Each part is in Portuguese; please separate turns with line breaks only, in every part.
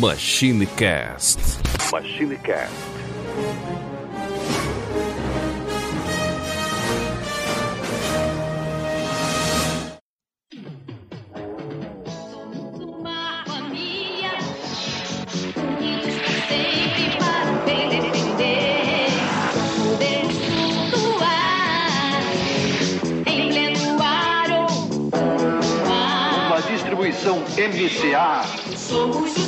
MachineCast. MachineCast.
Uma família unida sempre para bem defender, poder flutuar em pleno ar ou no ar.
Uma distribuição MCA,
Somos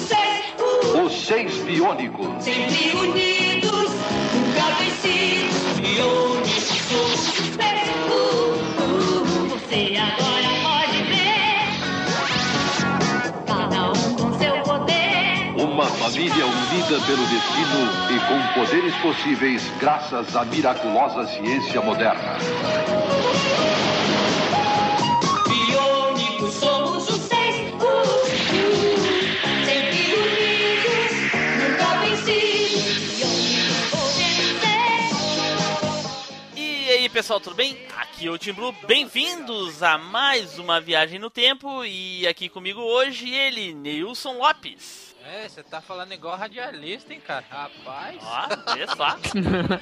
seis
biônicos.
sempre unidos, nunca vencidos. E onde somos o seis, você agora pode ver. Cada um com seu poder.
Uma família unida pelo destino e com poderes possíveis graças à miraculosa ciência moderna.
Pessoal, tudo bem? Aqui é o Tim Blue, bem-vindos a mais uma viagem no tempo e aqui comigo hoje ele, Neilson Lopes.
É, você tá falando igual radialista, hein, cara? Rapaz.
Ó, vê só.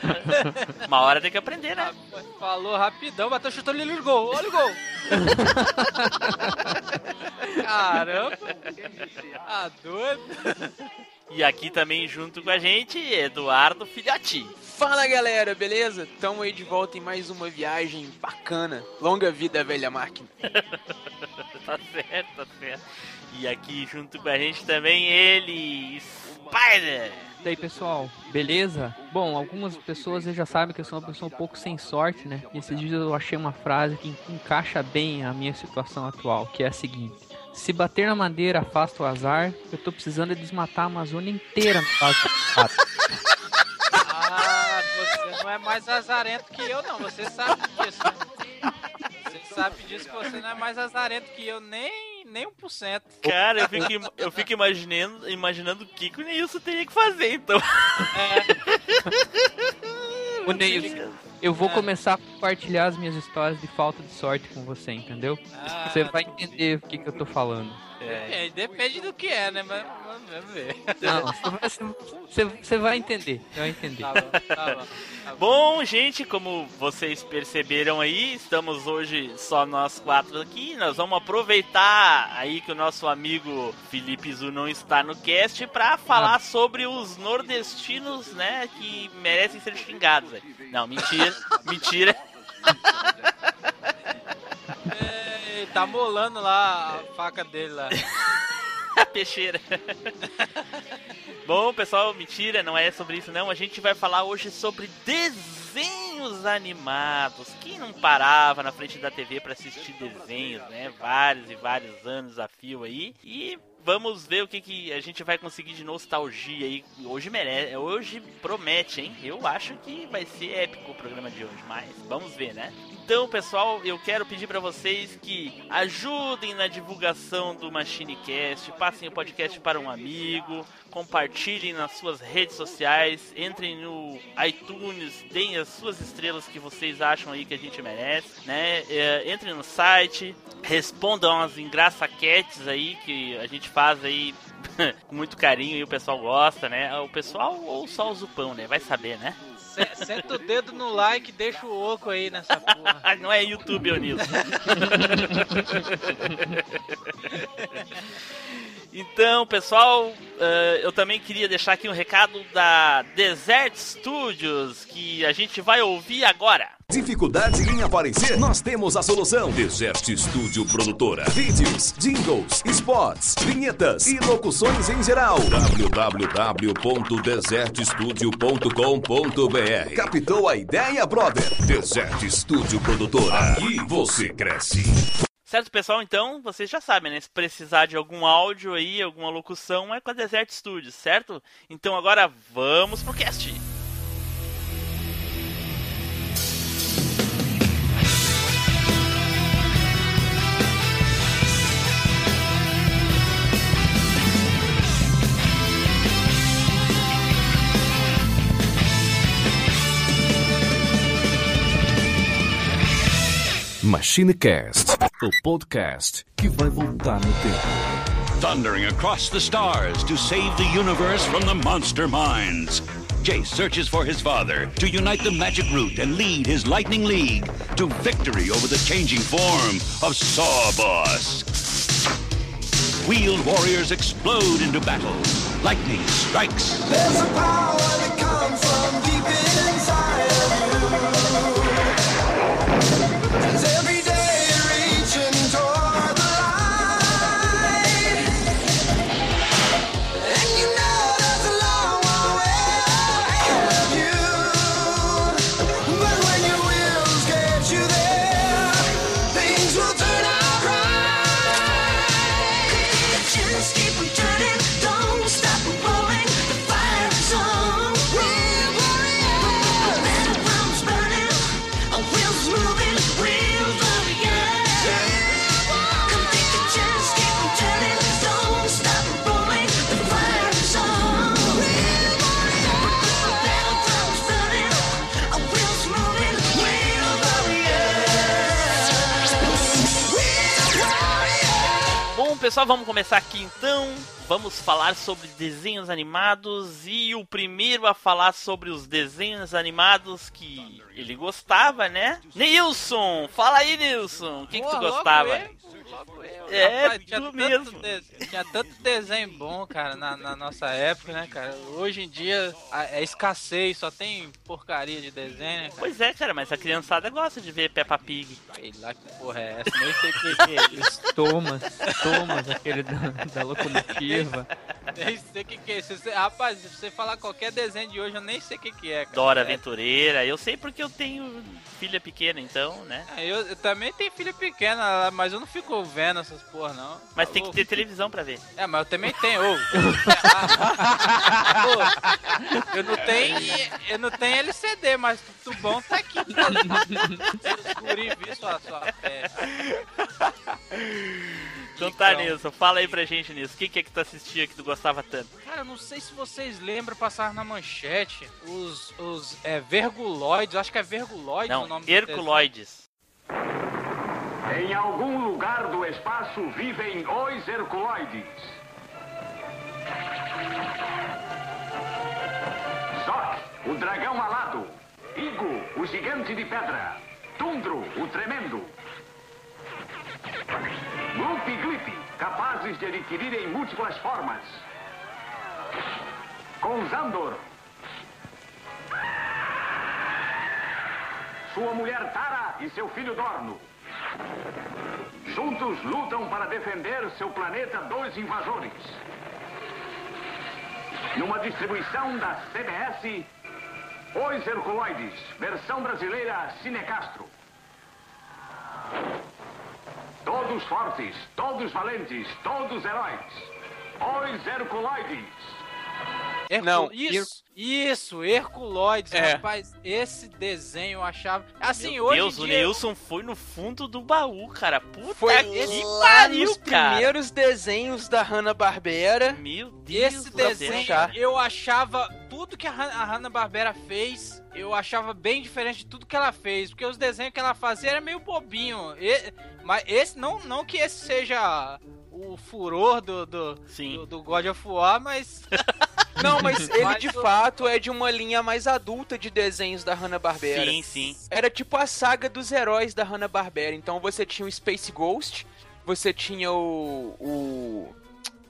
uma hora tem que aprender, né?
Falou rapidão, bateu chutando ele no gol. Olha o gol. Caramba. Ah, doido.
E aqui também junto com a gente, Eduardo Filhote.
Fala galera, beleza? Tamo aí de volta em mais uma viagem bacana. Longa vida, velha máquina.
tá certo, tá certo. E aqui junto com a gente também ele, Spider.
E aí pessoal, beleza? Bom, algumas pessoas já sabem que eu sou uma pessoa um pouco sem sorte, né? E esses dias eu achei uma frase que encaixa bem a minha situação atual, que é a seguinte: Se bater na madeira afasta o azar, eu tô precisando é desmatar a Amazônia inteira no caso.
Ah, você não é mais azarento que eu, não. Você sabe disso, né? Você sabe disso que você não é mais azarento que eu, nem, nem 1%.
Cara, eu fico, eu fico imaginando, imaginando o que, que o Neilson teria que fazer, então.
Ô Neilson, eu vou começar a compartilhar as minhas histórias de falta de sorte com você, entendeu?
Ah,
Você vai entender o que, que eu tô falando.
Depende, depende do que é, né? Mas vamos ver.
Não, você vai, você- você vai entender, vai entender.
Tá bom, tá bom. Tá bom.
Bom, gente, como vocês perceberam aí, estamos hoje só nós quatro aqui. Nós vamos aproveitar aí que o nosso amigo Felipe Zu não está no cast para falar sobre os nordestinos, né, que merecem ser xingados. velho. Não, mentira, mentira.
Tá molando lá a faca dele lá.
A peixeira. Bom, pessoal, mentira, não é sobre isso não. A gente vai falar hoje sobre desenhos animados. Quem não parava na frente da TV para assistir desenhos, né? Vários e vários anos a fio aí. E vamos ver o que, que a gente vai conseguir de nostalgia aí. Hoje merece, hoje promete, hein? Eu acho que vai ser épico o programa de hoje, mas vamos ver, né? Então, pessoal, eu quero pedir para vocês que ajudem na divulgação do MachineCast, passem o podcast para um amigo, compartilhem nas suas redes sociais, entrem no iTunes, deem as suas estrelas que vocês acham aí que a gente merece, né? É, entrem no site, respondam as engraçaquetes aí que a gente faz aí com muito carinho e o pessoal gosta, né? O pessoal ou só o Zupão, né? Vai saber, né?
Se- Senta o dedo no like, deixa o oco aí nessa porra.
Não é YouTube, Nilson. Então, pessoal, eh, eu também queria deixar aqui um recado da Desert Studios, que a gente vai ouvir agora.
Dificuldade em aparecer? Nós temos a solução. Desert Studio Produtora. Vídeos, jingles, spots, vinhetas e locuções em geral. www.desertstudio.com.br Captou a ideia, brother? Desert Studio Produtora. Aqui você cresce.
Certo, pessoal? Então, vocês já sabem, né? Se precisar de algum áudio aí, alguma locução, é com a Desert Studios, certo? Então agora vamos pro cast.
MachineCast, o podcast que vai voltar no tempo.
thundering across the stars to save the universe from the monster minds. Jay searches for his father to unite the magic root and lead his Lightning League to victory over the changing form of Sawboss. Wheeled warriors explode into battle. Lightning strikes.
There's a power that comes from
pessoal, vamos começar aqui então. Vamos falar sobre desenhos animados e o primeiro a falar sobre os desenhos animados que ele gostava, né? Nilson! Fala aí, Nilson! O que, que tu gostava?
eu, logo eu.
É,
Rapaz,
tu
tanto
mesmo.
de- tinha tanto desenho bom, cara, na, na nossa época, né, cara? Hoje em dia é escassez, só tem porcaria de desenho, né?
Pois é, cara, mas a criançada gosta de ver Peppa Pig.
Sei lá que porra é essa, nem sei o que, é isso.
Thomas, Thomas, aquele da, da locomotiva.
Nem sei o que, que é isso. Rapaz, se você falar qualquer desenho de hoje, eu nem sei o que, que é, cara.
Dora
É.
Aventureira. Eu sei porque eu tenho filha pequena, então, né?
É, Eu, eu também tenho filha pequena, mas eu não fico vendo essas porra, não.
Mas tem que ter televisão pra ver.
É, mas eu também tenho. Ô. Ô, eu não tenho. Eu não tenho LCD, mas tudo bom tá aqui. Os guri vi sua, sua festa.
Então tá,
Então.
Nilson, fala aí pra gente, Nilson. O que, que é que tu assistia que tu gostava tanto?
Cara, eu não sei se vocês lembram passar na manchete os, os é, verguloides, acho que é verguloides o
Não,
nome do
Herculoides.
Em algum lugar do espaço vivem os Herculoides. Zoc, o dragão alado. Igo, o gigante de pedra. Tundro, o tremendo. Gloop e Glip, capazes de adquirirem múltiplas formas. Com Zandor. Sua mulher Tara e seu filho Dorno. Juntos lutam para defender seu planeta dos invasores. Numa distribuição da CBS, Os Herculoides, versão brasileira Cinecastro. Todos fortes, todos valentes, todos heróis. Os Herculoides.
Hercu-
Não,
isso, isso, Herculoides,
É.
rapaz, esse desenho eu achava. Assim,
Meu
hoje
Deus, o. Nilson foi no fundo do baú, cara. Puta
Foi
que pariu,
nos
cara.
primeiros desenhos da Hanna-Barbera.
Meu Deus
Esse desenho, eu achava tudo que a Hanna-Barbera fez, eu achava bem diferente de tudo que ela fez, porque os desenhos que ela fazia era meio bobinho. E- mas esse não, não que esse seja o furor do do,
Sim.
do, do God of War, mas
Não, mas ele
Mas
de fato é de uma linha mais adulta de desenhos da Hanna-Barbera.
Sim, sim.
Era tipo a saga dos heróis da Hanna-Barbera. Então você tinha o Space Ghost, você tinha o. o.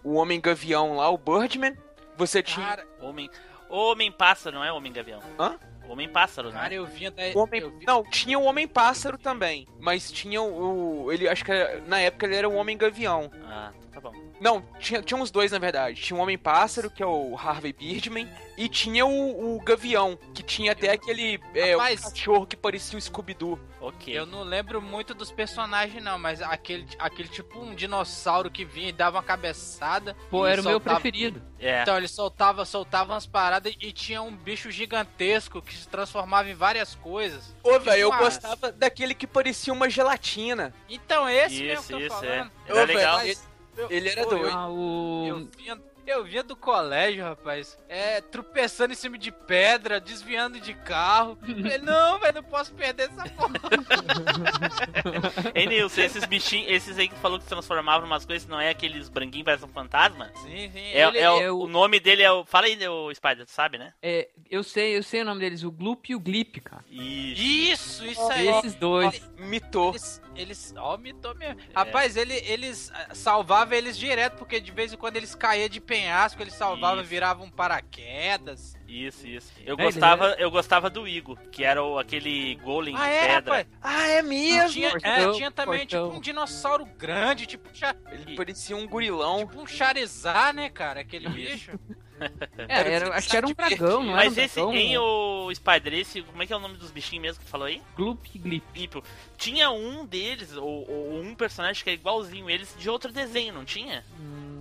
o Homem Gavião lá, o Birdman. Você tinha.
cara,
Homem. Homem pássaro, não é homem gavião?
Hã?
Homem pássaro, né?
cara, eu vinha da
O Homem...
eu vi-
Não, tinha o Homem Pássaro também. Mas tinha o. Ele acho que na época ele era o Homem Gavião.
Ah, bom.
Não, tinha, tinha uns dois na verdade. Tinha o Homem Pássaro, que é o Harvey Birdman, e tinha o, o Gavião, que tinha até aquele é,
Rapaz.
cachorro que parecia o Scooby-Doo.
Ok.
Eu não lembro muito dos personagens, não, mas aquele, aquele tipo um dinossauro que vinha e dava uma cabeçada.
Pô, era o meu
soltava-
preferido.
É.
Então ele soltava, soltava umas paradas e tinha um bicho gigantesco que se transformava em várias coisas.
Ô, velho, eu gostava daquele que parecia uma gelatina.
Então esse mesmo
Isso,
que eu tô
isso, é.
falando.
Era
Ô,
legal.
ele-
Eu-
Ele era doido.
Eu,
Ah, o.
eu vinha, Eu vinha do colégio, rapaz, é, tropeçando em cima de pedra, desviando de carro. Falei, não, velho, não posso perder essa porra.
Ei, Nilson, esses bichinhos, esses aí que falou que se transformavam em umas coisas, não é aqueles branquinhos parecem um fantasma?
Sim, sim.
É,
ele-
é o,
é o-
o nome dele é o. Fala aí, o Spider, tu sabe, né?
É, eu sei, eu sei o nome deles, o Gloop e o Glip, cara.
Isso.
Isso, isso aí.
Esses dois.
Mitou.
Eles, eles, ó, mitou mesmo. Rapaz, ele, eles ah, salvavam eles direto, porque de vez em quando eles caíam de penhasco, eles salvavam,
Isso.
viravam um paraquedas.
Isso, isso. Eu
É,
gostava, eu gostava do Igo, que era o, aquele golem
Ah,
de
é,
pedra.
rapaz?
Ah, é mesmo?
Tinha, é, tinha também
portão.
tipo um dinossauro grande, tipo, um
Ele parecia um gurilão.
tipo um Charizard, né, cara? Aquele bicho.
É, era- acho que era um dragão, não era
Mas
um
esse,
dragão?
em o Spider, esse, como é que é o nome dos bichinhos mesmo que falou aí?
Gloop Glip.
Tipo, tinha um deles, ou, ou um personagem que é igualzinho eles, de outro desenho, não tinha?
Hum,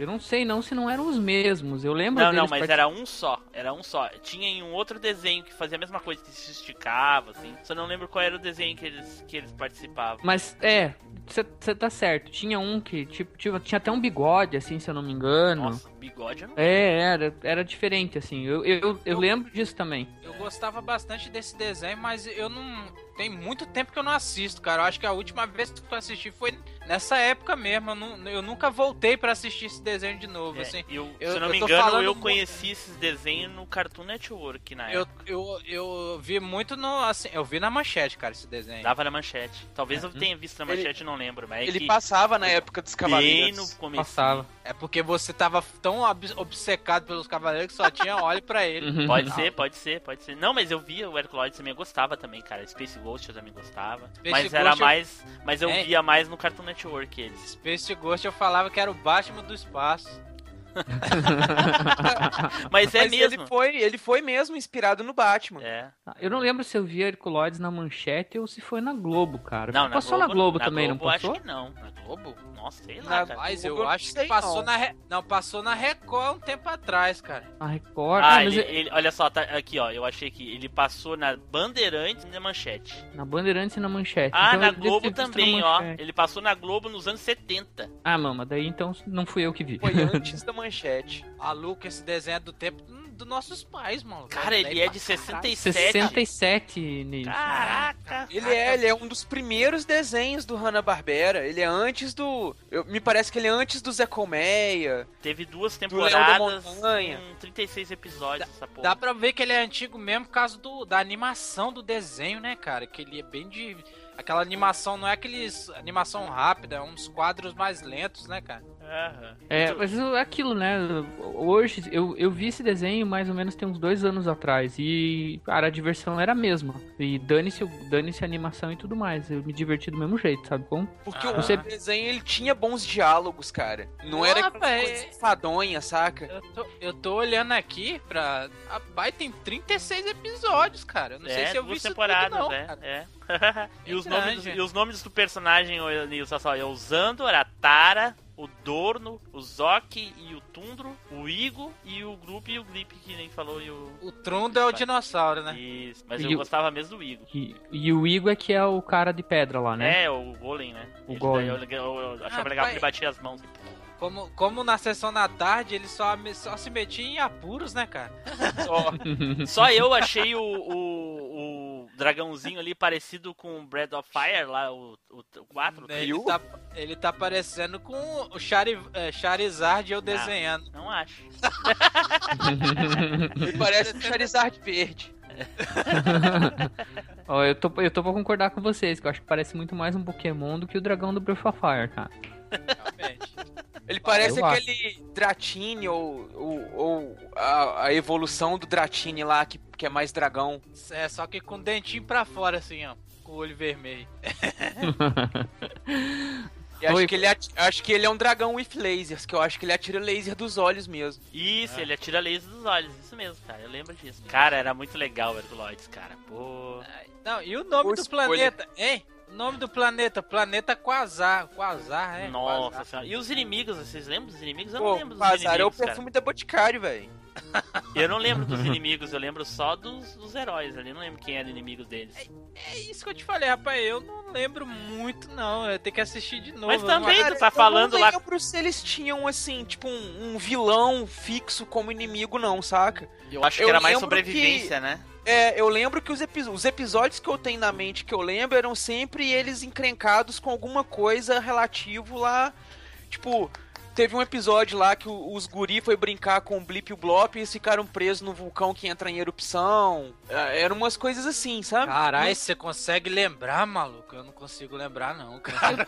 eu não sei não se não eram os mesmos. Eu lembro
Não, não, mas
partic-
era um só. Era um só. Tinha em um outro desenho que fazia a mesma coisa, que se esticava, assim. Só não lembro qual era o desenho que eles, que eles participavam.
Mas é, você tá certo. Tinha um que tipo, tinha, tinha até um bigode, assim, se eu não me engano.
Nossa, bigode não
É, era, era diferente, assim. Eu, eu, eu
Eu-
lembro disso também.
Eu gostava bastante desse desenho, mas eu não. Tem muito tempo que eu não assisto, cara. Eu acho que a última vez que eu assisti foi nessa época mesmo. Eu, não- eu nunca voltei pra assistir esse desenho de novo,
É,
assim.
eu,
eu-
se eu não
eu
me engano, eu conheci esses desenhos no Cartoon Network na
Eu,
época.
eu, eu vi muito no. Assim, eu vi na manchete, cara, esse desenho.
Dava na manchete. Talvez eu tenha visto na
Ele-
manchete, não lembro. Mas é
Ele
que
passava na época dos
bem
cavaleiros.
no começo.
Passava.
É porque você tava tão ob- obcecado pelos cavaleiros que só tinha olho pra ele.
Uhum.
Pode ser, pode ser, pode ser. Não, mas eu via o Herculoides também, eu gostava também, cara. Space Ghost eu também gostava.
Space
mas era
Ghost eu-
mais. Mas eu
É.
via mais no Cartoon Network eles.
Space Ghost eu falava que era o Batman do espaço.
Mas é
Mas
mesmo.
ele foi, ele foi mesmo inspirado no Batman.
É.
Eu não lembro se eu vi Herculoides na manchete ou se foi na Globo, cara.
Não,
passou na Globo, também,
Globo,
não passou?
Acho que não. Na Globo? Nossa, sei lá,
Na-
cara.
Mas eu
eu
acho que passou
não.
na. Re... Não, passou na Record um tempo atrás, cara.
A Record.
Ah,
Ah,
ele,
é-
ele- olha só, tá aqui, ó. Eu achei que ele passou na Bandeirantes e na Manchete.
na Bandeirantes e na manchete.
Ah,
Então
na
eu
Globo
visto na
também, ó. Ele passou na Globo nos anos 70.
Ah, mama, daí então não fui eu que vi.
Foi antes da manchete.
A Luca, esse desenho é do tempo dos nossos pais, mano.
Cara, ele é de
caralho.
67.
67 nisso.
Caraca!
Ele é, ele é um dos primeiros desenhos do Hanna-Barbera. Ele é antes do... eu- me parece que ele é antes do Zé Colmeia.
Teve duas temporadas
Montanha.
com 36 episódios, essa porra.
Dá pra ver que ele é antigo mesmo por causa do, da animação do desenho, né, cara? Que ele é bem de. Aquela animação não é aqueles animação rápida, é uns quadros mais lentos, né, cara?
Aham.
É, mas é aquilo, né? Hoje, eu, eu vi esse desenho mais ou menos tem uns dois anos atrás. E, cara, a diversão era a mesma. E dane-se dane a animação e tudo mais. Eu me diverti do mesmo jeito, sabe como?
Porque
Ah.
o
Você-
desenho, ele tinha bons diálogos, cara. Não
Pô,
era coisa enfadonha, saca?
Eu tô, eu tô olhando aqui pra. Rapaz, tem 36 episódios, cara. Eu não sei
é,
se eu vi isso tudo, não,
é.
cara.
é. e, os nomes, e os nomes do personagem, ô, Nilson, só, é o Zandor, a Tara, o Dorno, o Zoki e o Tundro, o Igo e o Grupo e o Glip, que nem falou, e o...
O Trundo é o dinossauro, né?
Isso, mas
E
eu
o-
gostava mesmo do Igo.
E, e o Igor é que é o cara de pedra lá, né?
É, o Golem, né?
O
Ele
Golem.
Eu, eu- eu achava
Ah,
legal que
pai.
ele batia as mãos.
Como, como na sessão da tarde ele só, só se metia em apuros, né, cara?
Só.
Só eu achei o, o, o dragãozinho ali parecido com o Breath of Fire, lá, o, o, o 4.
Ele
Viu?
tá, ele tá parecendo com o Chari, é, Charizard eu desenhando.
Não acho.
Ele parece um Charizard verde.
Ó, eu, tô, eu tô pra concordar com vocês, que eu acho que parece muito mais um Pokémon do que o dragão do Breath of Fire, cara.
Realmente.
Ele parece
acho.
aquele Dratini ou, ou, ou a, a evolução do Dratini lá, que, que é mais dragão.
É, só que com o dentinho pra fora, assim, ó. Com o olho vermelho.
E acho
Oi.
que, ele acho que ele é um dragão with lasers, que eu acho que ele atira laser dos olhos mesmo.
Isso, ele atira laser dos olhos, isso mesmo, cara, eu lembro disso. Cara, era muito legal o Herculoides, cara, pô...
Não, e o nome
Boa
do
escolha.
planeta, hein? O nome do planeta, planeta Quasar. Quasar, é?
Nossa
Quasar.
senhora. E os inimigos, vocês lembram dos inimigos? Eu não
Pô,
lembro dos
Quasar é o
inimigos, cara.
perfume da Boticário, velho.
Eu não lembro dos inimigos, eu lembro só dos, dos heróis ali. Eu não lembro quem era inimigo deles.
É isso que eu te falei, rapaz. Eu não lembro muito, não. Eu tenho que assistir de novo.
Mas
Eu não-
também-
Cara,
tu tá
eu
falando
não
lá-
lembro se eles tinham, assim, tipo, um, um vilão fixo como inimigo, não, saca?
Eu acho que
Eu
era mais sobrevivência, né?
É, eu lembro que os, epi- os episódios que eu tenho na mente que eu lembro eram sempre eles encrencados com alguma coisa relativo lá. Tipo, teve um episódio lá que o- os guri foi brincar com o Blip e o Blop e eles ficaram presos no vulcão que entra em erupção. É, Eram umas coisas assim, sabe?
Caralho, você consegue lembrar, maluco? Eu não consigo lembrar, não, cara.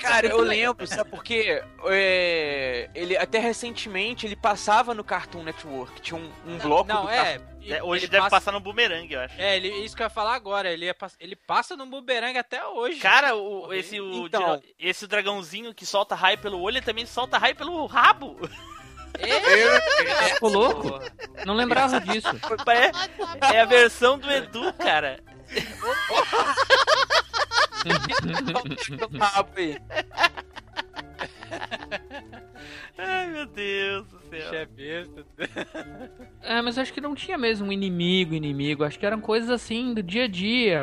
Cara, eu lembro, sabe porque é, ele até recentemente ele passava no Cartoon Network, tinha um, um bloco
não,
do
é.
É, hoje
ele
deve
passa-
passar no boomerang, eu acho.
É, ele, isso que eu ia falar agora. Ele, ia pass- ele passa no bumerangue até hoje.
Cara, o, esse, o,
Então.
esse dragãozinho que solta raio pelo olho, ele também solta raio pelo rabo.
É,
Ficou louco? Não lembrava disso.
É, é a versão do Edu, cara. Ai, meu Deus do céu.
bicho é besta.
É, mas acho que não tinha mesmo inimigo, inimigo. Acho que eram coisas assim do dia a dia.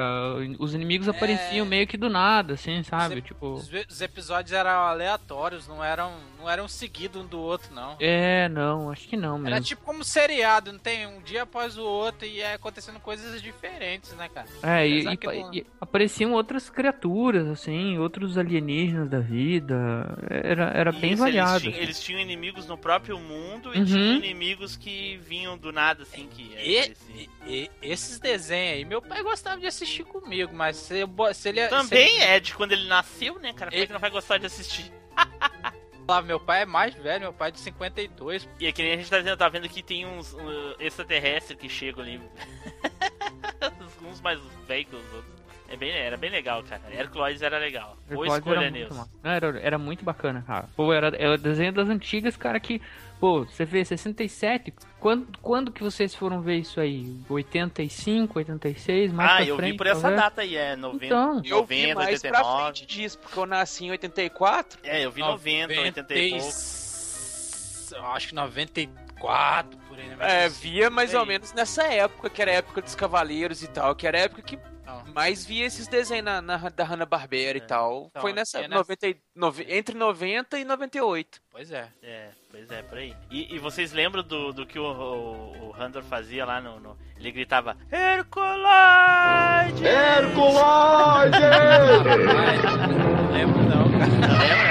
Os inimigos apareciam meio que do nada, assim, sabe?
Você-
Tipo.
Os, os episódios eram aleatórios, não eram, não eram seguidos um do outro, não.
É, não, acho que não
Era
mesmo.
tipo como seriado, não tem um dia após o outro e é acontecendo coisas diferentes, né, cara?
É, e, e-
não-
e apareciam outras criaturas, assim, outros alienígenas da vida. Era, era bem
Isso,
variado.
Eles
assim.
eles tinham inimigos no próprio mundo e
Uhum.
tinham inimigos que vinham do nada, assim, que
E, e- e- esses desenhos aí, meu pai gostava de assistir comigo, mas se, se ele se
Também
ele
é de quando ele nasceu, né, cara? Por que
Ele-
que não vai gostar de assistir?
meu pai é mais velho, meu pai é de 52.
E é que nem a gente tá vendo, tá vendo que tem uns uh, extraterrestres que chegam ali. uns mais velhos que os outros. É bem, era bem legal, cara. Herculoides era legal. Boa escolha,
era muito
Nilson.
Era, era muito bacana, cara. Pô, era, era desenho das antigas, cara, que... Pô, você vê, 67, quando, quando que vocês foram ver isso aí? 85, 86, mais
Ah,
pra
eu
frente,
vi por essa data aí, é 90.
Então,
Eu vi
90,
mais pra
89.
frente disso, porque eu nasci em 84.
É, eu vi 90, 80 e pouco.
Eu acho que 94, por aí, né?
É, via mais ou menos nessa época, que era a época dos Cavaleiros e tal, que era a época que
Não.
mais via esses desenhos na, na- da Hanna-Barbera e tal.
Então,
Foi nessa,
é nessa-
90, e- nove- entre 90 e 98.
Pois é.
É, pois é, por aí. E, e vocês lembram do, do que o, o, o Handor fazia lá no, no- Ele gritava Herculoide!
Não lembro não, cara.
Não lembra?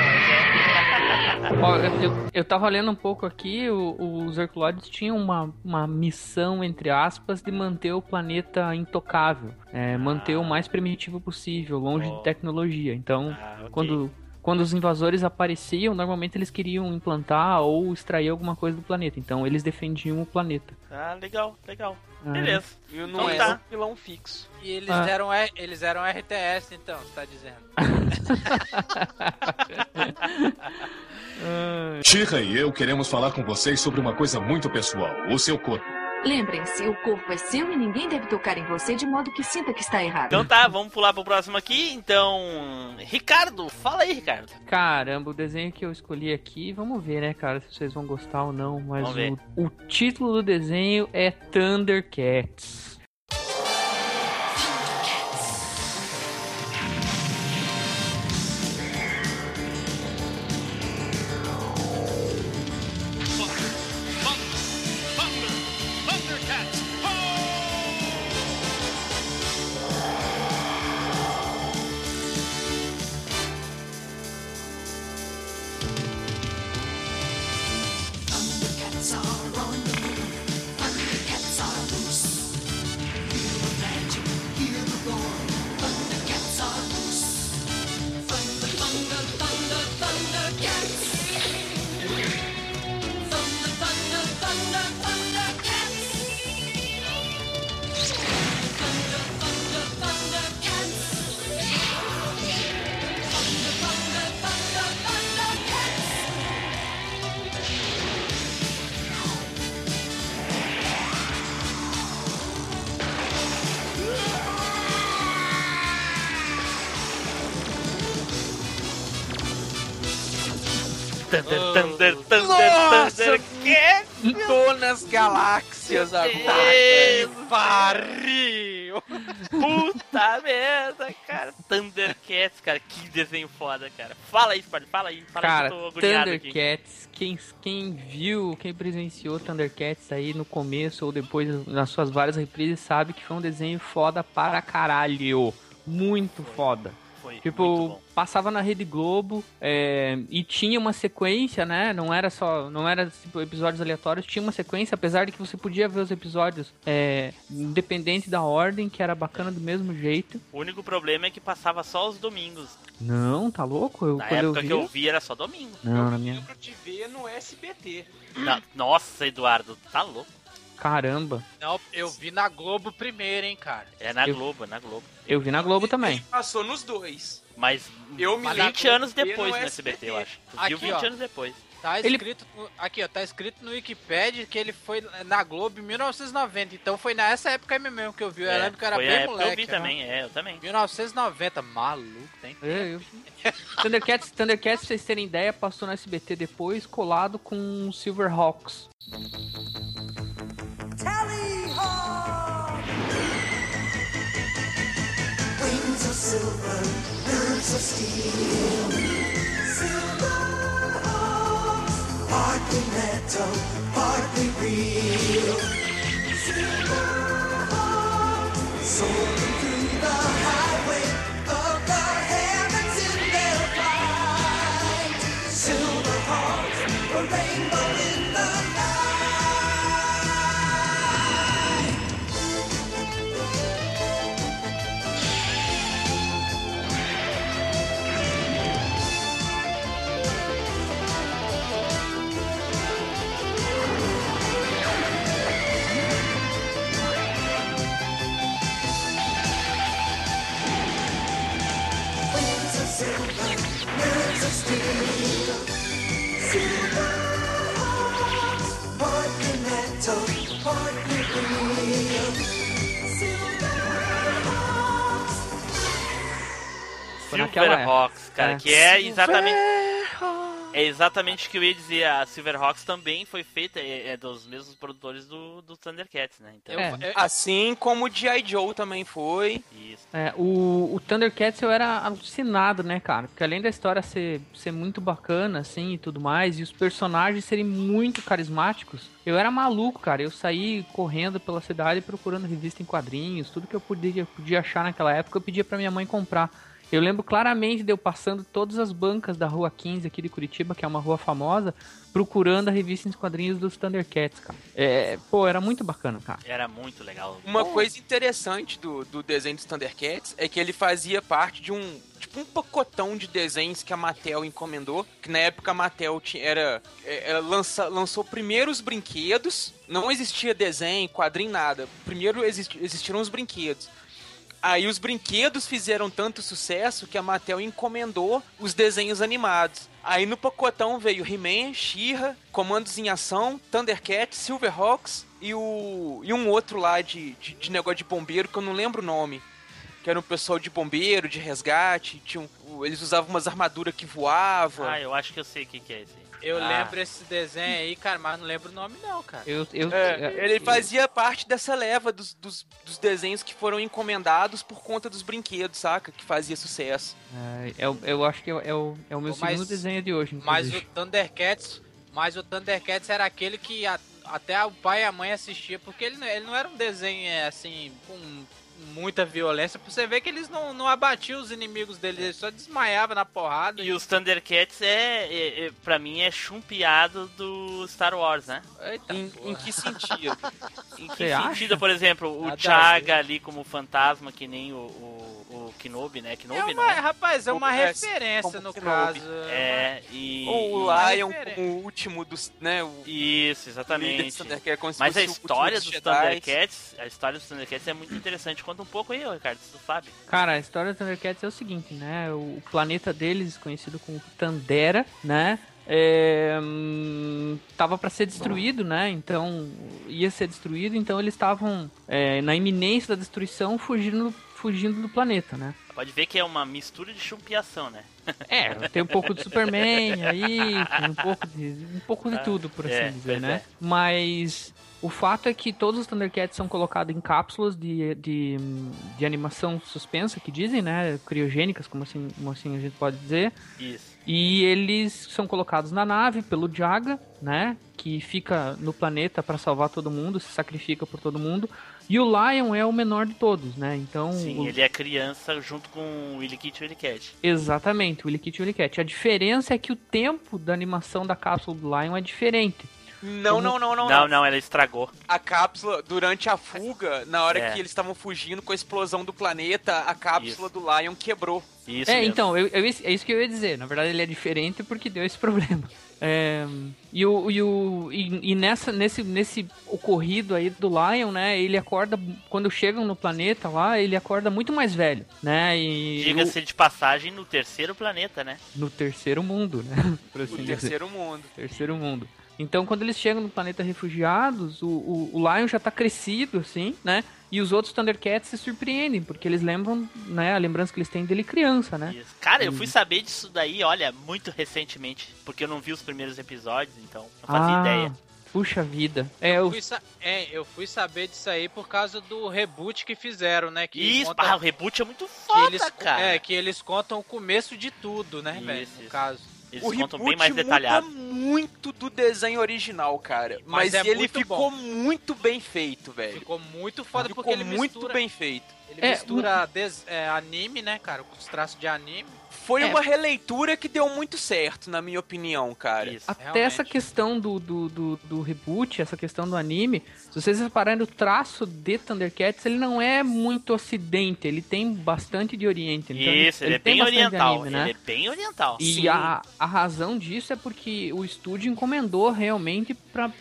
Ó, eu, eu, eu tava lendo um pouco aqui, o- os Herculoides tinham uma, uma missão, entre aspas, de manter o planeta intocável. é, manter o mais primitivo possível, longe
Oh.
de tecnologia. Então,
Ah, ok.
quando, quando os invasores apareciam, normalmente eles queriam implantar ou extrair alguma coisa do planeta. Então, eles defendiam o planeta.
Ah, legal, legal.
Ah,
Beleza.
E não
Então
era
tá.
um vilão fixo.
E eles,
Ah.
eram, eles eram RTS, então, você tá dizendo.
Shira e eu queremos falar com vocês sobre uma coisa muito pessoal: o seu corpo.
Lembrem-se, o corpo é seu e ninguém deve tocar em você de modo que sinta que está errado.
Então tá, vamos pular pro próximo aqui. Então, Ricardo, fala aí, Ricardo.
Caramba, o desenho que eu escolhi aqui, vamos ver, né, cara, se vocês vão gostar ou não. Mas
Vamos ver.
o, o título do desenho é Thundercats.
Galáxias agora.
Pariu!
Puta merda, cara. Thundercats, cara, que desenho foda, cara. Fala aí, Spard, fala aí. Fala
Cara,
que eu tô agoniado aqui.
Thundercats, quem, quem viu, quem presenciou Thundercats aí no começo ou depois nas suas várias reprises sabe que foi um desenho foda para caralho. Muito foda. Tipo, passava na Rede Globo é, e tinha uma sequência, né? Não era só. Não era tipo, episódios aleatórios, tinha uma sequência, apesar de que você podia ver os episódios é, independente da ordem, que era bacana do mesmo jeito.
O único problema é que passava só os domingos.
Não, tá louco? Eu,
Na
eu
época
vi.
que eu vi era só domingo.
Não, na minha.
lembro de ver no SBT.
Na- Nossa, Eduardo, tá louco.
Caramba.
Não, eu vi na Globo primeiro, hein, cara.
É na
Eu-
Globo, é na Globo.
Eu vi na Globo também.
Passou nos dois.
Mas
Eu me
20
lembro
anos depois
no
no SBT, eu acho. Tu viu
Aqui,
20
ó.
anos depois.
Tá
Ele-
escrito. no- Aqui, ó, tá escrito no Wikipedia que ele foi na Globo em 1990. Então foi nessa época aí mesmo que eu vi. Eu
É,
lembro que era
foi a
bem
época
moleque.
Eu vi
né?
também, é, eu também.
1990, maluco, tem.
É, eu... Thundercats, Thundercats, pra vocês terem ideia, passou no SBT depois, colado com Silverhawks.
Wings of silver, birds of steel. Silverhawks, partly metal, partly oh, real. Silverhawks, soaring Silverhawks,
cara,
É.
que é exatamente. É exatamente o que eu ia dizer. A Silverhawks também foi feita, é, é dos mesmos produtores do, do Thundercats, né? Então,
É.
eu-
Assim como o G.I. Joe também foi.
isso.
É, o, o Thundercats eu era alucinado, né, cara? Porque além da história ser, ser muito bacana, assim, e tudo mais, e os personagens serem muito carismáticos, eu era maluco, cara. Eu saí correndo pela cidade procurando revista em quadrinhos, tudo que eu podia, podia achar naquela época, eu pedia pra minha mãe comprar. Eu lembro claramente de eu passando todas as bancas da Rua 15 aqui de Curitiba, que é uma rua famosa, procurando a revista em quadrinhos dos Thundercats, cara. É, pô, era muito bacana, cara.
Era muito legal.
Uma coisa interessante do, do desenho dos Thundercats é que ele fazia parte de um tipo um pacotão de desenhos que a Mattel encomendou, que na época a Mattel tinha, era é, ela lança, lançou primeiro os brinquedos, não existia desenho, quadrinho, nada. Primeiro existi- existiram os brinquedos. Aí os brinquedos fizeram tanto sucesso que a Mattel encomendou os desenhos animados. Aí no pacotão veio He-Man, She-Ra, Comandos em Ação, Thundercats, Silverhawks e, o, e um outro lá de, de, de negócio de bombeiro que eu não lembro o nome. Que era um pessoal de bombeiro, de resgate, eles usavam umas armaduras que voavam.
Ah, eu acho que eu sei o que, que é esse.
Eu
Ah.
lembro esse desenho aí, cara, mas não lembro o nome não, cara.
Eu, eu,
É, ele fazia parte dessa leva dos, dos, dos desenhos que foram encomendados por conta dos brinquedos, saca? Que fazia sucesso.
É, eu, eu acho que é, o- é o, é o meu
mas-
segundo desenho de hoje.
Mas o. Thundercats, mas o Thundercats era aquele que a- até o pai e a mãe assistia, porque ele, não- ele não era um desenho é, assim com muita violência, pra você ver que eles não, não abatiam os inimigos deles, eles só desmaiavam na porrada.
E os Thundercats é, é, é pra mim, é chumpeado do Star Wars, né?
Eita,
Em, em que sentido?
Em que
Você
sentido, por exemplo, o
Nada
Chaga ali como fantasma, que nem o, o, o Kenobi, né?
É
Kenobi,
uma,
né?
rapaz, é uma
é-
referência no
Kenobi.
caso.
É, e...
Ou o Lion como o último dos, né? O
Isso,
dos
exatamente.
Se
Mas a história
dos
dos. Thundercats, a história dos Thundercats é muito interessante. Conta um pouco aí, Ricardo, se tu sabe.
Cara, a história do Thundercats é o seguinte, né? O planeta deles, conhecido como Tandera, né? É, hum, tava para ser destruído, né? Então ia ser destruído, então eles estavam é, na iminência da destruição, fugindo, fugindo do planeta, né?
Pode ver que é uma mistura de chumpiação, né?
É, tem um pouco de Superman aí, tem um pouco de, um pouco de tudo, por assim
É,
dizer, né?
é.
Mas o fato é que todos os Thundercats são colocados em cápsulas de, de, de animação suspensa, que dizem, né? Criogênicas, como assim, como assim a gente pode dizer.
Isso.
E eles são colocados na nave pelo Jaga, né? Que fica no planeta para salvar todo mundo, se sacrifica por todo mundo. E o Lion é o menor de todos, né? Então.
Sim,
o-
ele é criança junto com o Willy Kit e o Willy Cat.
Exatamente, o Willy Kit e o Willy Cat. A diferença é que o tempo da animação da cápsula do Lion é diferente.
Não, não, não, não,
Não, não, ela estragou.
A cápsula, durante a fuga, na hora
É.
que eles estavam fugindo com a explosão do planeta, a cápsula do Lion quebrou.
Isso
é,
mesmo.
então, eu- eu- é isso que eu ia dizer. Na verdade, ele é diferente porque deu esse problema. É, e o, e, o, e, e nessa, nesse, nesse ocorrido aí do Lion, né? Ele acorda, quando chegam no planeta lá, ele acorda muito mais velho, né? E
Diga-se de passagem no terceiro planeta, né?
no terceiro mundo, né? Assim
O
dizer.
terceiro mundo.
Terceiro mundo. Então, quando eles chegam no planeta refugiados, o, o, o Lion já tá crescido, assim, né? E os outros Thundercats se surpreendem, porque eles lembram, né? A lembrança que eles têm dele criança, né?
Isso. Cara, eu
Hum.
fui saber disso daí, olha, muito recentemente. Porque eu não vi os primeiros episódios, então não fazia
ah,
ideia.
Puxa vida. É,
Eu
eu,
fui, sa- é, eu fui saber disso aí por causa do reboot que fizeram, né? Que
Isso,
conta-
pá, o reboot é muito foda,
eles,
cara.
É, que eles contam o começo de tudo, né,
Isso,
velho? No
isso.
caso.
Eles
o
contam bem mais detalhado.
muito do desenho original, cara. Mas,
Mas é
ele ficou
bom.
muito bem feito, velho.
Ficou muito foda
Ficou
porque ele
muito
mistura,
bem feito.
ele
É,
mistura des- é, anime, né, cara? Com os traços de anime.
Foi
É.
uma releitura que deu muito certo, na minha opinião, cara.
Isso.
até
realmente.
essa questão do, do, do, do reboot, essa questão do anime, se vocês repararem o traço de Thundercats, ele não é muito ocidente, ele tem bastante de oriente. Então
Isso, ele, é
tem
bem
bastante de
oriental.
anime, né?
Ele é bem oriental.
E
Sim.
a, a razão disso é porque o estúdio encomendou realmente pra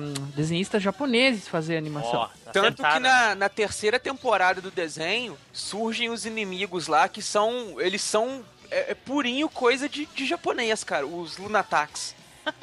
hum, desenhistas japoneses fazer animação.
Ó, tá
Tanto que
acertado, né?
na, na terceira temporada do desenho, surgem os inimigos lá que são. Eles são. É, é purinho coisa de, de japonês, cara. Os Lunatax.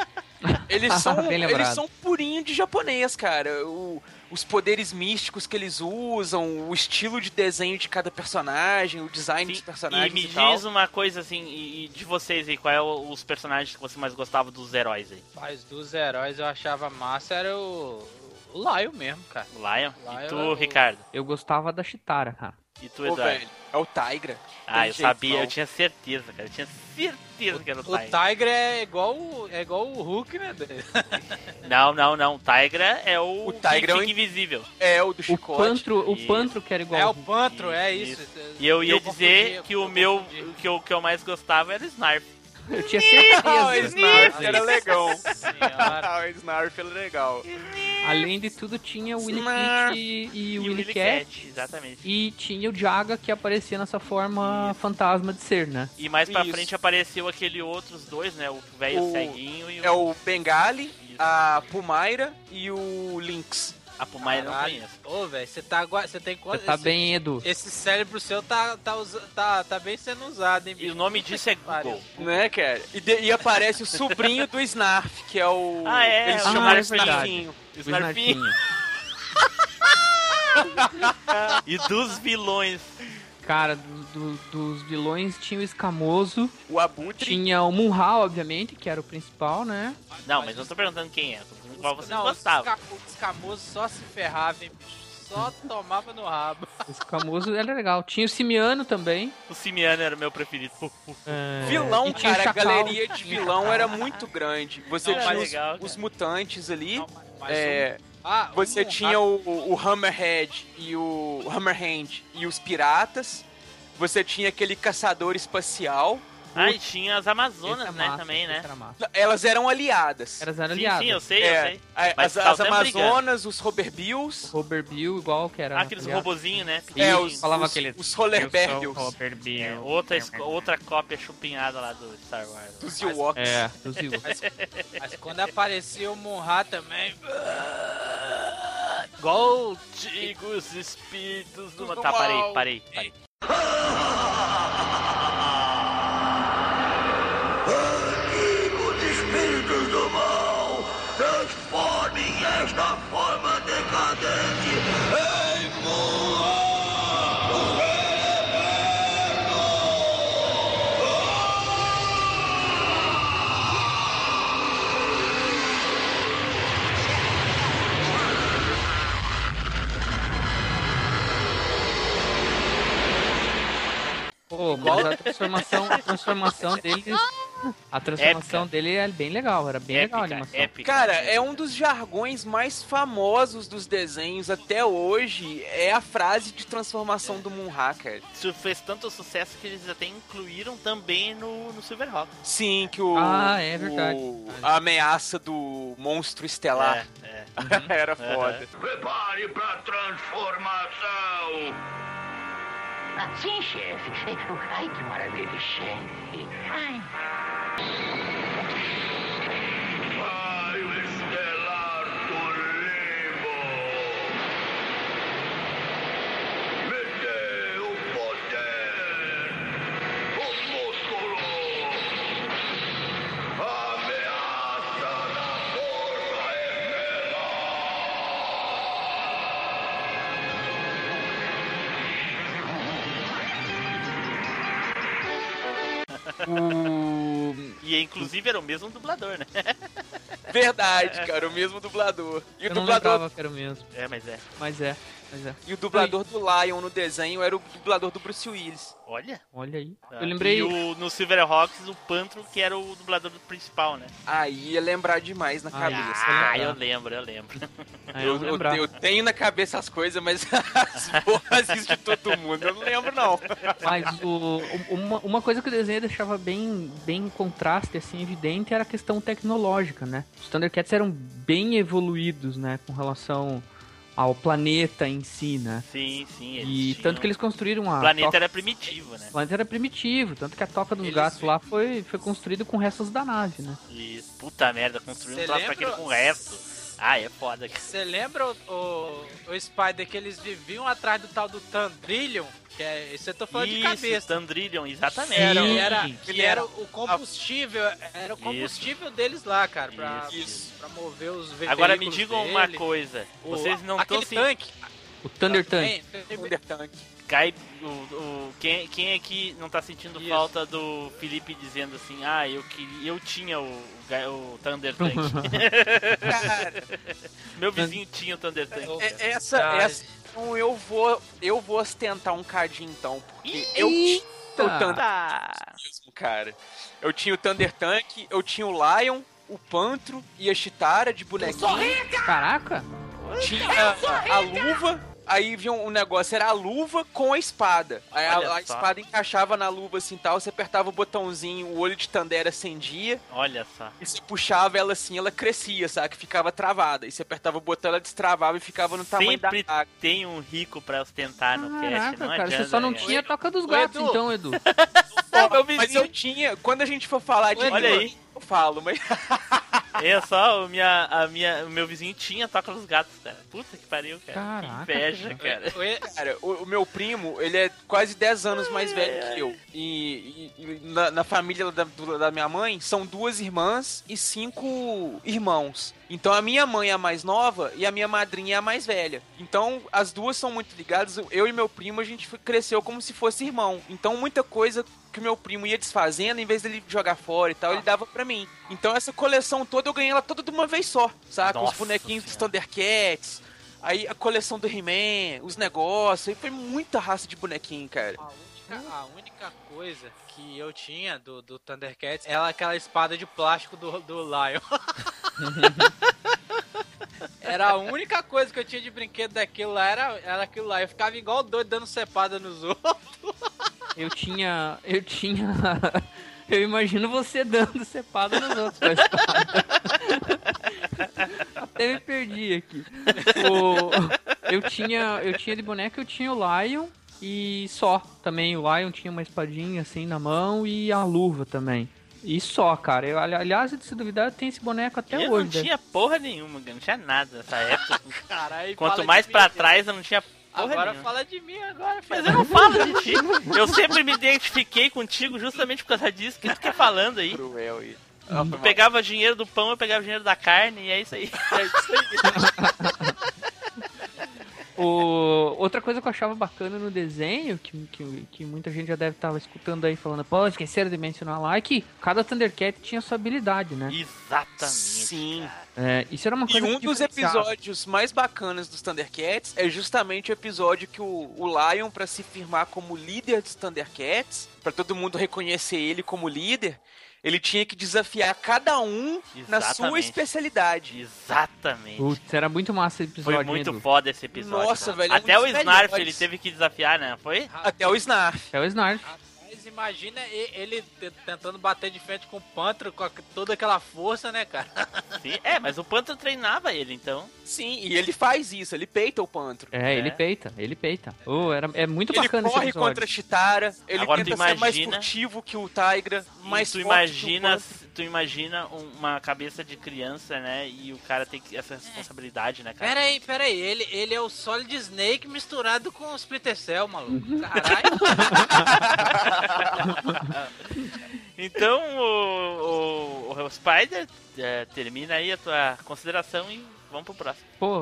Eles são, eles são purinho de japonês, cara. O- os poderes místicos que eles usam, o estilo de desenho de cada personagem, o design dos
Sim,
personagens
e me
e tal.
diz uma coisa assim, e, e de vocês aí, qual é o- os personagens que você mais gostava dos heróis aí?
Mas dos heróis eu achava massa era o, o Lion mesmo, cara.
O Lion?
Lion
e tu,
é o-
Ricardo?
Eu gostava da Chitara, cara.
E tu,
Pô,
Eduardo?
velho, é o Tigra.
ah,
tem
eu
jeito,
sabia,
não.
eu tinha certeza, cara. Eu tinha certeza que era o
O
Tigra.
Tiger é igual, o- é igual o Hulk, né?
Não, não, não. O Tigra é o,
O Tigra é o
invisível.
É o do
O
chicote.
Pantro, o. Pantro que era igual.
É o Pantro, é
Isso,
isso.
E eu ia dizer
confundi,
que o
eu
meu, que eu, que eu mais gostava era o Snarf.
Eu tinha
Ah, o
certeza.
Snarf era legal. Ah, o Snarf era legal.
Além de tudo, tinha o Willy
Snarf.
Kit e, e
E
o Willy Cat.
Cat, exatamente.
E tinha o Jaga que aparecia nessa forma fantasma de ser, né?
E mais pra
Isso.
frente apareceu aquele outros dois, né? O velho ceguinho e o...
É o Bengali, a Pumaira e o Lynx.
A Pumaia eu não conheço.
Ô, velho, você tá agora. Você tem
Você
quanto?
tá
esse,
bem, Edu.
Esse cérebro seu tá, tá, tá, tá bem sendo usado, hein,
E o nome disso é. Google.
Né, cara? E, de- e aparece o sobrinho do Snarf, que é o.
Ah, é,
Eles
ah,
chamam
é.
Snarfinho.
Snarfinho.
Snarfinho.
E dos vilões.
Cara, do- do- dos vilões tinha o Escamoso,
O Abutre.
tinha o Munhal, obviamente, que era o principal, né?
Não, mas não tô perguntando quem é. Tô qual vocês
Não,
gostavam.
os escamoso só se ferrava, hein, bicho? Só tomava no rabo.
O Escamoso era legal. Tinha o Simiano também.
O Simiano era o meu preferido.
é,
Vilão,
e
cara, a galeria de vilão era muito grande. Você
Não,
tinha
mas
os,
legal,
os mutantes ali.
Não, mas
é,
um- ah, um
você
Munra-
tinha o, o Hammerhead e o Hammerhand e os piratas. Você tinha aquele caçador espacial.
Ah, e tinha as Amazonas,
é
né,
massa,
também, né?
Elas eram aliadas.
Elas eram
Sim,
aliadas.
sim, eu sei, eu
É,
sei.
a-
Mas
as, as
sempre brigando.
Amazonas, os Roberbills.
Robert Bill, igual que era.
Ah, aqueles robozinhos, né?
É,
pequenininhos.
os,
falava
os,
aquele-
os Rollerberbills.
É, outra, outra cópia chupinhada lá do Star Wars.
Dos Ewoks.
É, dos Ewoks.
Mas quando aparecia o Munra também. Igual
Antigos espíritos do...
Do
Tá, parei, parei, parei.
desta forma decadente em Moa!
Pô, mas a transformação, a transformação deles a transformação dele é bem legal, era bem legal a
Épica,
animação.
épica.
Cara, é um dos jargões mais famosos dos desenhos até hoje. É a frase de transformação do Moonhacker.
Isso fez tanto sucesso que eles até incluíram também no, no Silverhawk.
Sim, que o.
Ah, é verdade.
o- a ameaça do monstro estelar
É, é.
era foda.
Prepare pra transformação!
Sim, chefe. Ai, que maravilha, chefe. Ai.
O...
E inclusive era o mesmo dublador, né?
Verdade, cara, o mesmo dublador. E o
Eu não
dublador,
lembrava que era o mesmo,
É, mas é.
mas é, é.
e o dublador do Lion no desenho era o dublador do Bruce Willis.
Olha.
Olha aí.
Ah,
Eu lembrei.
E o, no Silverhawks, o Pantro, que era o dublador principal, né?
Aí ia lembrar demais na
Ah,
cabeça.
Ah, eu lembro, eu lembro.
Ah, eu
Eu, eu, eu tenho na cabeça as coisas, mas as isso de todo mundo. Eu não lembro, não.
Mas o, uma, uma coisa que o desenho deixava bem, bem em contraste, assim, evidente, era a questão tecnológica, né? Os Thundercats eram bem evoluídos, né? Com relação ao planeta em si, né?
Sim, sim. eles
E
tinham-
tanto que eles construíram a
O planeta
toca-
era primitivo, né?
O planeta era primitivo, tanto que a toca dos
Eles-
gatos lá foi, foi construído com restos da nave, né?
E puta merda, construindo
Cê
um troço
lembra-
daquele com resto. Ah, é foda.
Você lembra o, o, o Spider que eles viviam atrás do tal do Tandrillion? Que é, isso eu tô falando de
Isso,
cabeça.
Tandrillion, exatamente.
Era
Que era, que era o combustível, era o combustível deles lá, cara, pra,
Isso.
pra mover os veículos
Agora me digam uma
dele.
coisa.
O-
Vocês não estão
aquele
se...
tanque.
O Thunder Tank.
Tem- tem-
Thunder Tank.
Cai, o, o- quem, quem aqui não tá sentindo
Isso.
falta do Felipe dizendo assim, ah, eu queria, eu tinha o, o, Thunder Tank.
Cara,
Meu vizinho tinha o Thunder Tank.
é- essa,
Ah,
essa então eu vou, eu vou ostentar um cadinho então, porque eu tinha o Thunder
Tá.
mesmo, cara. Eu tinha o Thunder Tank, eu tinha o Lion, o Pantro e a Chitara de bonequinho.
Caraca!
Tinha a, a luva. Aí vinha um negócio, era a luva com a espada. Aí a, a espada encaixava na luva assim tal, você apertava o botãozinho, o olho de Tandera acendia,
Olha só.
e você puxava ela assim, ela crescia, sabe? Fica travada. E você apertava o botão, ela destravava e ficava no tamanho
Sempre
da água.
tem um rico pra ostentar no cast,
Caraca,
não
cara,
adianta,
você só não
né?
tinha a toca dos gatos,
Edu.
então, Edu.
Não, meu
Mas
vizinho
eu tinha, quando a gente for falar de
Olha
língua,
aí.
eu falo, mas
É só, o, minha, a minha, o meu vizinho tinha toca dos gatos, cara. Puta que pariu, cara.
Caraca,
que inveja, cara.
O
Cara, o, o meu primo, ele é quase 10 anos mais velho que eu. E, e- e na, na família da, do- da minha mãe, são duas irmãs e cinco irmãos. Então a minha mãe é a mais nova e a minha madrinha é a mais velha. Então as duas são muito ligadas. Eu e meu primo, a gente cresceu como se fosse irmão. Então muita coisa que o meu primo ia desfazendo, em vez dele jogar fora e tal, ele dava pra mim. Então essa coleção toda eu ganhei ela toda de uma vez só, saca? Os
Nossa
bonequinhos dos. Thundercats. Aí a coleção do He-Man, os negócios, aí foi muita raça de bonequinho, cara.
A única, a única coisa que eu tinha do, do Thundercats era aquela espada de plástico do, do Lion. era a única coisa que eu tinha de brinquedo daquilo lá, era, era aquilo lá. Eu ficava igual doido dando cepada nos outros.
Eu tinha. Eu tinha. Eu imagino você dando cepada nos outros com a espada. Até me perdi aqui. O- eu tinha. Eu tinha de boneca, eu tinha o Lion e só. Também o Lion tinha uma espadinha assim na mão e a luva também. E só, cara. Eu, ali- aliás, se duvidar, eu tenho esse boneco até
eu
hoje.
não
deve-
tinha porra nenhuma. Não tinha nada nessa época.
Caralho,
Quanto mais pra
mim,
trás, eu não tinha porra
Agora
nenhuma.
fala de mim agora, filho.
Mas eu não falo de ti. Eu sempre me identifiquei contigo justamente por causa disso que tu quer falando aí.
Cruel e.
Tu pegava dinheiro do pão, eu pegava dinheiro da carne, e é isso aí. É isso aí.
O... Outra coisa que eu achava bacana no desenho, que, que, que muita gente já deve estar escutando aí falando, pô, esqueceram de mencionar lá, é que cada Thundercat tinha sua habilidade, né?
Exatamente.
Sim.
É, isso era uma
E
coisa
um
que
dos episódios mais bacanas dos Thundercats é justamente o episódio que o, o Lion, pra se firmar como líder dos Thundercats, pra todo mundo reconhecer ele como líder, ele tinha que desafiar cada um na sua
Exatamente.
especialidade.
Exatamente.
Putz, era muito massa esse episódio.
Foi muito
Edu.
foda esse episódio.
Nossa,
cara.
velho, é um
Até o
dos
Snarf
melhores.
ele teve que desafiar, né? Foi?
Até o Snarf.
É o Snarf.
Mas imagina e- ele te- tentando bater de frente com o Pantro com toda aquela força, né, cara?
Sim. É, mas o Panther treinava ele, então.
Sim, e ele faz isso, ele peita o Pantro.
É, ele
É.
peita, ele peita. Oh, era, é muito
Ele
bacana esse
corre
episódio.
contra a Chitara, ele
Agora
tenta ser mais
imagina-
furtivo que o Tigra, mais
tu
forte
imagina,
que o Pantro.
Tu imagina um- uma cabeça de criança, né? E o cara tem essa responsabilidade, né, cara?
Pera aí, pera aí. Ele, ele é o Solid Snake misturado com o Splinter Cell, maluco. Caralho.
Então o, o, o Spider é, termina aí a tua consideração e vamos pro próximo.
Pô,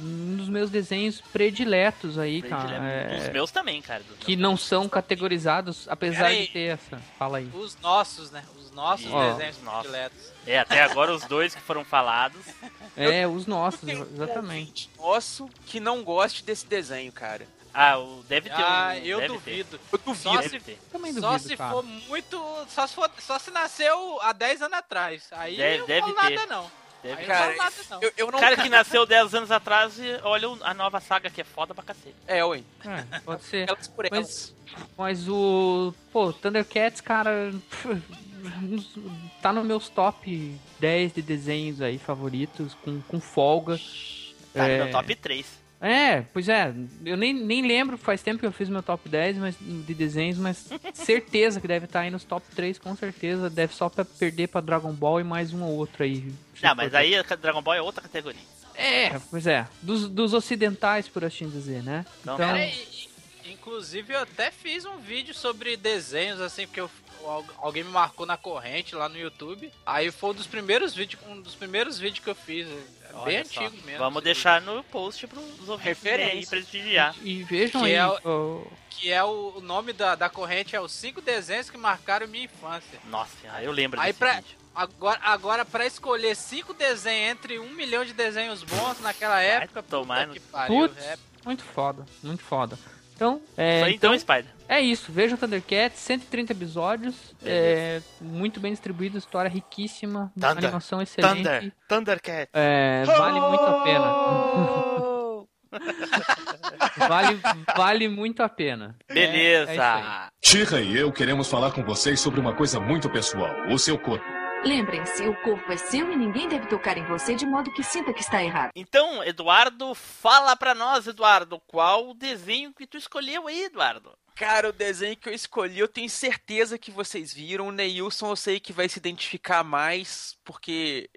um dos meus desenhos prediletos aí, cara.
Predilema. Os
é,
meus também, cara. Dos
Que não são categorizados, apesar
Peraí.
de ter essa. Fala aí.
Os nossos, né? Os nossos desenhos prediletos.
É, até agora os dois que foram falados.
É, os nossos, exatamente.
Nosso que não goste desse desenho, cara.
Ah, o, deve ter
Ah,
um.
eu duvido.
Eu
Só
duvido.
se,
Deve ter.
Também
só
duvido,
se
cara.
for muito. Só se, for, só se nasceu há 10 anos atrás. Aí
Deve-
eu não
deve
falo
ter.
nada, não.
Deve
Cara. Eu, eu não.
O cara que nasceu 10 anos atrás e olha a nova saga que é foda pra cacete.
É, ué.
É, pode ser.
Elas por elas.
Mas, mas o. Pô, Thundercats, cara. Tá nos meus top 10 de desenhos aí favoritos, com, com folga.
Tá
É.
no meu top 3.
É, pois é. Eu nem, nem lembro, faz tempo que eu fiz meu top 10 mas, de desenhos, mas certeza que deve estar aí nos top 3, com certeza. Deve só pra perder pra Dragon Ball e mais um ou outro aí.
Não, mas aí a Dragon Ball é outra categoria.
É, pois é. Dos, dos ocidentais, por assim dizer, né?
Então,
Então,
i- inclusive, eu até fiz um vídeo sobre desenhos, assim, porque eu- al- alguém me marcou na corrente lá no YouTube. Aí foi um dos primeiros vídeos, um dos primeiros vídeos que eu fiz. É
olha
bem
só.
antigo mesmo.
Vamos deixar no post pros ouvintes
Referência.
aí prestigiar.
e vejam
Que
aí.
é o- Que é o, o nome da, da corrente, é os cinco desenhos que marcaram minha infância.
Nossa, eu lembro
Aí
desse
pra,
vídeo.
agora, agora pra escolher cinco desenhos entre um milhão de desenhos bons naquela época,
tomar
puta
no-
que pariu.
Putz,
é-
muito foda, muito foda. Então, é,
Isso aí, então, Spider.
é isso. Vejam Thundercats, 130 episódios, é, muito bem distribuído, história riquíssima,
Thunder,
animação excelente.
Thunder, Thundercat.
É, vale muito a pena. vale, vale muito a pena.
Beleza.
É.
Shira e eu queremos falar com vocês sobre uma coisa muito pessoal: o seu corpo.
Lembrem-se, o corpo é seu e ninguém deve tocar em você de modo que sinta que está errado.
Então, Eduardo, fala pra nós, Eduardo, qual o desenho que tu escolheu aí, Eduardo?
Cara, o desenho que eu escolhi, eu tenho certeza que vocês viram. O Neilson eu sei que vai se identificar mais, porque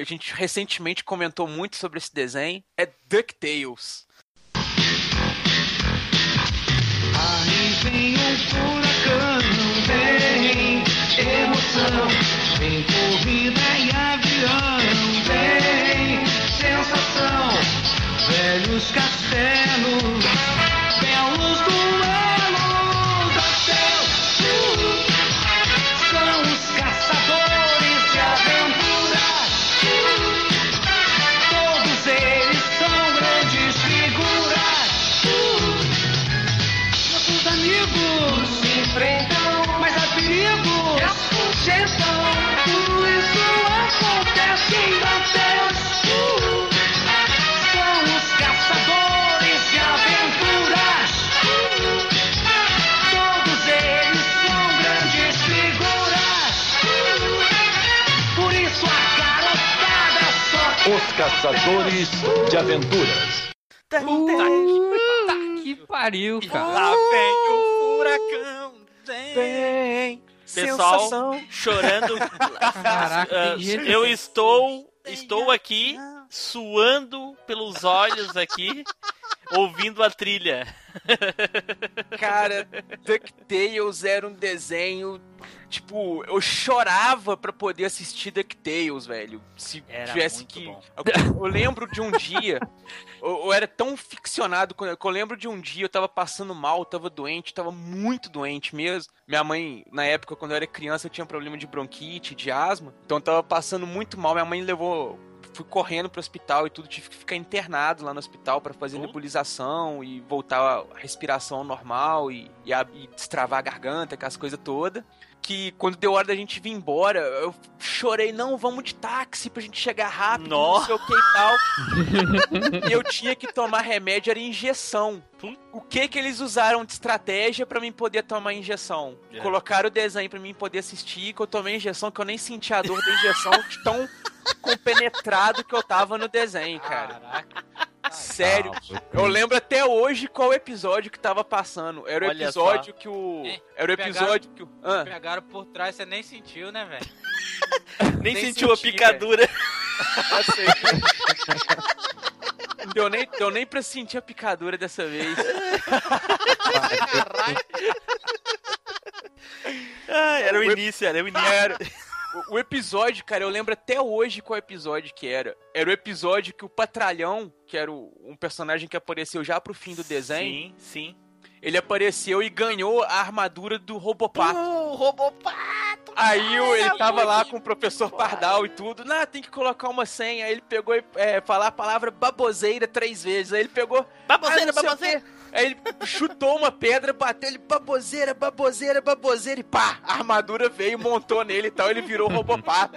a gente recentemente comentou muito sobre esse desenho. É DuckTales.
Aí vem um furacão, vem emoção, vem corrida e avião, vem sensação, velhos castelos, belos duelos Caçadores de Aventuras.
Puta que pariu, cara.
Lá vem o furacão. vem.
Pessoal,
sensação.
chorando.
Caraca, gente-
eu estou, estou aqui suando pelos olhos aqui. Ouvindo a trilha.
Cara, DuckTales era um desenho. Tipo, eu chorava pra poder assistir DuckTales, velho. Se
Era
tivesse que.
bom.
Eu, eu lembro de um dia. Eu, eu era tão ficcionado que eu lembro de um dia eu tava passando mal, eu tava doente, tava muito doente mesmo. Minha mãe, na época, quando eu era criança, eu tinha problema de bronquite, de asma. Então eu tava passando muito mal. Minha mãe levou. Fui correndo pro hospital e tudo, tive que ficar internado lá no hospital pra fazer
Puta.
nebulização e voltar a respiração normal e, e, a- e destravar a garganta, aquelas coisas todas. Que quando deu hora da gente vir embora, eu chorei, não, vamos de táxi pra gente chegar rápido, não
Nossa.
sei o que e tal. e eu tinha que tomar remédio, era injeção. O que que eles usaram de estratégia pra mim poder tomar injeção?
É.
Colocaram o desenho pra mim poder assistir, que eu tomei injeção, que eu nem senti a dor da injeção, tão compenetrado que eu tava no desenho, cara.
Caraca.
Sério.
Ah,
Eu lembro até hoje qual episódio que tava passando. Era o
Olha
episódio que o. Era o
pegaram-
episódio que o. Ah,
Pegaram por trás, você nem sentiu, né, velho?
Nem,
Nem
sentiu a
senti,
picadura.
eu sei. Deu nem, deu nem pra sentir a picadura dessa vez.
Ah, era o início, era o início.
Era. O, o episódio, cara, eu lembro até hoje qual episódio que era. Era o episódio que o Patralhão, que era o- um personagem que apareceu já pro fim do desenho,
Sim, sim.
ele apareceu e ganhou a armadura do Robopato.
O Robopato!
Aí o- ele tava lá com o professor Pardal e tudo. Não, tem que colocar uma senha. Aí ele pegou e é, falar a palavra baboseira três vezes. Aí ele pegou.
Baboseira,
ah,
baboseira.
Aí ele chutou uma pedra, bateu ele, baboseira, baboseira, baboseira, e pá! A armadura veio, montou nele e tal, ele virou robopato.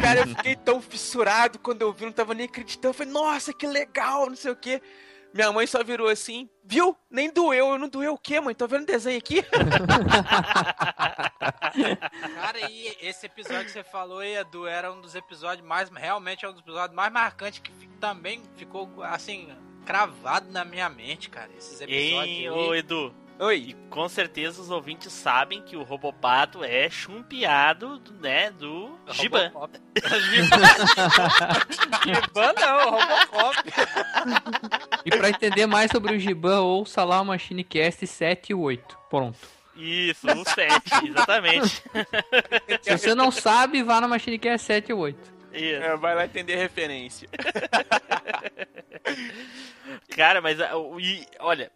Cara, eu fiquei tão fissurado quando eu vi, não tava nem acreditando. Eu falei, nossa, que legal, não sei o quê. Minha mãe só virou assim, viu? Nem doeu, eu não doeu o quê, mãe? Tô vendo desenho aqui?
Cara, e esse episódio que você falou, Edu, era um dos episódios mais. Realmente é um dos episódios mais marcantes que também ficou, assim, cravado na minha mente, cara. Esses episódios. Aí.
ô Edu? E
Oi.
com certeza os ouvintes sabem que o Robopato é chumpeado, do- né, do Giban.
Robocop. Giban não, Robocop.
E pra entender mais sobre o Giban, ouça lá o Machine Cast 7 e 8. Pronto.
Isso, o 7, exatamente.
Se você não sabe, vá na Machine Cast 7 e 8.
Isso.
É, vai lá entender a referência.
Cara, mas ah, e, olha,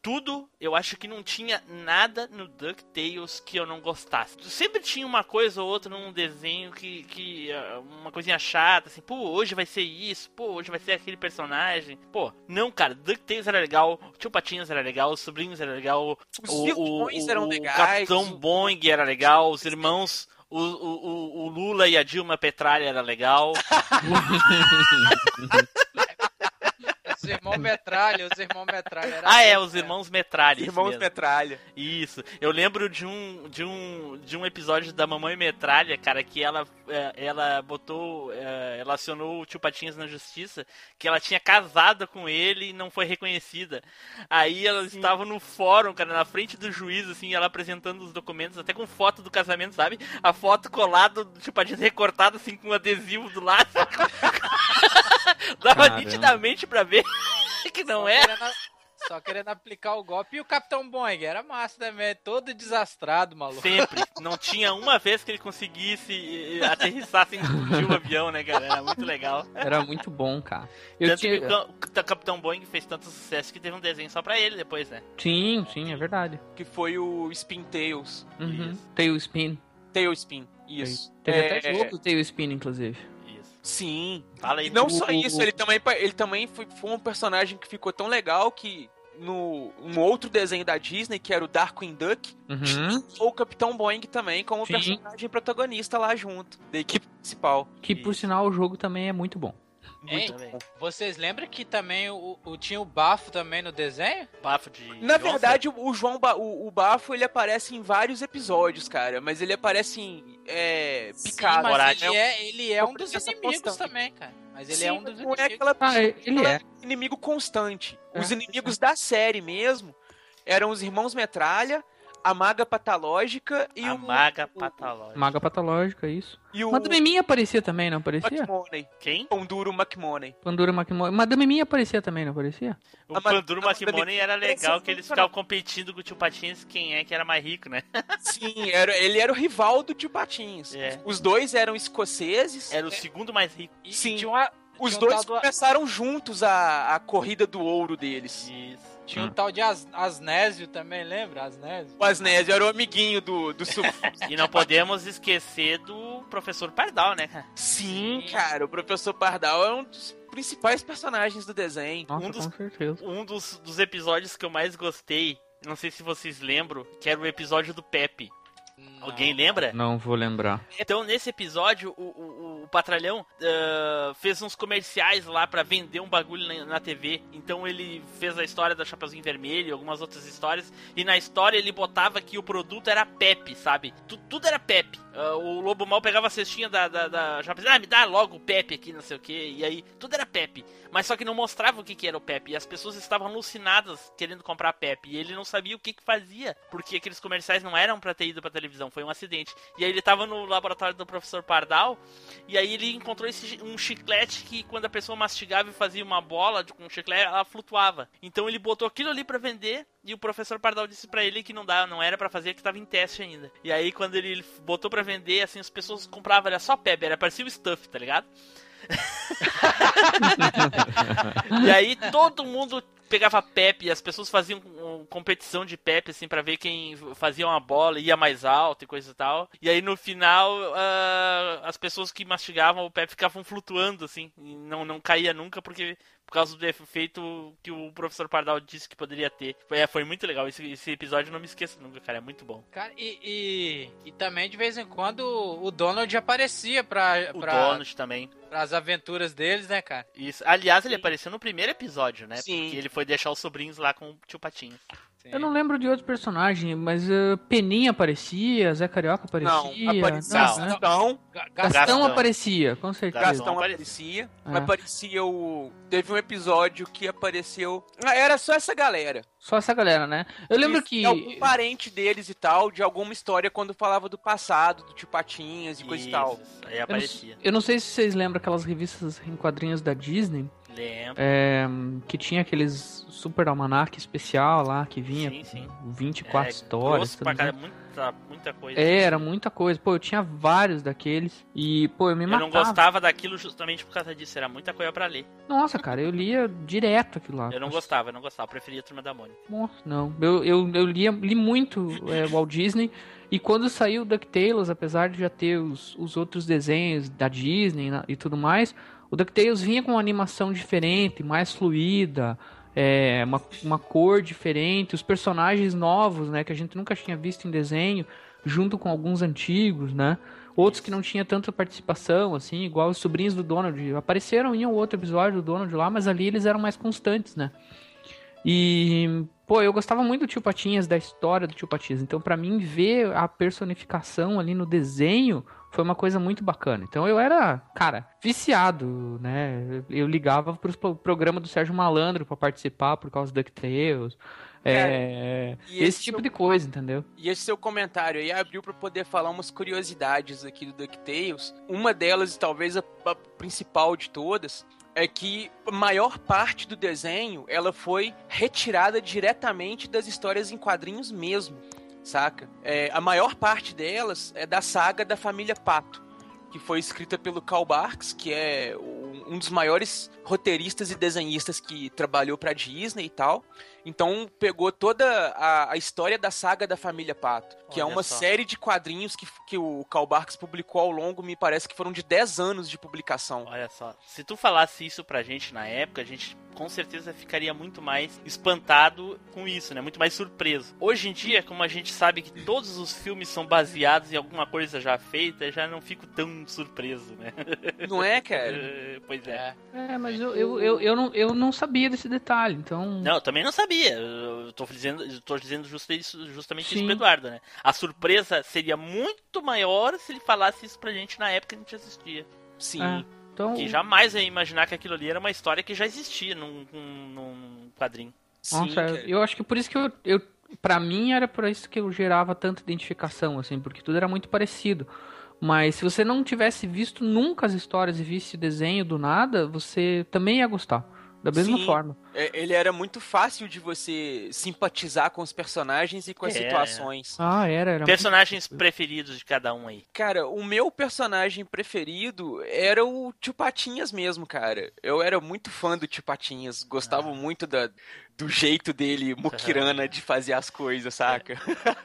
tudo eu acho que não tinha nada no DuckTales que eu não gostasse. Sempre tinha uma coisa ou outra num desenho que, que ah, uma coisinha chata, assim, pô, hoje vai ser isso, pô, hoje vai ser aquele personagem. Pô, não, cara, DuckTales era legal, o Tio Patinhas era legal, os sobrinhos era legal,
Os
o, o,
eram
o
legais,
Capitão
o-
Boing era legal, os irmãos. O, o, o- o Lula e a Dilma Petralha era legal.
Os irmãos Metralha, os irmãos Metralha.
Ah, é, os irmãos Metralha. isso
Irmãos
mesmo.
Metralha.
Isso. Eu lembro de um de um de um episódio da Mamãe Metralha, cara, que ela eh, ela botou, eh, ela acionou o Tio Patinhas na justiça, que ela tinha casado com ele e não foi reconhecida. Aí elas estavam no fórum, cara, na frente do juiz, assim, ela apresentando os documentos, até com foto do casamento, sabe? A foto colada do Tio Patinhas recortada, assim, com um adesivo do lado. Dava
Caramba.
nitidamente pra ver que não
Só
é.
querendo- Só querendo aplicar o golpe. E o Capitão Boeing era massa também, todo desastrado, maluco.
Sempre. Não tinha uma vez que ele conseguisse aterrissar sem explodir o avião, né, cara? Era muito legal.
Era muito bom, cara. Eu
Tanto
tinha...
que o Ca- o Capitão Boeing fez tanto sucesso que teve um desenho só pra ele depois, né?
Sim, sim, é verdade.
Que foi o Spin Tails.
Uhum.
Isso.
Tailspin.
Tailspin. Isso.
Teve
É,
até jogo do Tailspin, inclusive.
Sim.
Fala aí.
E não
tu.
só isso, ele também, ele também foi, foi um personagem que ficou tão legal que no um outro desenho da Disney, que era o Darkwing Duck,
Uhum.
foi o Capitão Boeing também como
Sim.
personagem protagonista lá junto, da equipe principal.
Que por sinal o jogo também é muito bom.
Hein? Vocês lembram que também o, o- tinha o bafo também no desenho?
Bafo de.
Na verdade, o, o João Ba- o, o Bafo ele aparece em vários episódios, cara, mas ele aparece em é, picado.
Sim, mas ele é, ele é um dos inimigos
constante.
também, cara. Mas ele
Sim,
é um dos
não é
inimigos.
aquela
Ah, ele é.
inimigo constante. Os
É.
inimigos da série mesmo eram os irmãos Metralha, a Maga Patológica e
A
o.
maga patológica.
Maga patológica, isso.
E o
Madame Mim aparecia também, não aparecia?
McMoney.
Quem?
Pão duro McMoney.
Pandora McMoney. Madame Mim aparecia também, não aparecia?
O
A
Panduro
a ma-
Makimone era legal, que eles ficavam competindo com o tio Patinhas quem é que era mais rico, né?
Sim, era, ele era o rival do tio Patinhos.
É.
Os dois eram escoceses.
Era o segundo mais rico.
E-
Sim.
Tinha, uma-
Os
tinha
dois começaram juntos a, a corrida do ouro deles.
Isso.
Tinha um tal de As, Asnésio também, lembra? Asnésio.
O Asnésio era o amiguinho do, do Sul.
E não podemos esquecer do professor Pardal, né, cara?
Sim, cara, o professor Pardal é um dos principais personagens do desenho.
Nossa,
Um dos-
com certeza.
Um dos, dos episódios que eu mais gostei, não sei se vocês lembram, que era o episódio do Pepe. Alguém lembra?
Não vou lembrar.
Então, nesse episódio, o, o, o Patralhão ah, fez uns comerciais lá pra vender um bagulho na, na TV. Então, ele fez a história da Chapeuzinho Vermelho e algumas outras histórias. E na história, ele botava que o produto era Pepe, sabe? Tu- tudo era Pepe. Ah, o Lobo Mal pegava a cestinha da, da, da Chapeuzinho, ah, me dá logo o Pepe aqui, não sei o que. E aí, tudo era Pepe. Mas só que não mostrava o que, que era o Pepe. E as pessoas estavam alucinadas querendo comprar Pepe. E ele não sabia o que, que fazia. Porque aqueles comerciais não eram pra ter ido pra televisão. Foi um acidente. E aí ele tava no laboratório do professor Pardal. E aí ele encontrou esse, um chiclete que quando a pessoa mastigava e fazia uma bola com um chiclete, ela flutuava. Então ele botou aquilo ali pra vender. E o professor Pardal disse pra ele que não dá, não era pra fazer, que tava em teste ainda. E aí quando ele botou pra vender, assim, as pessoas compravam, era só Pepe, era parecia o Stuff, tá ligado? E aí todo mundo pegava Pepe e as pessoas faziam competição de Pepe, assim, pra ver quem fazia uma bola, ia mais alto e coisa e tal. E aí no final, ah, as pessoas que mastigavam o Pepe ficavam flutuando, assim, não, não caía nunca porque por causa do efeito que o professor Pardal disse que poderia ter. Foi, é, foi muito legal. Esse, esse episódio não me esqueço nunca, cara. É muito bom.
Cara, e, e, e também de vez em quando o Donald aparecia pra,
O
pra,
Donald também.
pras aventuras deles, né, cara?
Isso. Aliás, ele apareceu no primeiro episódio, né?
Sim.
Porque ele foi deixar os sobrinhos lá com o tio Patinho.
Sim.
Eu não lembro de outros personagens, mas uh, Peninha aparecia, Zé Carioca
Não,
aparecia.
aparecia
não, né?
Gastão,
Ga- Ga-
Gastão,
Gastão.
aparecia, com certeza.
Gastão aparecia.
aparecia.
É.
Aparecia o. Teve um episódio que apareceu. Ah, era só essa galera.
Só essa galera, né? Eu lembro
E
que.
Algum parente deles e tal, de alguma história quando falava do passado, do tio Patinhas e coisa e tal.
Isso, Aí
Eu não,
aparecia.
eu não sei se vocês lembram aquelas revistas em quadrinhos da Disney,
Lembro.
é, que tinha aqueles super almanac especial lá, que vinha
Sim, sim.
com 24
É,
histórias.
pra cara, muita, muita coisa.
É, era muita coisa. Pô, eu tinha vários daqueles. E, pô, eu me
Eu
matava.
não gostava daquilo justamente por causa disso. Era muita coisa pra ler.
Nossa, cara, eu lia direto aquilo lá.
Eu não gostava, eu não gostava. Eu preferia a Turma da Mônica.
Nossa, não. Eu, eu, eu lia, li muito é, Walt Disney. E quando saiu DuckTales, apesar de já ter os, os outros desenhos da Disney e tudo mais, o DuckTales vinha com uma animação diferente, mais fluida, é, uma, uma cor diferente, os personagens novos, né, que a gente nunca tinha visto em desenho, junto com alguns antigos, né? Outros que não tinha tanta participação, assim, igual os sobrinhos do Donald. Apareceram em um outro episódio do Donald lá, mas ali eles eram mais constantes, né? E, pô, eu gostava muito do Tio Patinhas, da história do Tio Patinhas. Então, pra mim, ver a personificação ali no desenho foi uma coisa muito bacana. Então, eu era, cara, viciado, né? Eu ligava pro pro programa do Sérgio Malandro pra participar por causa do DuckTales. É,
e
esse,
esse
tipo
seu-
de coisa, entendeu?
E esse seu comentário aí abriu pra poder falar umas curiosidades aqui do DuckTales. Uma delas, e talvez a, a principal de todas, é que a maior parte do desenho ela foi retirada diretamente das histórias em quadrinhos mesmo, saca? É, a maior parte delas é da saga da família Pato, que foi escrita pelo Karl Barks, que é um dos maiores roteiristas e desenhistas que trabalhou pra Disney e tal. Então pegou toda a, a história da saga da família Pato, que é
Olha
uma
só.
série de quadrinhos que, que o Karl Barks publicou ao longo, me parece que foram de 10 anos de publicação.
Olha só, se tu falasse isso pra gente na época, a gente com certeza ficaria muito mais espantado com isso, né? Muito mais surpreso. Hoje em dia, como a gente sabe que todos os filmes são baseados em alguma coisa já feita, eu já não fico tão surpreso, né?
Não é, cara?
Eh, pois é.
É.
É, mas eu, eu, eu, eu, não, eu não sabia desse detalhe, então.
Não, eu também não sabia. Eu tô dizendo, eu tô dizendo justa isso- justamente isso pro Eduardo, né? A surpresa seria muito maior se ele falasse isso pra gente na época que a gente assistia.
Sim.
É, então
Que jamais ia imaginar que aquilo ali era uma história que já existia num, num, num quadrinho.
Sim,
Nossa,
cara.
eu acho que por isso que eu, eu Pra mim era por isso que eu gerava tanta identificação, assim, porque tudo era muito parecido. Mas se você não tivesse visto nunca as histórias e visse o desenho do nada, você também ia gostar. Da mesma
Sim.
forma.
É, Ele era muito fácil de você simpatizar com os personagens e com as
É,
situações.
Ah, era, era.
Personagens preferidos de cada um aí.
Cara, o meu personagem preferido era o Tio Patinhas mesmo, cara. Eu era muito fã do Tio Patinhas, gostava muito da, do jeito dele, muquirana, de fazer as coisas, saca?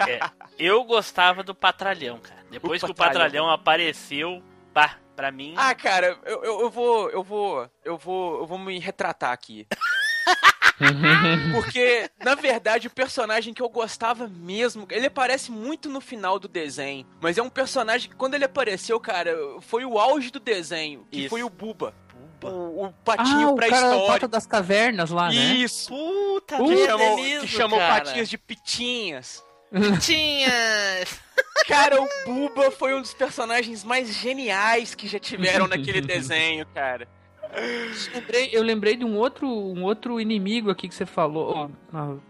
É, eu gostava do Patralhão, cara. Depois que o
Patralhão.
Patralhão apareceu, pá, pra mim.
Ah, cara, eu, eu, eu vou. Eu vou. Eu vou. Eu vou me retratar aqui. Porque, na verdade, o personagem que eu gostava mesmo, ele aparece muito no final do desenho. Mas é um personagem que, quando ele apareceu, cara, foi o auge do desenho. Que
Isso.
foi o Buba.
Buba.
O, o patinho
ah, o cara
pré-histórico.
Pata das cavernas lá, né?
Isso.
Puta,
Que
que
chamou, que chamou
cara.
patinhas de pitinhas.
Tinha.
Cara, o Buba foi um dos personagens mais geniais que já tiveram naquele desenho, cara.
Lembrei- eu lembrei de um outro, um outro inimigo aqui que você falou.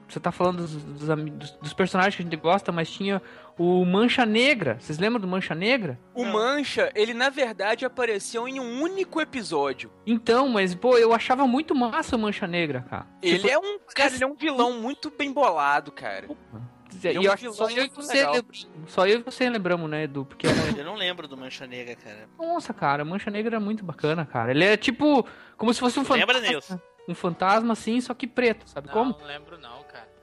Você tá falando dos, dos dos- personagens que a gente gosta, mas tinha o Mancha Negra. Vocês lembram do Mancha Negra?
O Mancha, ele na verdade apareceu em um único episódio.
Então, mas, pô, eu achava muito massa o Mancha Negra, cara.
Ele
Tipo,
é um, cara, ele é um vilão muito bem bolado, cara.
E
é um
eu acho que só eu e
muito
você. Só eu e você lembramos, né, Edu? Porque era...
Eu não lembro do Mancha Negra, cara.
Nossa, cara, Mancha Negra é muito bacana, cara. Ele é tipo, como se fosse um
Lembra,
fantasma.
Nilson?
Um fantasma assim, só que preto, sabe
Não,
como?
não lembro não, cara.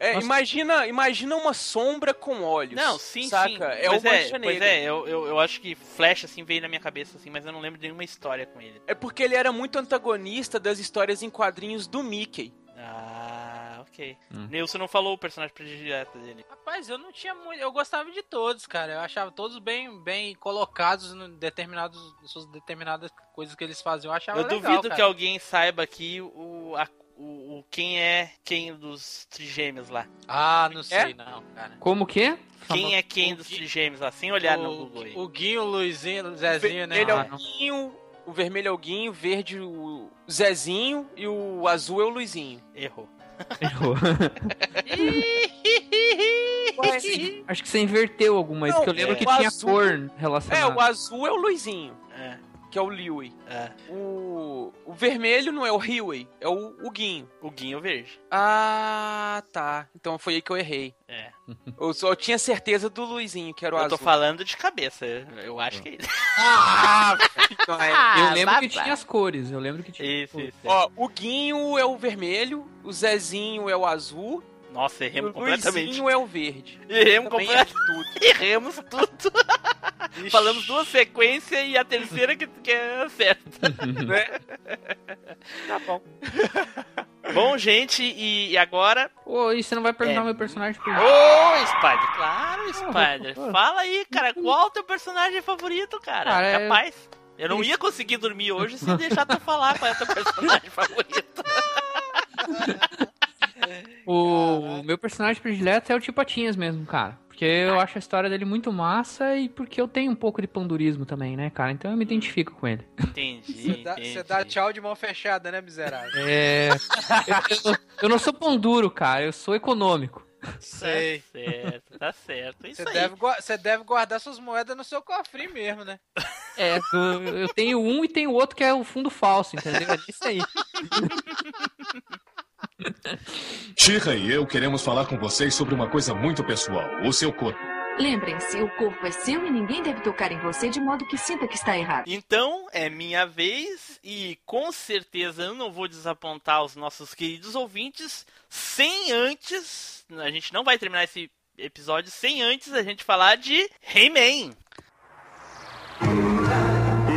É,
Nossa.
imagina, imagina uma sombra com olhos.
Não, sim,
saca?
sim.
É
pois
o Mancha
Pois
Negra.
é, eu, eu, eu acho que Flash, assim, veio na minha cabeça, assim, mas eu não lembro de nenhuma história com ele.
É porque ele era muito antagonista das histórias em quadrinhos do Mickey.
Ah, ok.
Hum.
Nilson não falou o personagem predileto dele.
Rapaz, eu não tinha muito. Eu gostava de todos, cara. Eu achava todos bem, bem colocados em determinados, suas determinadas coisas que eles faziam. Eu achava
eu
legal,
duvido
cara.
que alguém saiba aqui o, a- o, o- quem é quem dos trigêmeos lá.
Ah, não sei
É?
não, cara.
Como que é?
Quem é quem
o
dos
Gui-
trigêmeos lá, sem olhar no
o,
Google aí.
o Guinho, o Luizinho, o Zezinho, né?
Ele é
Ah,
o
não.
Guinho, o vermelho é o Guinho, o verde o Zezinho e o azul é o Luizinho.
Errou.
Errou. Acho que você inverteu alguma
Não,
porque eu lembro
é.
que
o
tinha
azul-
cor
É,
relacionada.
o azul é o Luizinho,
É,
que é o Liui.
é.
O, o vermelho não é o Huey, é o, o Guinho.
O Guinho Verde.
Ah, tá. Então foi aí que eu errei.
É.
Eu só tinha certeza do Luizinho, que era o
Eu
azul.
tô falando de cabeça. Eu acho que é isso.
Ah, então é.
eu lembro que tinha as cores, eu lembro que tinha.
Isso, isso.
Ó, o Guinho é o vermelho, o Zezinho é o azul,
Nossa, erremos
o
completamente.
Luizinho é o verde.
Erremos completamente.
errei tudo.
Erremos tudo. Falamos duas sequências e a terceira que, que é certa.
né? Tá bom.
Bom, gente, e, e agora?
Ô, e você não vai perguntar
É.
meu personagem por
Ô, Spider, claro, Spider. Fala aí, cara, qual o teu personagem favorito, cara?
Cara, é-
Capaz. Eu não ia conseguir dormir hoje sem deixar tu falar qual é o teu personagem favorito.
O meu personagem predileto é o Tio Patinhas mesmo, cara. Porque eu acho a história dele muito massa e porque eu tenho um pouco de pandurismo também, né, cara? Então eu me identifico com ele.
Entendi.
Você dá,
entendi.
você dá tchau de mão fechada, né, miserável?
É. eu, eu- eu não sou pão duro, cara, eu sou econômico.
Sei.
Tá certo, tá certo. Isso
Você
aí.
deve, você deve guardar suas moedas no seu cofrinho mesmo, né?
É, eu tenho um e tenho outro que é o fundo falso, entendeu? É isso aí.
Shira e eu queremos falar com vocês sobre uma coisa muito pessoal: o seu corpo.
Lembrem-se, o corpo é seu e ninguém deve tocar em você de modo que sinta que está errado.
Então, é minha vez e com certeza eu não vou desapontar os nossos queridos ouvintes sem antes. A gente não vai terminar esse episódio sem antes a gente falar de He-Man.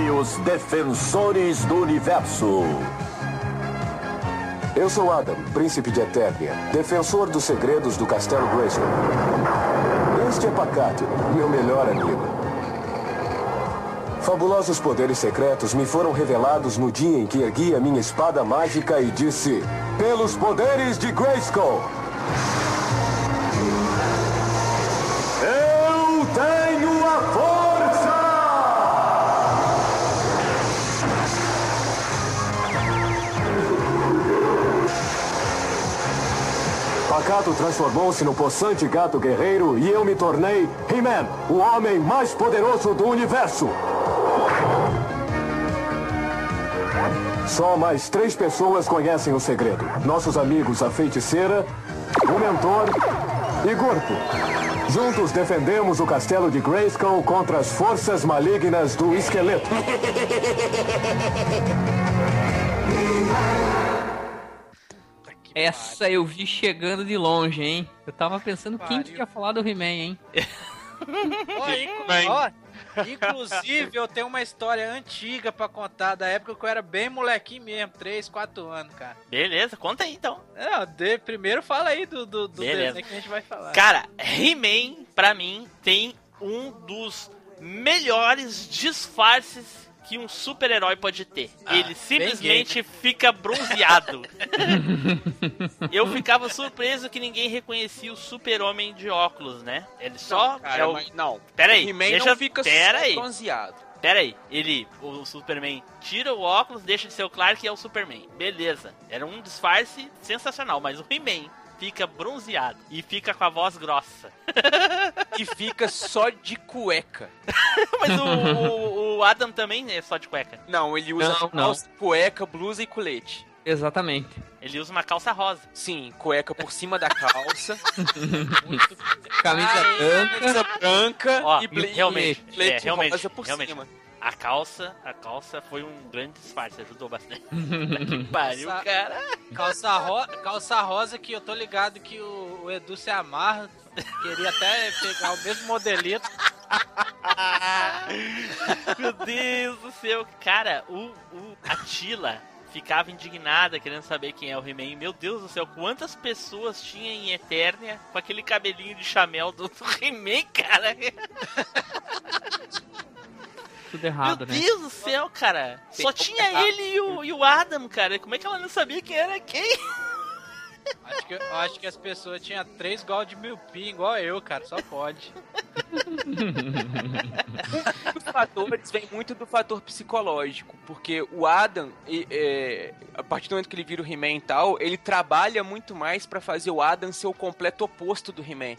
e os defensores do universo. Eu sou Adam, príncipe de Eternia, defensor dos segredos do Castelo Grayskull. Este é Pacato, meu melhor amigo. Fabulosos poderes secretos me foram revelados no dia em que ergui a minha espada mágica e disse: Pelos poderes de Grayskull! Pacato transformou-se no possante gato guerreiro e eu me tornei He-Man, o homem mais poderoso do universo. Só mais três pessoas conhecem o segredo. Nossos amigos a feiticeira, o mentor e Gorpo. Juntos defendemos o castelo de Grayskull contra as forças malignas do esqueleto.
Essa eu vi chegando de longe, hein? Eu tava pensando quem que ia falar do He-Man, hein?
Ó, inclusive, eu tenho uma história antiga pra contar, da época que eu era bem molequinho mesmo, 3, 4 anos, cara.
Beleza, conta aí então.
Não, de, primeiro fala aí do, do, do desenho que a gente vai falar.
Cara, He-Man, pra mim, tem um dos melhores disfarces que um super-herói pode ter.
Ah,
Ele simplesmente fica bronzeado. Eu ficava surpreso que ninguém reconhecia o super-homem de óculos, né? Ele só
Não, cara,
é o...
mas não.
Pera aí, deixa...
não fica
Pera aí.
bronzeado.
Pera aí, ele, o Superman, tira o óculos, deixa de ser o Clark e é o Superman. Beleza. Era um disfarce sensacional, mas o He-Man fica bronzeado e fica com a voz grossa.
E fica só de cueca.
Mas o, o- o Adam também é só de cueca.
Não, ele usa
Não, não.
cueca, blusa e colete.
Exatamente.
Ele usa uma calça rosa.
Sim, cueca por cima da calça,
Camisa branca.
camisa branca
Ó,
e
realmente,
e
é, realmente,
rosa por
realmente.
cima.
A calça, a calça foi um grande disfarce, ajudou bastante. que pariu,
Calça-
cara.
Calça, ro calça rosa que eu tô ligado que o, o Edu se amarra. Queria até pegar o mesmo modelito.
Meu Deus do céu. Cara, o, o a Tila ficava indignada querendo saber quem é o He-Man. Meu Deus do céu, quantas pessoas tinha em Eternia com aquele cabelinho de chamel do, do He-Man, cara?
Tudo errado,
Meu
né?
Deus do céu, cara. Só tinha ele e o, e o Adam, cara. Como é que ela não sabia quem era quem?
Acho que, acho que as pessoas tinham três gols de miopia, igual eu, cara. Só pode.
Os fatores vêm muito do fator psicológico, porque o Adam, e- é, a partir do momento que ele vira o He-Man e tal, ele trabalha muito mais pra fazer o Adam ser o completo oposto do He-Man.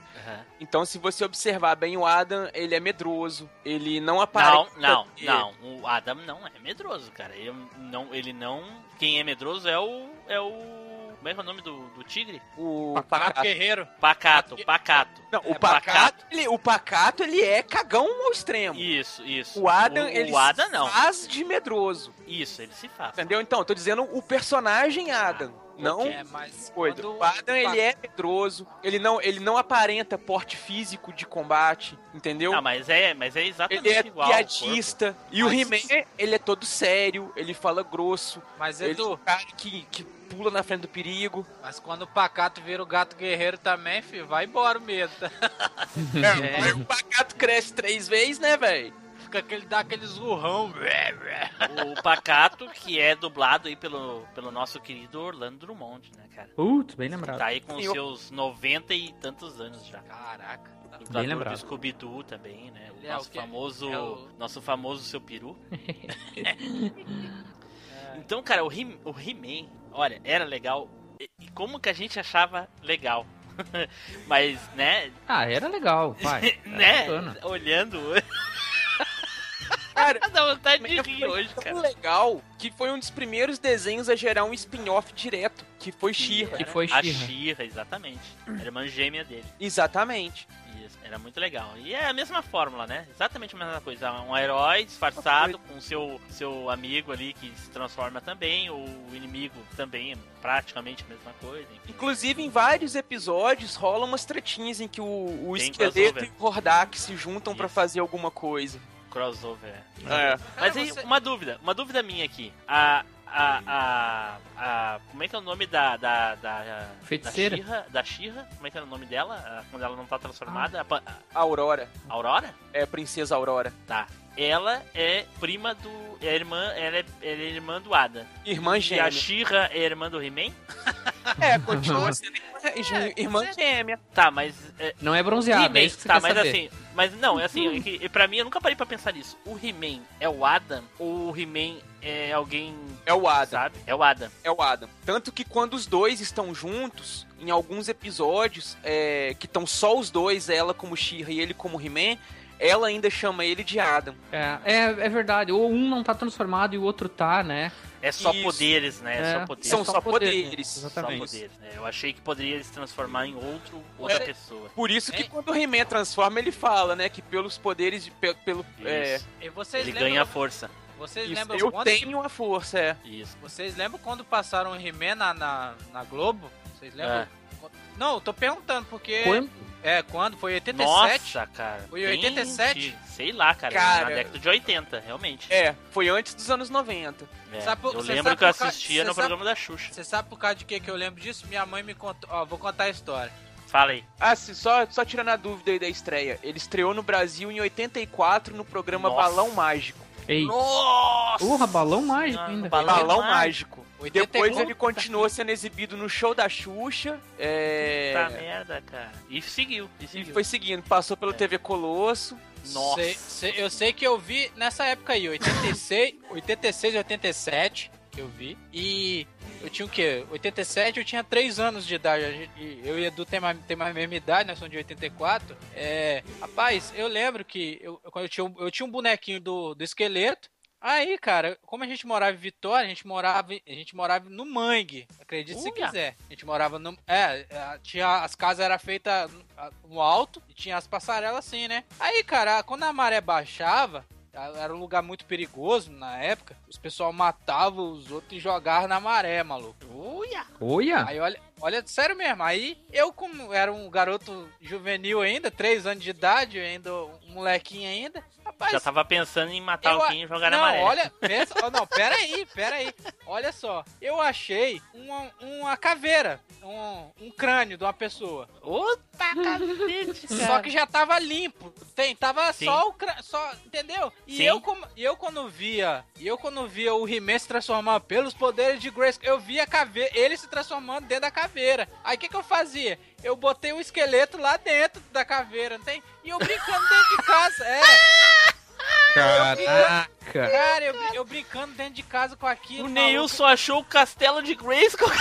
Então, se você observar bem o Adam, ele é medroso, ele não
Não,
aparenta.
não,
ter-
não. O Adam não é medroso, cara. Ele não, ele não. Quem é medroso é o. É o. Como é que é o nome do, do tigre?
O pacato.
Guerreiro.
Pacato, pacato.
Não, o
É
pacato, ele, o pacato, ele é cagão ao extremo.
Isso, isso.
O Adam,
o,
ele
o Adam
se
não.
faz de medroso.
Isso, ele se faz.
Entendeu? Então, eu tô dizendo o personagem Adam. Não
É, mas
coisa.
quando
O Adam,
o
ele é medroso. Ele não, ele não aparenta porte físico de combate. Entendeu?
Ah, mas é, mas é exatamente
Ele é
igual.
piadista. E o
Mas-
He-Man, ele é todo sério. Ele fala grosso.
Mas,
Ele é um cara que, que pula na frente do perigo.
mas quando o pacato vira o gato guerreiro também, filho, vai embora o medo. tá?
É. Aí o pacato cresce três vezes, né, velho?
Fica aquele, dá aquele zurrão.
O Pacato, que é dublado aí pelo, pelo nosso querido Orlando Drummond, né, cara?
Putz, bem lembrado.
Tá aí com
Sim, eu-
seus 90 e tantos anos já.
Caraca.
Dublador
lembrado.
do Scooby-Doo também, né? O
é
nosso
o
famoso.
É o-
Nosso famoso seu peru. então, cara, o He- o He-Man, olha, era legal. E como que a gente achava legal? Mas, né?
Ah, era legal, vai. Era
né?
bacana.
Olhando.
Cara,
Dá vontade de rir hoje,
tão
cara.
legal que foi um dos primeiros desenhos a gerar um spin-off direto, que foi She-Ra.
Que foi
A
She-Ra.
She-Ra, exatamente. Era a irmã gêmea dele.
Exatamente.
Isso, era muito legal. E é a mesma fórmula, né? Exatamente a mesma coisa. Um herói disfarçado com seu, seu amigo ali que se transforma também, o inimigo também é praticamente a mesma coisa. Enfim.
Inclusive, em vários episódios rolam umas tretinhas em que o, o esqueleto
crossover.
e o Hordak se juntam pra
Isso.
fazer alguma coisa.
Crossover.
É.
Mas aí, uma dúvida, uma dúvida minha aqui. A. A, a, a- como é que é o nome da. Da, da,
Feiticeira.
Da She-Ra? Da? Como é que é o nome dela? A- Quando ela não tá transformada? A Pa-
A Aurora.
a Aurora?
É a Princesa Aurora.
Tá. Ela é prima do. É irmã. Ela é, ela é irmã do Ada.
Irmã
E a
gêmea.
She-Ra é irmã do He-Man?
É, continua sendo irmã, irmã gêmea.
Tá, mas. É,
Não é bronzeado, é
He-Man,
isso que você
tá,
quer
mas
saber.
assim. Mas não, é assim, é que, pra mim eu nunca parei pra pensar nisso. O He-Man é o Adam ou o He-Man é alguém.
É o Adam.
Sabe? É o Adam.
É o Adam. Tanto que quando os dois estão juntos, em alguns episódios, é, que estão só os dois, ela como She-Ra e ele como He-Man, ela ainda chama ele de Adam.
É, é, é verdade. Ou um não tá transformado e o outro tá, né?
É só
Isso.
poderes, né? É,
É,
só poderes.
São
só
só
poderes,
poderes.
Só
Exatamente.
poderes, né? Eu achei que poderia se transformar em outro, outra
É.
pessoa.
Por isso que quando o He-Man transforma, ele fala, né, que pelos poderes de pe- pelo é.
E
Ele
lembram,
ganha força.
Vocês
isso,
lembram
eu
quando
tenho a força, é.
Isso.
Vocês lembram quando passaram o He-Man na, na, na Globo? Vocês lembram?
É.
Não, eu tô perguntando, porque.
Quando?
É, quando? Foi em 87?
Nossa, cara.
Foi
bem
87?
antigo. Sei lá, cara.
Cara.
Na década de 80, realmente.
É, foi antes dos anos 90.
É,
Sabe
eu
você
lembro
sabe
que eu assistia no
sabe-
programa da Xuxa.
Você sabe por causa de que, que eu lembro disso? Minha mãe me contou. Ó, vou contar a história.
Fala aí.
Ah, sim, só, só tirando a dúvida aí da estreia. Ele estreou no Brasil em 84 no programa
Nossa.
Balão Mágico.
Ei.
Nossa!
Porra, balão mágico ainda.
balão-
Balão
Mágico.
Mágico.
84.
Depois ele continuou sendo exibido no show da Xuxa. É...
Puta merda, cara. E seguiu, e
E
seguiu.
foi seguindo, passou pelo TV Colosso.
Nossa.
Sei- sei- eu sei que eu vi nessa época aí, 86, 86 87, que eu vi. E eu tinha o quê? 87, eu tinha 3 anos de idade. E Eu e Edu tem mais, tem mais a mesma idade, nós somos de 84. É, rapaz, eu lembro que eu, eu, tinha, um- eu tinha um bonequinho do, do esqueleto. Aí, cara, como a gente morava em Vitória, a gente morava, a gente morava no Mangue. Acredite se
Uia.
quiser. A gente morava no. É, é, tinha, as casas eram feitas no alto e tinha as passarelas assim, né? Aí, cara, quando a maré baixava, era um lugar muito perigoso na época. Os pessoal matavam os outros e jogavam na maré, maluco.
Uia!
Olha!
Aí olha, olha, sério mesmo. Aí eu, como era um garoto juvenil ainda, 3 anos de idade, ainda um molequinho ainda, rapaz.
Já tava pensando em matar
eu
alguém e jogar na
não,
maré.
olha, pensa, oh, não, pera aí, pera aí. Olha só, eu achei uma, uma caveira, um, um crânio de uma pessoa.
Puta cacete,
Só que já tava limpo. Tem, tava
Sim.
só o crânio, só, entendeu? E
Sim.
eu, como, e eu quando via, e eu quando via o He-Man se transformar pelos poderes de Grace, eu via a caveira, ele se transformando dentro da caveira. Aí o que que eu fazia? Eu botei o esqueleto lá dentro da caveira, não tem? E eu brincando dentro de casa, é.
Caraca!
Cara, eu, eu brincando dentro de casa com aquilo.
O
maluco.
Neilson achou o castelo de Grayskull.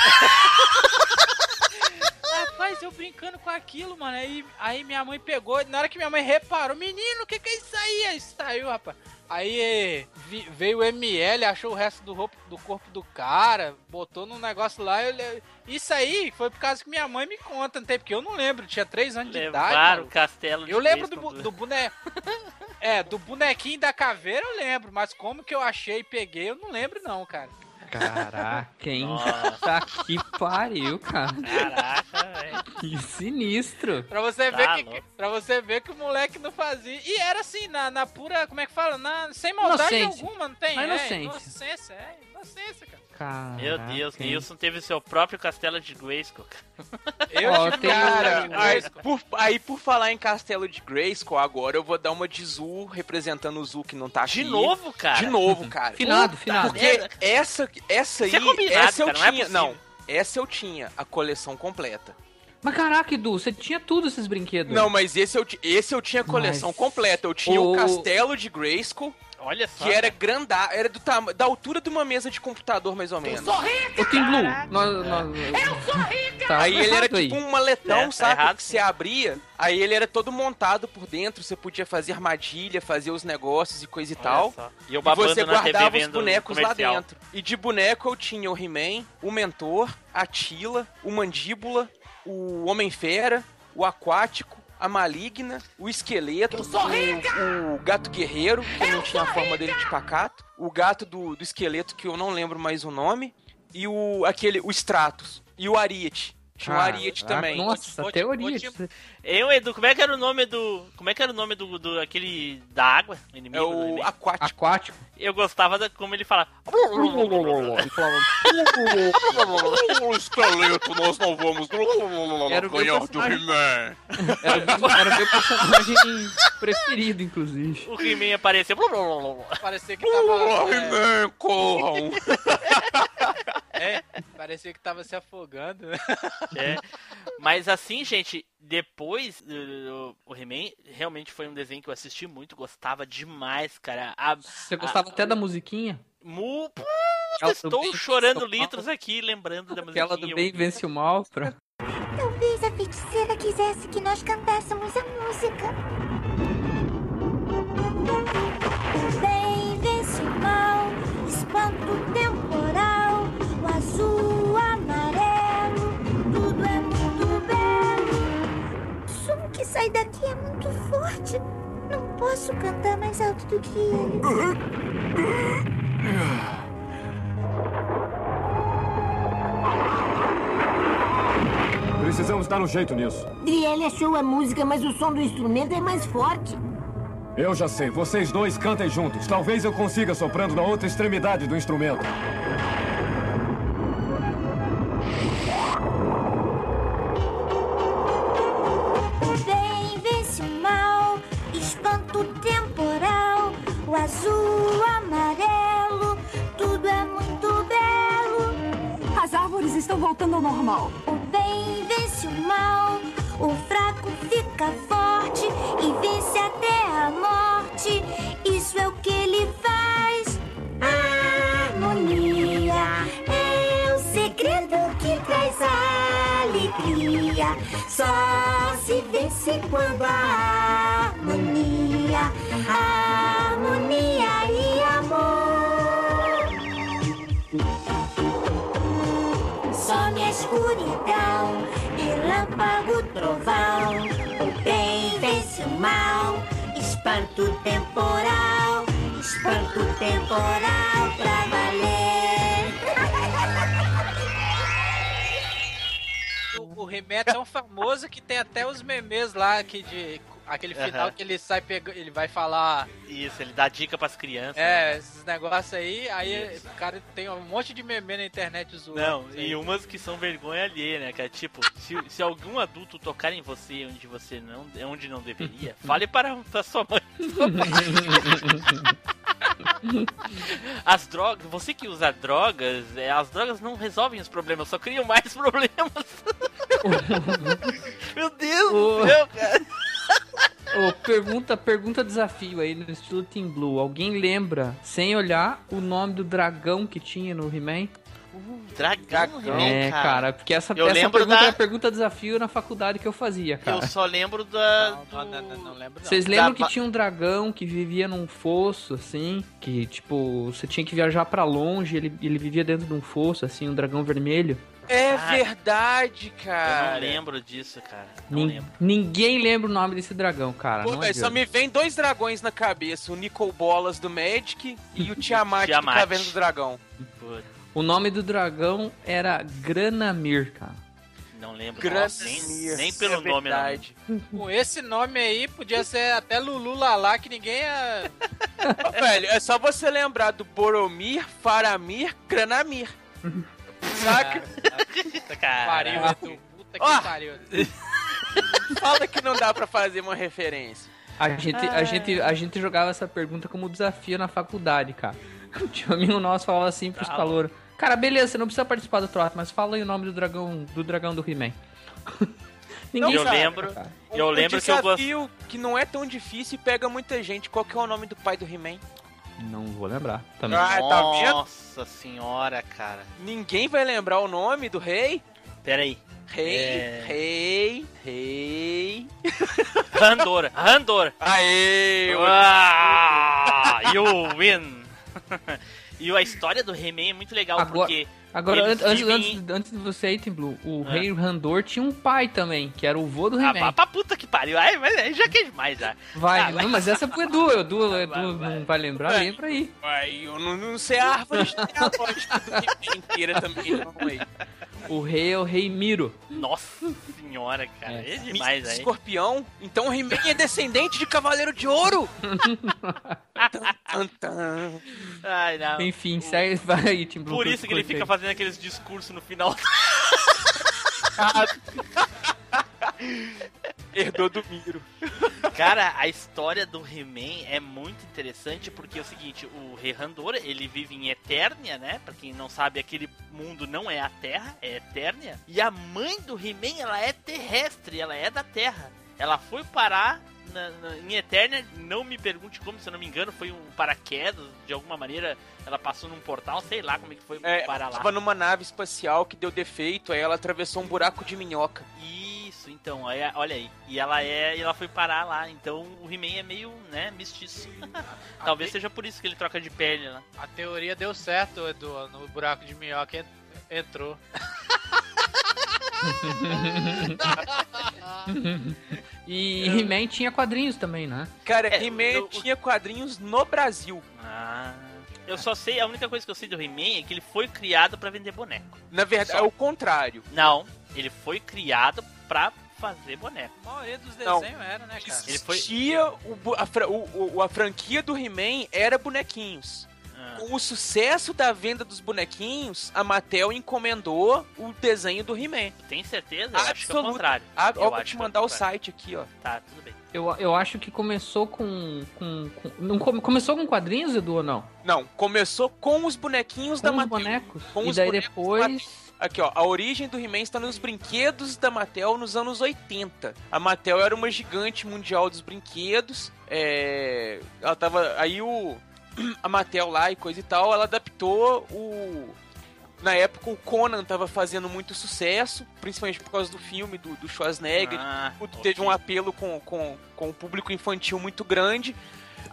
Rapaz, eu brincando com aquilo, mano. Aí, aí minha mãe pegou, na hora que minha mãe reparou, menino, o que, que é isso aí? Aí saiu, rapaz. Aí veio o ML, achou o resto do, roupa, do corpo do cara, botou num negócio lá. Eu, isso aí foi por causa que minha mãe me conta, não tem? Porque eu não lembro, tinha 3 anos de idade.
Levaram o castelo de
Eu lembro do, do boneco. É, do bonequinho da caveira eu lembro, mas como que eu achei e peguei, eu não lembro não, cara.
Caraca, hein?
Nossa.
Tá que pariu, cara.
Caraca, velho.
Que sinistro.
Pra você
Tá
ver que para você ver que o moleque não fazia. E era assim, na, na pura, como é que fala? Na, sem maldade
Inocência.
alguma, não tem?
Na
é,
inocência.
inocência, é, inocência, cara.
Caraca,
Meu Deus? Nilson teve seu próprio castelo de Grayskull.
Eu
tem
um
Cara, aí por, aí por falar em Castelo de Grayskull, agora eu vou dar uma de Zu, representando o Zu que não tá aqui.
De novo, cara?
De novo, cara.
Finado, finado.
Porque essa, essa aí,
Isso é
essa eu
cara, não é
tinha.
possível.
não, essa eu tinha, a coleção completa.
Mas caraca, Edu, você tinha tudo esses brinquedos.
Não, mas esse eu, esse eu tinha a coleção
Mas-
completa. Eu tinha
O-
o Castelo de Grayskull,
Olha só.
que era grandá, era do tama- da altura de uma mesa de computador, mais ou menos.
Ô, Tim Blue, nós, nós... Tá
Aí ele era tipo um maletão,
É, tá
sabe?
errado,
que você abria. Aí ele era todo montado por dentro. Você podia fazer armadilha, fazer os negócios e coisa e
Olha
tal.
só. E eu
E você
na TV
guardava os bonecos lá dentro. E de boneco eu tinha o He-Man, o Mentor, a Tila, o Mandíbula, o Homem-Fera, o Aquático, a Maligna, o Esqueleto, o, o Gato Guerreiro, que não tinha a forma dele de pacato, o Gato do, do Esqueleto, que eu não lembro mais o nome, e o aquele, o Stratos, e o Ariete. Tinha o Ariete
Caraca,
também.
Nossa,
Vou te-
teoria.
Eu, Edu, como é que era o nome do. Como é que era o nome do. do aquele. da água? Inimigo
É
do
o
He-Man?
Aquático.
Aquático.
Eu gostava da, como ele falava.
Ele falava,
esqueleto, nós não vamos
Era o meu personagem. Era, o meu- era o meu personagem preferido, inclusive.
O He-Man apareceu.
Parecia que tava. é,
He-Man, corram!
é, parecia que tava se afogando. né?
É. Mas assim, gente, depois o He-Man realmente foi um desenho que eu assisti muito, gostava demais, cara. A-
Você gostava até da musiquinha?
Mu...
Aquela do
estou chorando litros aqui, lembrando da
Aquela
musiquinha.
do bem vence o mal. Pra...
Talvez a feiticeira quisesse que nós cantássemos a música. Bem vence o mal, espanto temporal, sai daqui é muito forte. Não posso cantar mais alto do que ele.
Precisamos dar um jeito nisso.
Driele achou a música, mas o som do instrumento é mais forte.
Eu já sei, vocês dois cantem juntos. Talvez eu consiga soprando na outra extremidade do instrumento.
O azul, o amarelo, tudo é muito belo.
As árvores estão voltando ao normal.
O bem vence o mal, o fraco fica forte e vence até a morte. Isso é o que ele faz. Harmonia é o segredo que traz alegria. Só se vence quando há harmonia, harmonia e amor. Some a escuridão, relâmpago, trovão. O bem vence o mal, espanto temporal, espanto temporal pra valer.
O, o He-Man é tão famoso que tem até os memes lá que de. Aquele final
Aham.
que ele sai pegando. Ele vai falar.
Isso, ele dá dica pras crianças.
É,
né?
esses negócios aí, aí o cara tem um monte de meme na internet zoando.
Não,
isso aí.
e umas que são vergonha alheia, né, cara? Tipo, se, se algum adulto tocar em você onde você não, onde não deveria, fale para, para sua mãe. As drogas, você que usa drogas, é, as drogas não resolvem os problemas, só criam mais problemas. Meu Deus
Ô.
do céu, cara.
Ô, pergunta, pergunta desafio aí no estilo Team Blue. Alguém lembra, sem olhar, o nome do dragão que tinha no He-Man?
Dragão, He-Man,
É,
cara.
cara, porque essa,
Eu
essa
lembro
pergunta
da-
era a pergunta desafio na faculdade que eu fazia, cara.
Eu só lembro da.
Não, não, não, não lembro não.
Vocês lembram
Da
que tinha um dragão que vivia num fosso, assim? Que, tipo, você tinha que viajar pra longe, ele, ele vivia dentro de um fosso, assim, um dragão vermelho.
É
Ah,
verdade,
Eu
cara.
não lembro disso, cara. Não
Nin-
lembro.
Ninguém lembra o nome desse dragão, cara.
Pô,
não
só me vem dois dragões na cabeça: o Nicol Bolas do Magic e o Tiamat,
Tiamat.
do Caverna do Dragão.
O nome do dragão era Granamir, cara.
Não lembro.
Graças
nem, nem pelo
é
nome, não.
verdade.
Com esse nome aí, podia ser até Lulu Lalá, que ninguém ia.
Velho, é só você lembrar do Boromir, Faramir, Granamir. Saca?
Pariu. Edu. Puta que pariu.
Fala que não dá pra fazer uma referência.
A gente, a, gente, a gente jogava essa pergunta como desafio na faculdade, cara. Tinha um amigo nosso falava assim pros
Tá.
calouros. Cara, beleza, você não precisa participar do trote, mas fala aí o nome do dragão do dragão do He-Man. Ninguém
eu
sabe,
lembro,
cara.
eu
Um
lembro que eu gosto.
desafio que não é tão difícil e pega muita gente. Qual que é o nome do pai do He-Man?
Não vou lembrar. Também.
Ah, tá vendo?
Nossa senhora, cara.
Ninguém vai lembrar o nome do rei?
Pera aí.
Rei,
É.
rei, rei.
Randor, Randor.
Aê!
Ah, you win. e a história do He-Man é muito legal,
Agora-
porque
Agora, antes,
vivem-
antes, antes de você ir, Tim Blue, o
Ah.
rei Randor tinha um pai também, que era o vô do
Ah,
He-Man.
pra, pra puta que pariu. Ai, mas aí já que é demais já.
Vai,
Ah,
não, mas essa é pro Edu, o Edu, o Edu
vai, vai.
não vai lembrar,
Vai.
lembra aí.
Ai, eu não, não sei a árvore genealógica do He-Man inteira também, não, aí.
O rei é o rei Miro.
Nossa senhora, cara. É, demais aí.
Escorpião? Então o He-Man é descendente de Cavaleiro de Ouro? Tan, tan, tan.
Ai, não.
Enfim, segue, vai aí, Tim Blue.
Por isso que ele fica fazendo aqueles discursos no final.
Herdou do Miro.
Cara, a história do He-Man é muito interessante porque é o seguinte, o Rehandor, ele vive em Eternia, né? Pra quem não sabe, aquele mundo não é a Terra, é Eternia. E a mãe do He-Man, ela é terrestre, ela é da Terra. Ela foi parar na- na- em Eternia, não me pergunte como, se eu não me engano, foi um paraquedas, de alguma maneira ela passou num portal, sei lá como é que foi
É,
parar lá.
tava numa nave espacial que deu defeito, aí ela atravessou um buraco de minhoca.
Isso, então, aí, olha aí. E ela é, e ela foi parar lá, então o He-Man é meio, né, mestiço. Talvez seja por isso que ele troca de pele lá.
A teoria deu certo, Edu, no buraco de minhoca en- entrou.
E He-Man tinha quadrinhos também, né?
Cara,
É,
He-Man
eu-
tinha quadrinhos no Brasil.
Ah. Eu só sei, a única coisa que eu sei do He-Man é que ele foi criado pra vender boneco.
Na verdade,
Só.
é o contrário.
Não, ele foi criado pra fazer boneco.
A maioria dos
Não.
desenhos era, né, cara?
Ele foi-
Existia o a, o- o- a franquia do He-Man era bonequinhos.
Ah.
Com o sucesso da venda dos bonequinhos, a Mattel encomendou o desenho do He-Man.
Tem certeza? Eu acho que é o contrário.
Ah,
Eu
ó, vou te
é
mandar o site aqui, ó.
Tá, tudo bem.
Eu, eu acho que começou com. com, com- não come- começou com quadrinhos, Edu, ou não?
Não, começou com os bonequinhos
Com
da
os
Mattel.
bonecos.
Com
e
os
daí
bonecos
depois.
Aqui, ó, a origem do He-Man está nos brinquedos da Mattel nos anos 80. A Mattel era uma gigante mundial dos brinquedos. É... Ela tava. Aí o. A Mattel lá e coisa e tal, ela adaptou o. Na época o Conan tava fazendo muito sucesso, principalmente por causa do filme do, do Schwarzenegger.
Ah,
Teve um apelo com, com, com o público infantil muito grande.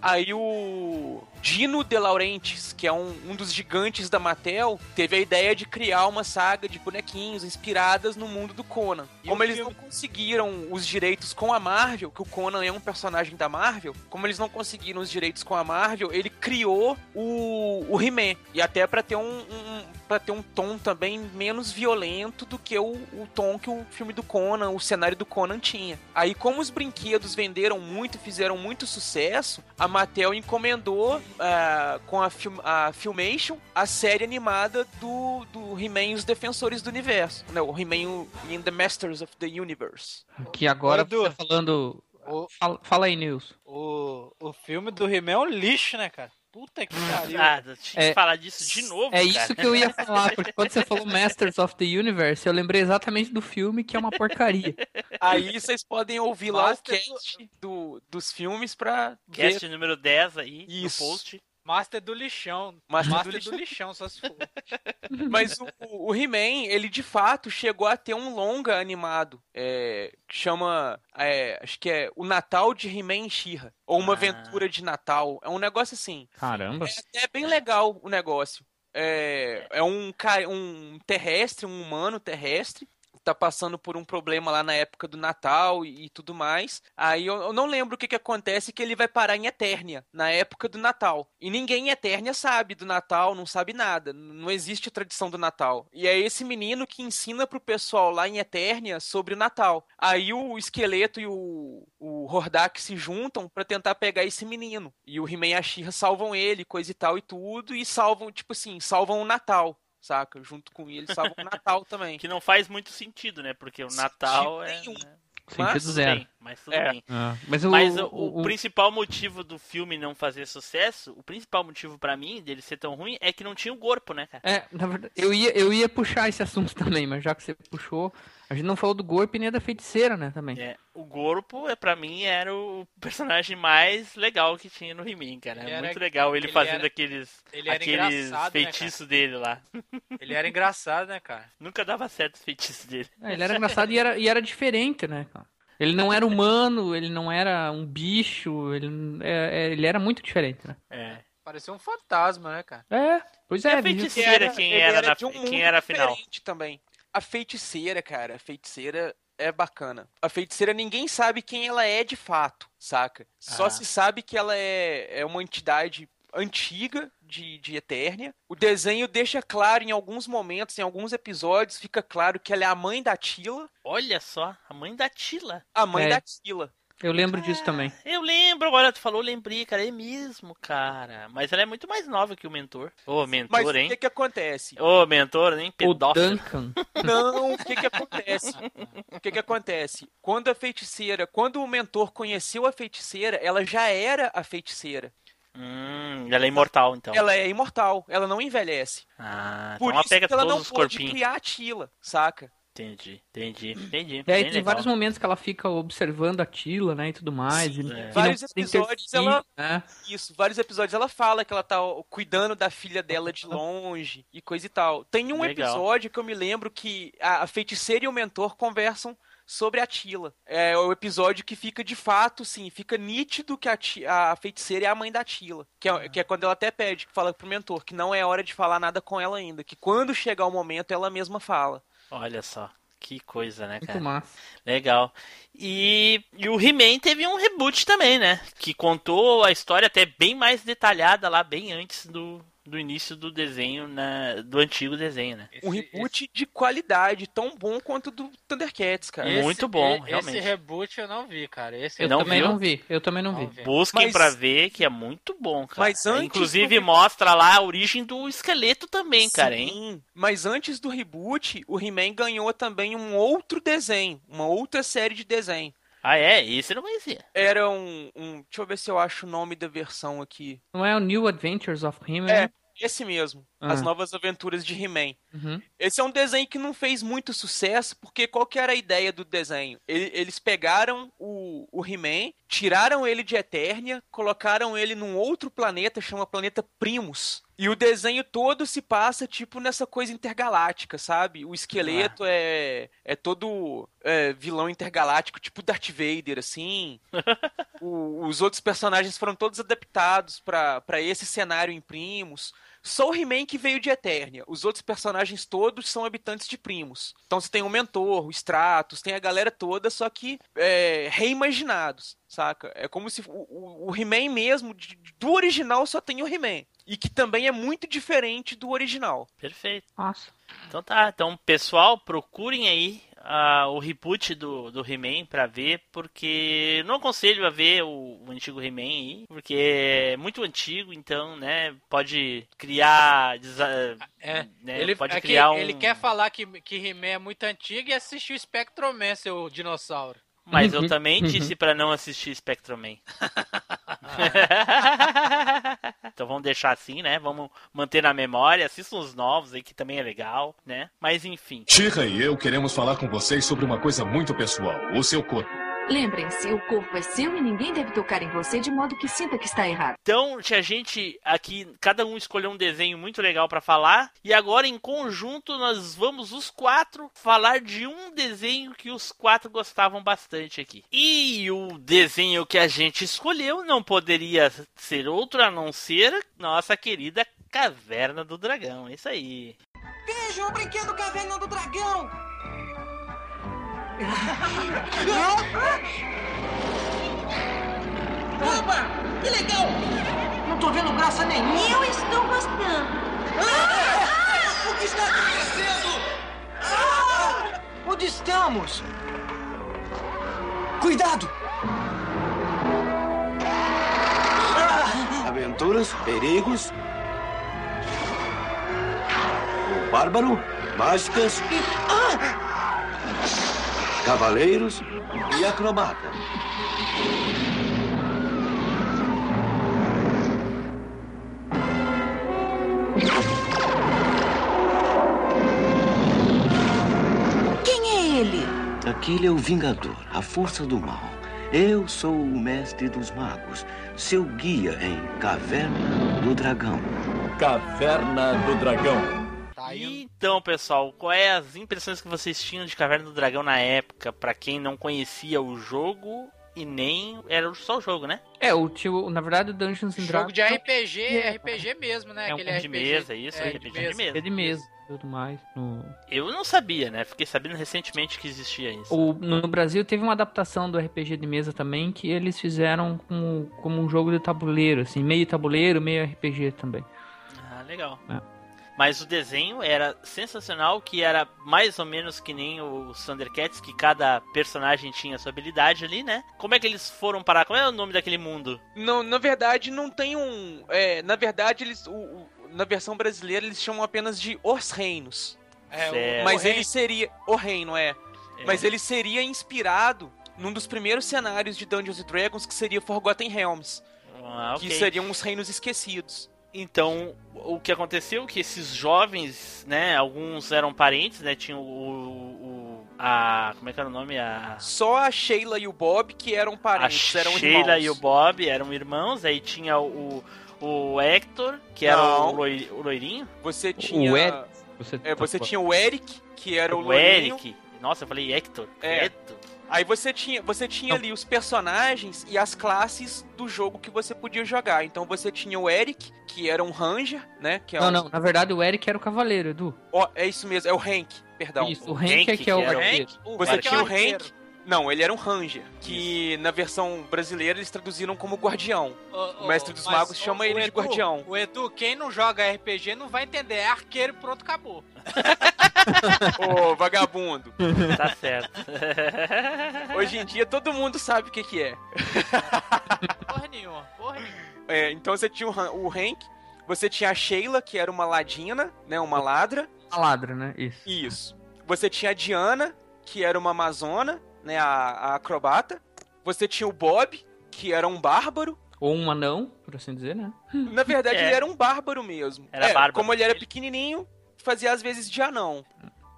Aí o Dino De Laurentiis, que é um, um dos gigantes da Mattel, teve a ideia de criar uma saga de bonequinhos inspiradas no mundo do Conan.
E
como eles
filme?
não conseguiram os direitos com a Marvel, que o Conan é um personagem da Marvel, como eles não conseguiram os direitos com a Marvel, ele criou o, o He-Man. E até pra ter um, um para ter um tom também menos violento do que o, o tom que o filme do Conan, o cenário do Conan tinha. Aí, como os brinquedos venderam muito, fizeram muito sucesso, a Mattel encomendou ah, com a, Film, a Filmation a série animada do, do He-Man e os Defensores do Universo. Não, o He-Man in the Masters of the Universe.
Que agora
Edu.
você tá falando.
O,
Fala, fala aí, Nilson.
o, o filme do He-Man é um lixo, né, cara? Puta que pariu.
Ah, tinha que
É-
falar disso de novo,
É
cara.
isso que eu ia falar, porque quando você falou Masters of the Universe, eu lembrei exatamente do filme, que é uma porcaria.
Aí vocês podem ouvir lá o
Master
cast do, dos filmes pra
Cast
ver.
número 10 aí,
Isso.
no post.
Master do lixão.
Master
Master,
do
do,
lixão.
lixão. só se for.
Mas o, o He-Man, ele de fato chegou a ter um longa animado. É, que chama. é, acho que é O Natal de He-Man e She-Ra. Ou Uma
Ah.
Aventura de Natal. É um negócio assim.
Caramba.
É bem legal o negócio. É, é um, ca- um terrestre, um humano terrestre. Tá passando por um problema lá na época do Natal e, e tudo mais. Aí eu, eu não lembro o que, que acontece que ele vai parar em Eternia, na época do Natal. E ninguém em Eternia sabe do Natal, não sabe nada. Não existe a tradição do Natal. E é esse menino que ensina pro pessoal lá em Eternia sobre o Natal. Aí o esqueleto e o, o Hordak se juntam pra tentar pegar esse menino. E o He-Man e a salvam ele, coisa e tal e tudo. E salvam, tipo assim, salvam o Natal. Saca? Junto com ele, salvam o Natal também.
Que não faz muito sentido, né? Porque o Natal é.
nenhum.
né,
Sentido
Mas,
zero.
bem, mas tudo
É.
bem.
Ah, mas o,
Mas o,
o-
o
o-
principal motivo do filme não fazer sucesso, o principal motivo pra mim dele ser tão ruim é que não tinha o corpo, né, cara?
É, na verdade, eu ia, eu ia puxar esse assunto também, mas já que você puxou, a gente não falou do Gorp nem da feiticeira, né, também.
É, o corpo, é, pra mim, era o personagem mais legal que tinha no He-Man, cara.
Ele
É
era-
muito legal ele,
ele
fazendo
era-
aqueles,
ele era
aqueles
né,
feitiços dele lá.
Ele era engraçado, né, cara?
Nunca dava certo os feitiços dele.
É, ele era engraçado e era, e era diferente, né, cara? Ele não era humano, ele não era um bicho, ele, é, é, ele era muito diferente, né?
É.
Parecia um fantasma, né, cara?
É, pois
E
é.
a
viu?
feiticeira, quem
ele
era, na,
de um
quem era a final?
diferente também. A feiticeira, cara, a feiticeira é bacana. A feiticeira ninguém sabe quem ela é de fato, saca? Só
Ah.
se sabe que ela é, é uma entidade antiga de, de Eternia. O desenho deixa claro em alguns momentos, em alguns episódios, fica claro que ela é a mãe da Tila.
Olha só, a mãe da Tila.
A mãe
É.
da Tila.
Eu lembro disso também.
Eu lembro, agora tu falou, lembrei, cara, é mesmo, cara. Mas ela é muito mais nova que o mentor. Ô, mentor,
Mas o
hein?
que que acontece?
Ô, mentor?
O
Pedófilo.
Duncan.
Não, o que que acontece? O que que acontece? Quando a feiticeira, quando o mentor conheceu a feiticeira, ela já era a feiticeira.
Hum, ela é imortal, então.
Ela é imortal, ela não envelhece.
Ah,
Por
então ela
isso
pega
que ela
todos
não
os
pode
corpinhos.
criar a Tila, saca?
Entendi, entendi, entendi.
E aí
Bem
tem
legal.
vários momentos que ela fica observando a Tila, né, e tudo mais. e-
é.
e
Vários episódios ela-
né?
Isso, vários episódios ela fala que ela tá cuidando da filha dela de longe e coisa e tal. Tem um
Legal.
episódio que eu me lembro que a, a feiticeira e o mentor conversam sobre a Tila. É o episódio que fica de fato, sim, fica nítido que a, a feiticeira é a mãe da Tila. Que é, que é quando ela até pede, que fala pro mentor, que não é hora de falar nada com ela ainda. Que quando chegar o momento, ela mesma fala.
Olha só, que coisa, né,
Muito
cara?
massa.
Legal. E, e o He-Man teve um reboot também, né? Que contou a história até bem mais detalhada lá, bem antes do, do início do desenho, na, do antigo desenho, né?
Um reboot de qualidade, tão bom quanto o do Thundercats, cara.
Esse- Muito bom,
e-
realmente.
Esse reboot eu não vi, cara. Esse
Eu
Não
também
viu?
não vi, eu também não,
Não
vi.
vi.
Busquem
Mas-
pra ver que é muito bom, cara.
Mas antes
Inclusive
do-
mostra lá a origem do esqueleto também, cara, hein?
Sim, mas antes do reboot, o He-Man ganhou também um outro desenho, uma outra série de desenho.
Ah, é? Esse eu não conhecia.
Era um, um- Deixa eu ver se eu acho o nome da versão aqui.
Não é o New Adventures of He-Man?
É, esse mesmo. As
Ah.
Novas Aventuras de He-Man.
Uhum.
Esse é um desenho que não fez muito sucesso, porque qual que era a ideia do desenho? Ele- Eles pegaram o, o He-Man, tiraram ele de Eternia, colocaram ele num outro planeta, chama planeta Primus. E o desenho todo se passa, tipo, nessa coisa intergaláctica, sabe? O esqueleto é, é todo é, vilão intergaláctico, tipo Darth Vader, assim. O- os outros personagens foram todos adaptados pra esse cenário em Primus. Só o He-Man que veio de Eternia. Os outros personagens todos são habitantes de Primus. Então você tem o Mentor, o Stratos, tem a galera toda, só que é, reimaginados, saca? É como se o, o, o He-Man mesmo, do original, só tem o He-Man. E que também é muito diferente do original.
Perfeito.
Nossa.
Então tá, então pessoal, procurem aí ah, o reboot do, do He-Man pra ver, porque não aconselho a ver o, o antigo He-Man aí, porque é muito antigo, então, né, pode criar, desa-
É,
né,
ele,
pode
é que
criar um...
ele quer falar que, que He-Man é muito antigo e assistiu Spectroman, seu dinossauro.
Mas eu também disse pra não assistir Spectroman. então vamos deixar assim, né? Vamos manter na memória. Assistam os novos aí, que também é legal, né? Mas enfim.
Shira e eu queremos falar com vocês sobre uma coisa muito pessoal: o seu corpo.
Lembrem-se, o corpo é seu e ninguém deve tocar em você de modo que sinta que está errado.
Então, a gente aqui, cada um escolheu um desenho muito legal pra falar. E agora, em conjunto, nós vamos os quatro falar de um desenho que os quatro gostavam bastante aqui. E o desenho que a gente escolheu não poderia ser outro a não ser nossa querida Caverna do Dragão. É isso aí.
Vejam o brinquedo Caverna do Dragão! Opa! Que legal! Não tô vendo graça nenhuma!
Eu estou gostando.
Ah! O que está acontecendo? Ah! Onde estamos? Cuidado!
Aventuras, perigos. O bárbaro, mágicas, cavaleiros e acrobata.
Quem é ele?
Aquele é o Vingador, a força do mal. Eu sou o mestre dos magos, seu guia em Caverna do Dragão.
Caverna do Dragão.
Então, pessoal, quais é as impressões que vocês tinham de Caverna do Dragão na época? Pra quem não conhecia o jogo e nem era só o jogo, né?
É, o tio, na verdade, o Dungeons and
Jogo
Dragons.
de RPG, RPG mesmo, né?
É um
Aquele
de
RPG.
mesa, isso,
é,
RPG de mesa.
É de mesa, tudo mais. No,
Eu não sabia, né? Fiquei sabendo recentemente que existia isso.
o, no Brasil teve uma adaptação do RPG de mesa também que eles fizeram como, como um jogo de tabuleiro, assim, meio tabuleiro, meio RPG também.
Ah, legal.
É.
Mas o desenho era sensacional, que era mais ou menos que nem os Thundercats, que cada personagem tinha sua habilidade ali, né? Como é que eles foram parar? Qual é o nome daquele mundo?
Não, na verdade, não tem um. é, na verdade, eles. o- o- na versão brasileira, eles chamam apenas de Os Reinos.
É,
Certo.
Mas
o
ele seria. O Reino, é. Mas ele seria inspirado num dos primeiros cenários de Dungeons and Dragons, que seria Forgotten Realms.
Ah,
Que
ok.
seriam os reinos esquecidos.
Então, o que aconteceu é que esses jovens, né, alguns eram parentes, né, tinham o, o- a, como é que era o nome? A,
Só a Sheila e o Bob que eram
a
parentes, eram
Sheila
irmãos.
e o Bob eram irmãos, aí tinha o, o Hector, que era o, loi- o loirinho.
Você tinha.
O Eric. Você,
É, você
tá-
tinha o Eric, que era o,
o
loirinho.
Eric. Nossa, eu falei Hector.
É.
Hector.
Aí você tinha, você tinha ali os personagens e as classes do jogo que você podia jogar. Então você tinha o Eric, que era um ranger, né? Que é
Não,
um-
não, na verdade o Eric era o cavaleiro, Edu.
Ó, é isso mesmo, é o Hank, perdão.
Isso, o Hank é que é o arqueiro.
Você
Hank
tinha
é
o
o.
Hank. Não, ele era um ranger, que na versão brasileira eles traduziram como guardião. O mestre dos magos
o-
chama
o
ele de
Edu-
guardião.
O Edu, quem não joga RPG não vai entender. É arqueiro, pronto, acabou.
Ô, vagabundo.
Tá certo.
Hoje em dia todo mundo sabe o que que é.
Porra nenhuma, porra nenhuma.
É, então você tinha o, o Hank, você tinha a Sheila, que era uma ladina, né, uma ladra.
A ladra, né? Isso.
Isso. Você tinha a Diana, que era uma amazona, né, a, a acrobata. Você tinha o Bob, que era um bárbaro.
Ou um anão, por assim dizer, né?
Na verdade,
É.
ele era um bárbaro mesmo.
Era
É,
bárbaro.
Como ele era pequenininho, fazia às vezes de anão.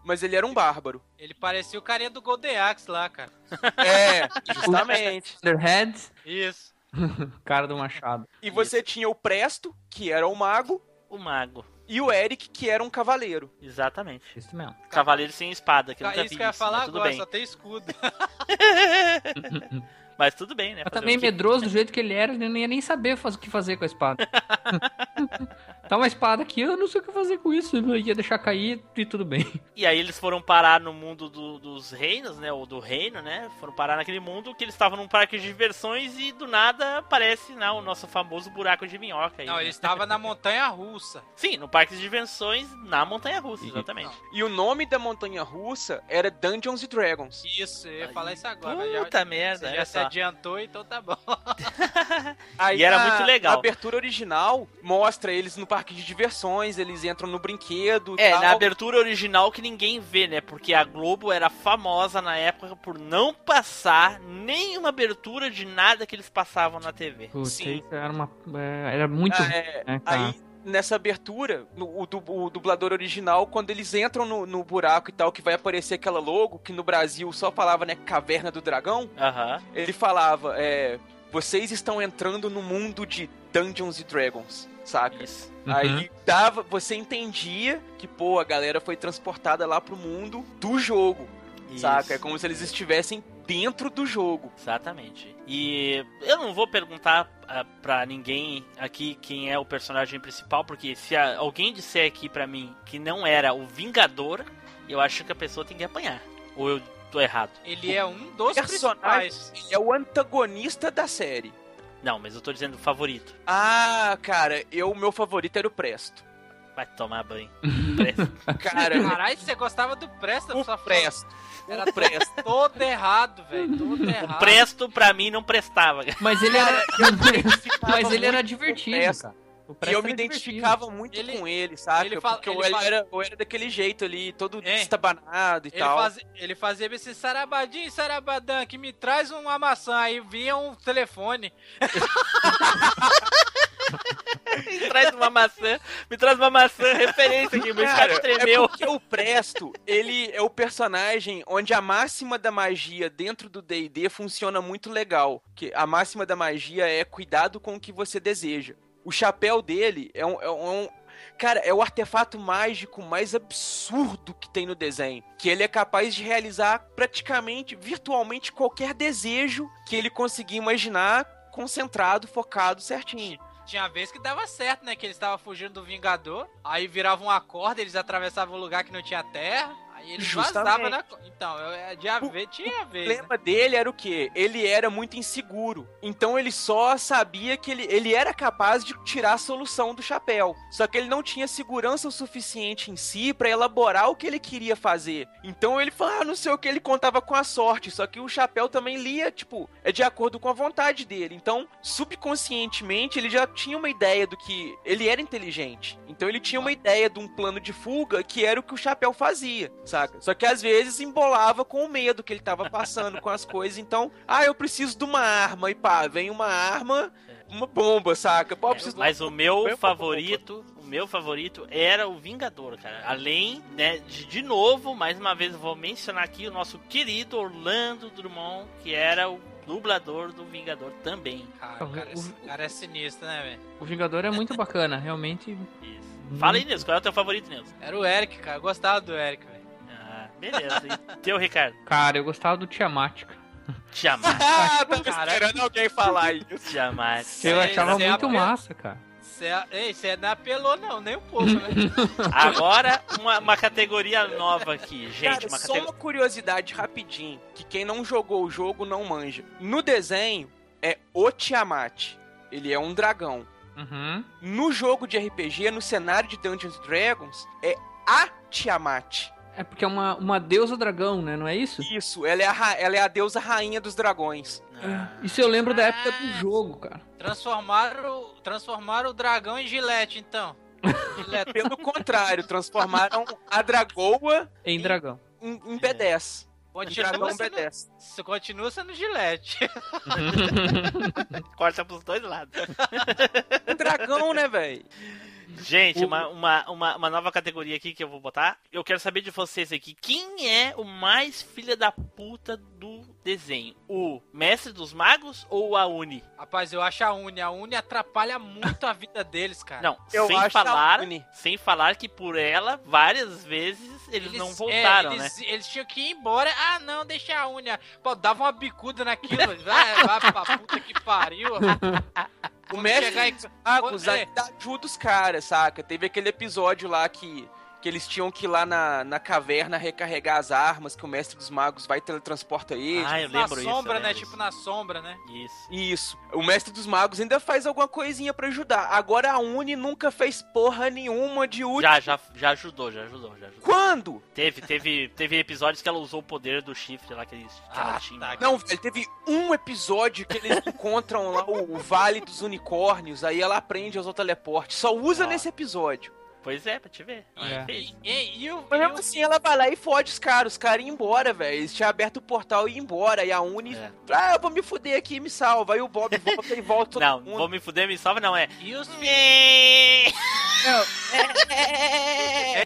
Mas ele era um bárbaro.
Ele parecia o carinha do Golden Axe lá, cara.
É, justamente.
Thunderhead,
Isso.
cara do machado.
E você tinha o Presto, que era o mago,
o mago.
E o Eric, que era um cavaleiro.
Exatamente.
Isso mesmo.
Cavaleiro sem espada, que eu nunca
Isso
vi
que eu ia falar
mas tudo
agora,
bem.
só tem escudo.
Mas tudo bem, né?
Mas também medroso do jeito que ele era, ele não ia nem saber faz- o que fazer com a espada. Tá uma espada aqui, eu não sei o que fazer com isso. Eu ia deixar cair e tudo bem.
E aí eles foram parar no mundo do- dos reinos, né? Ou do reino, né? Foram parar naquele mundo que eles estavam num parque de diversões e do nada aparece né, o nosso famoso buraco de minhoca. Aí,
Não,
né?
ele estava na montanha russa.
Sim, no parque de diversões na Montanha Russa, exatamente.
E o nome da montanha russa era Dungeons and Dragons.
Isso, eu ia falar isso agora. mas já-
Puta merda,
já se adiantou, então tá bom.
Aí
E era
a-
muito legal.
A abertura original mostra eles no parque de diversões, eles entram no brinquedo.
É,
tal.
na abertura original que ninguém vê, né? Porque a Globo era famosa na época por não passar nenhuma abertura de nada que eles passavam na TV.
Putz,
Sim.
era uma. é, Era muito.
Ah, é,
né,
aí, nessa abertura, no- o, o dublador original, quando eles entram no, no buraco e tal, que vai aparecer aquela logo, que no Brasil só falava, né, Caverna do Dragão, ele falava, é, vocês estão entrando no mundo de Dungeons and Dragons, saca?
Isso.
Aí dava, você entendia que, pô, a galera foi transportada lá pro mundo do jogo, saca?
Isso.
É como se eles estivessem dentro do jogo.
Exatamente. E eu não vou perguntar ah, pra ninguém aqui quem é o personagem principal, porque se a- alguém disser aqui pra mim que não era o Vingador, eu acho que a pessoa tem que apanhar. Ou eu tô errado?
Ele é um dos
personagem
principais.
é o antagonista da série.
Não, mas eu tô dizendo favorito.
Ah, cara, eu meu favorito era o Presto.
Vai tomar banho.
Cara,
Caralho, você gostava do Presto?
o
só
Presto.
Era
O Presto.
todo errado, velho. Todo errado.
Presto pra mim não prestava.
Mas ele era. Mas ele era divertido,
o Presto.
cara.
E eu me
era
identificava muito
Ele-
com ele, sabe?
ele fala-
Porque
ele
eu, era, eu era daquele jeito ali, todo
É.
destabanado e
Ele,
tal.
faz, ele fazia esse sarabadinho, sarabadã, que me traz uma maçã. Aí vinha um telefone.
me traz uma maçã, me traz uma maçã, referência aqui, meu
Cara, é
tremeu.
porque o Presto, ele é o personagem onde a máxima da magia dentro do D&D funciona muito legal. Que a máxima da magia é cuidado com o que você deseja. O chapéu dele é um, é um- Cara, é o artefato mágico mais absurdo que tem no desenho. Que ele é capaz de realizar praticamente, virtualmente, qualquer desejo que ele conseguir imaginar, concentrado, focado, certinho.
Tinha vez que dava certo, né? Que eles estavam fugindo do Vingador. Aí viravam uma corda, eles atravessavam um lugar que não tinha terra. Aí ele
Justamente.
vazava na. Então, eu, é, haver, tinha a
O
ver. né?
problema dele era o quê? Ele era muito inseguro. Então ele só sabia que ele, ele era capaz de tirar a solução do chapéu. Só que ele não tinha segurança o suficiente em si pra elaborar o que ele queria fazer. Então ele falava, ah, não sei o que, ele contava com a sorte. Só que o chapéu também lia, tipo, é de acordo com a vontade dele. Então, subconscientemente, ele já tinha uma ideia do que. Ele era inteligente. Então ele tinha uma ideia de um plano de fuga que era o que o chapéu fazia, saca? Só que às vezes embolava com o medo que ele tava passando com as coisas. Então, ah, eu preciso de uma arma. E pá, vem uma arma, uma bomba, saca? Pô, preciso uma
Mas o meu
bomba.
favorito, o meu favorito era o Vingador, cara. Além, né, de, de novo, mais uma vez eu vou mencionar aqui o nosso querido Orlando Drummond, que era o dublador do Vingador também.
Cara, o cara, é- o cara é sinistro, né, velho?
O Vingador é muito bacana, realmente.
Fala aí, Nilson, qual é o teu favorito, Nilson?
Era o Eric, cara. Eu gostava do Eric, velho.
Beleza. E teu, Ricardo?
Cara, eu gostava do Tiamat. cara.
Tiamat.
Ah, tava esperando alguém falar isso.
Tiamat.
Eu
Sei,
achava
sei,
muito
a-
massa, cara.
Cê, ei, você não apelou, não, nem um pouco, né?
Agora, uma, uma categoria nova aqui, gente.
Cara,
uma
só uma curiosidade rapidinho, que quem não jogou o jogo não manja. No desenho, é o Tiamat. Ele é um dragão.
Uhum.
No jogo de RPG, no cenário de Dungeons and Dragons, é a Tiamat.
É porque é uma, uma deusa dragão, né? Não é isso?
Isso, ela é a, ra- ela é a deusa rainha dos dragões.
É. Isso eu lembro da época do jogo, cara.
Transformaram, transformaram o dragão em gilete, então. Gilete.
Pelo contrário, transformaram a dragoa
Em dragão.
em, em B10.
Continua
dragão
sendo,
B10.
isso continua sendo gilete.
Corta pros dois lados.
Um dragão, né, velho?
Gente, uma, uma, uma, uma nova categoria aqui que eu vou botar. Eu quero saber de vocês aqui. Quem é o mais filha da puta do desenho? O Mestre dos Magos ou a Uni?
Rapaz, eu acho a Uni. A Uni atrapalha muito a vida deles, cara.
Não,
Eu
sem
acho
falar,
a Uni.
sem falar que por ela, várias vezes eles, não
é,
voltaram,
eles,
né?
Eles tinham que ir embora. Ah, não, deixa a unha. Pô, dava uma bicuda naquilo. vai, vai pra puta que pariu.
O mestre
chegar em-
dos magos
é.
ajuda os caras, saca? Teve aquele episódio lá que, que eles tinham que ir lá na, na caverna recarregar as armas, que o mestre dos magos vai e teletransporta eles.
Ah, eu
na
lembro isso.
sombra,
eu
né?
lembro
Tipo na sombra, né?
isso. Isso.
Isso. O mestre dos magos ainda faz alguma coisinha pra ajudar. Agora a Uni nunca fez porra nenhuma de útil.
Já, já, já ajudou, já ajudou, já ajudou.
Quando?
Teve, teve, teve episódios que ela usou o poder do chifre lá que, eles, que ela
Ah,
tinha.
tá.
Não, velho, teve um episódio que eles encontram lá o, o Vale dos Unicórnios, aí ela aprende a usar o teleporte. Só usa
Ah.
nesse episódio.
Pois é, pra te ver.
É.
E, e, e o,
Mas mesmo assim, ela vai lá e fode os caras. Os caras iam embora, velho. Eles tinham aberto o portal e ia embora. E a Uni.
É.
Ah, eu vou me fuder aqui e me salva. Aí o Bob volta e volta
Não,
mundo.
vou me fuder, me salva, não é.
e os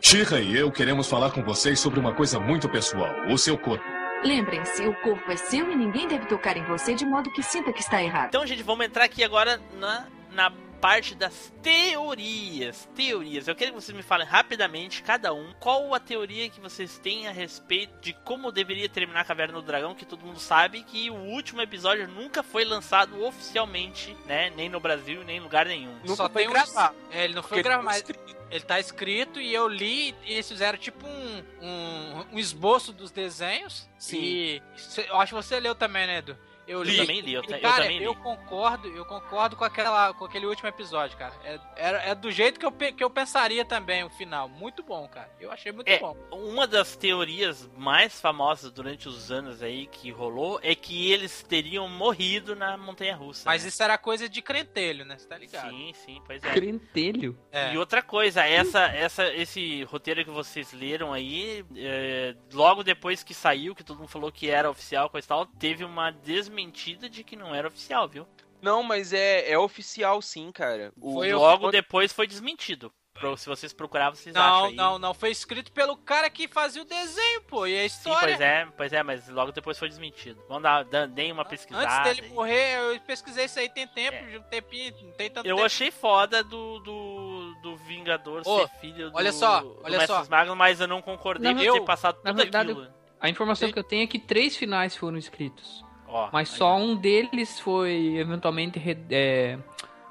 Tira e eu queremos falar com vocês sobre uma coisa muito pessoal: o seu corpo.
Lembrem-se, o corpo é seu e ninguém deve tocar em você de modo que sinta que está errado.
Então, gente, vamos entrar aqui agora na, na parte das teorias. Teorias. Eu quero que vocês me falem rapidamente, cada um, qual a teoria que vocês têm a respeito de como deveria terminar a Caverna do Dragão, que todo mundo sabe que o último episódio nunca foi lançado oficialmente, né? Nem no Brasil, nem em lugar nenhum.
Nunca
Só
foi
tem um-
gravado.
É, ele não foi gravado, ele tá escrito e eu li e eles fizeram tipo um, um, um esboço dos desenhos.
Sim.
E eu acho que você leu também, né, Edu? Eu li.
também li, eu,
E,
ta- eu
cara,
também li.
eu concordo, eu concordo com aquela, com aquele último episódio, cara. É, é, é do jeito que eu, que eu pensaria também o final. Muito bom, cara. Eu achei muito
É,
bom.
uma das teorias mais famosas durante os anos aí que rolou é que eles teriam morrido na montanha russa.
Mas
né?
isso era coisa de crentelho, né? Você tá ligado?
Sim, sim, pois é.
Crentelho.
É.
E outra coisa, essa, essa, esse roteiro que vocês leram aí, é, logo depois que saiu, que todo mundo falou que era oficial, coisa e tal, teve uma desmentida de que não era oficial, viu?
Não, mas é, é oficial sim, cara. O,
Foi
logo
eu-
depois foi desmentido. Se vocês procurarem, vocês acham
Não,
aí.
não, não. Foi escrito pelo cara que fazia o desenho, pô. E a
Sim,
história.
pois é, pois é, mas logo depois foi desmentido. Vamos dar, deem uma pesquisada.
Antes dele morrer, eu pesquisei isso aí tem tempo,
É.
um tempinho, não tem tanto
Eu
tempo.
achei foda do, do, do Vingador
Ô,
ser filho do,
olha só,
do
olha
Mestre
só.
Magos, mas eu não concordei por
eu-
ter passado
na
tudo
verdade,
aquilo.
A informação
Sim.
que eu tenho é que três finais foram escritos.
Ó,
Mas
aí,
só um deles foi eventualmente é,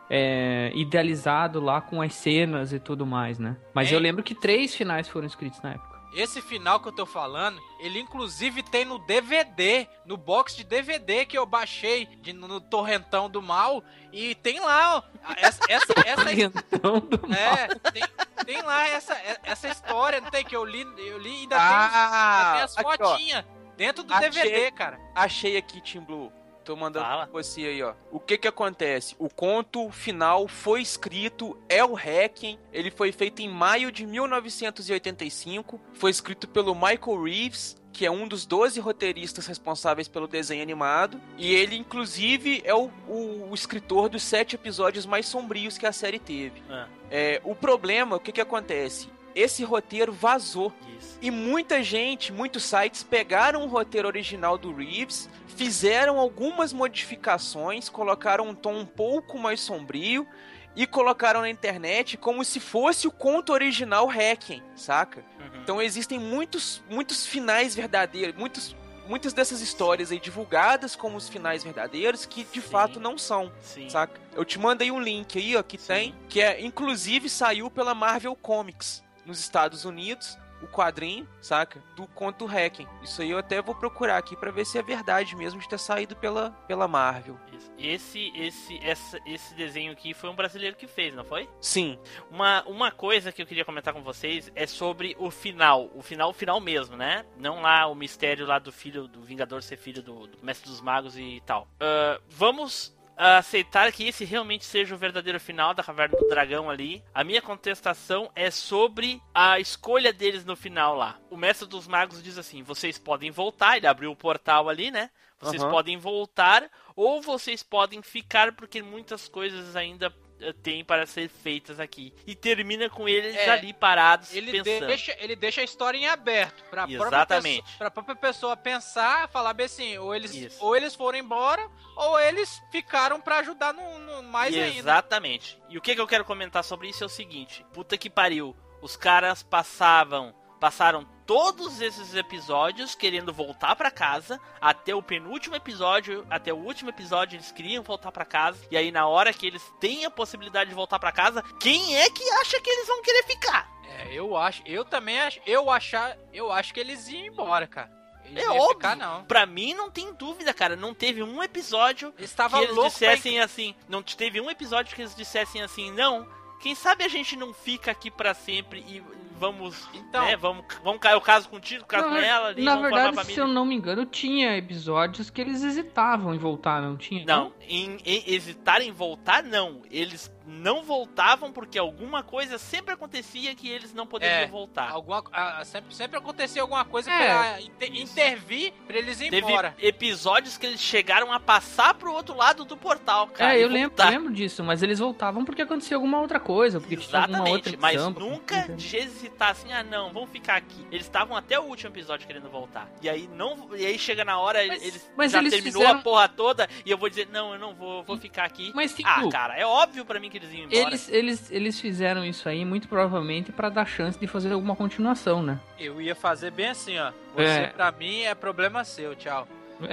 é, idealizado lá com as cenas e tudo mais, né? Mas
É.
eu lembro que três finais foram escritos na época.
esse final que eu tô falando, ele inclusive tem no DVD, no box de DVD que eu baixei de- no torrentão do mal, e tem lá ó, essa, essa, essa
Torrentão do
é, tem, tem lá essa, essa história, não tem que eu li, eu li e ainda tem, os-
Ah,
ainda tem as fotinhas dentro do
Achei-
DVD, cara.
Achei aqui, Tim Blue. Tô mandando pra você aí, ó. O que que acontece? O conto final foi escrito, é o Hacking. Ele foi feito em maio de 1985. Foi escrito pelo Michael Reeves, que é um dos 12 roteiristas responsáveis pelo desenho animado. E ele, inclusive, é o, o- o escritor dos sete episódios mais sombrios que a série teve.
Ah,
É, o problema, o que que acontece? Esse roteiro vazou. E muita gente, muitos sites pegaram o roteiro original do Reeves, fizeram algumas modificações, colocaram um tom um pouco mais sombrio e colocaram na internet como se fosse o conto original Hacking, saca? Então existem muitos, muitos finais verdadeiros, muitos, muitas dessas histórias aí divulgadas como os finais verdadeiros que de fato não são, saca? Eu te mandei um link aí, ó, que tem, que é inclusive saiu pela Marvel Comics nos Estados Unidos, o quadrinho, saca? Do conto Hacking. Isso aí eu até vou procurar aqui pra ver se é verdade mesmo de ter saído pela, pela Marvel.
Esse, esse, essa, esse desenho aqui foi um brasileiro que fez, não foi?
Sim.
Uma, uma coisa que eu queria comentar com vocês é sobre o final. O final, o final mesmo, né? Não lá o mistério lá do filho, do Vingador ser filho do, do Mestre dos Magos e tal. Ah, vamos aceitar que esse realmente seja o verdadeiro final da Caverna do Dragão ali. A minha contestação é sobre a escolha deles no final lá. O Mestre dos Magos diz assim: vocês podem voltar, ele abriu o portal ali, né? Vocês
Aham.
podem voltar ou vocês podem ficar porque muitas coisas ainda eh, têm para ser feitas aqui. E termina com eles
É,
ali parados
Ele
pensando.
deixa, ele deixa a história em aberto própria,
Exatamente.
pessoa, pra própria pessoa pensar, falar bem assim, ou eles,
Isso.
ou eles foram embora, ou eles ficaram pra ajudar no, no- mais ainda.
Exatamente. E o que, que eu quero comentar sobre isso é o seguinte: puta que pariu. Os caras passavam. Passaram todos esses episódios querendo voltar pra casa, até o penúltimo episódio, até o último episódio eles queriam voltar pra casa, e aí na hora que eles têm a possibilidade de voltar pra casa, quem é que acha que eles vão querer ficar?
É, eu acho, eu também acho, eu achar, eu acho que eles iam embora, cara. Eles
É óbvio.
ficar, não.
Pra mim não tem dúvida, cara. Não teve um episódio
tava
que eles
louco pra
dissessem assim. Não teve um episódio que eles dissessem assim, não. Quem sabe a gente não fica aqui pra sempre e vamos.
Então.
né, vamos, vamos cair o caso contigo, o caso
Na,
com ela ali,
na verdade, se eu não me engano, tinha episódios que eles hesitavam em voltar, não tinha?
Não, em, em hesitar em voltar, não. Eles não voltavam porque alguma coisa sempre acontecia que eles não poderiam
É,
voltar.
Alguma, ah, sempre, sempre acontecia alguma coisa
É.
pra inter- intervir pra eles irem
Teve
embora.
episódios que eles chegaram a passar pro outro lado do portal, cara.
é, eu lembro, lembro disso, mas eles voltavam porque acontecia alguma outra coisa, porque tinha alguma outra
Exatamente, mas
pra
nunca de hesitar assim, ah não, vamos ficar aqui. Eles estavam até o último episódio querendo voltar. E aí não, e aí chega na hora, eles
mas
já
eles
terminou
fizeram-
a porra toda e eu vou dizer, não, eu não vou, vou ficar aqui.
Mas,
ah,
Figu,
cara, é óbvio pra mim que eles iam embora.
Eles, eles, eles fizeram isso aí muito provavelmente pra dar chance de fazer alguma continuação, né?
Eu ia fazer bem assim, ó. Você
É.
pra mim é problema seu, tchau.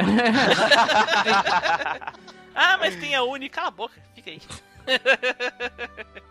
ah, mas tem a Uni, cala a boca, fica aí.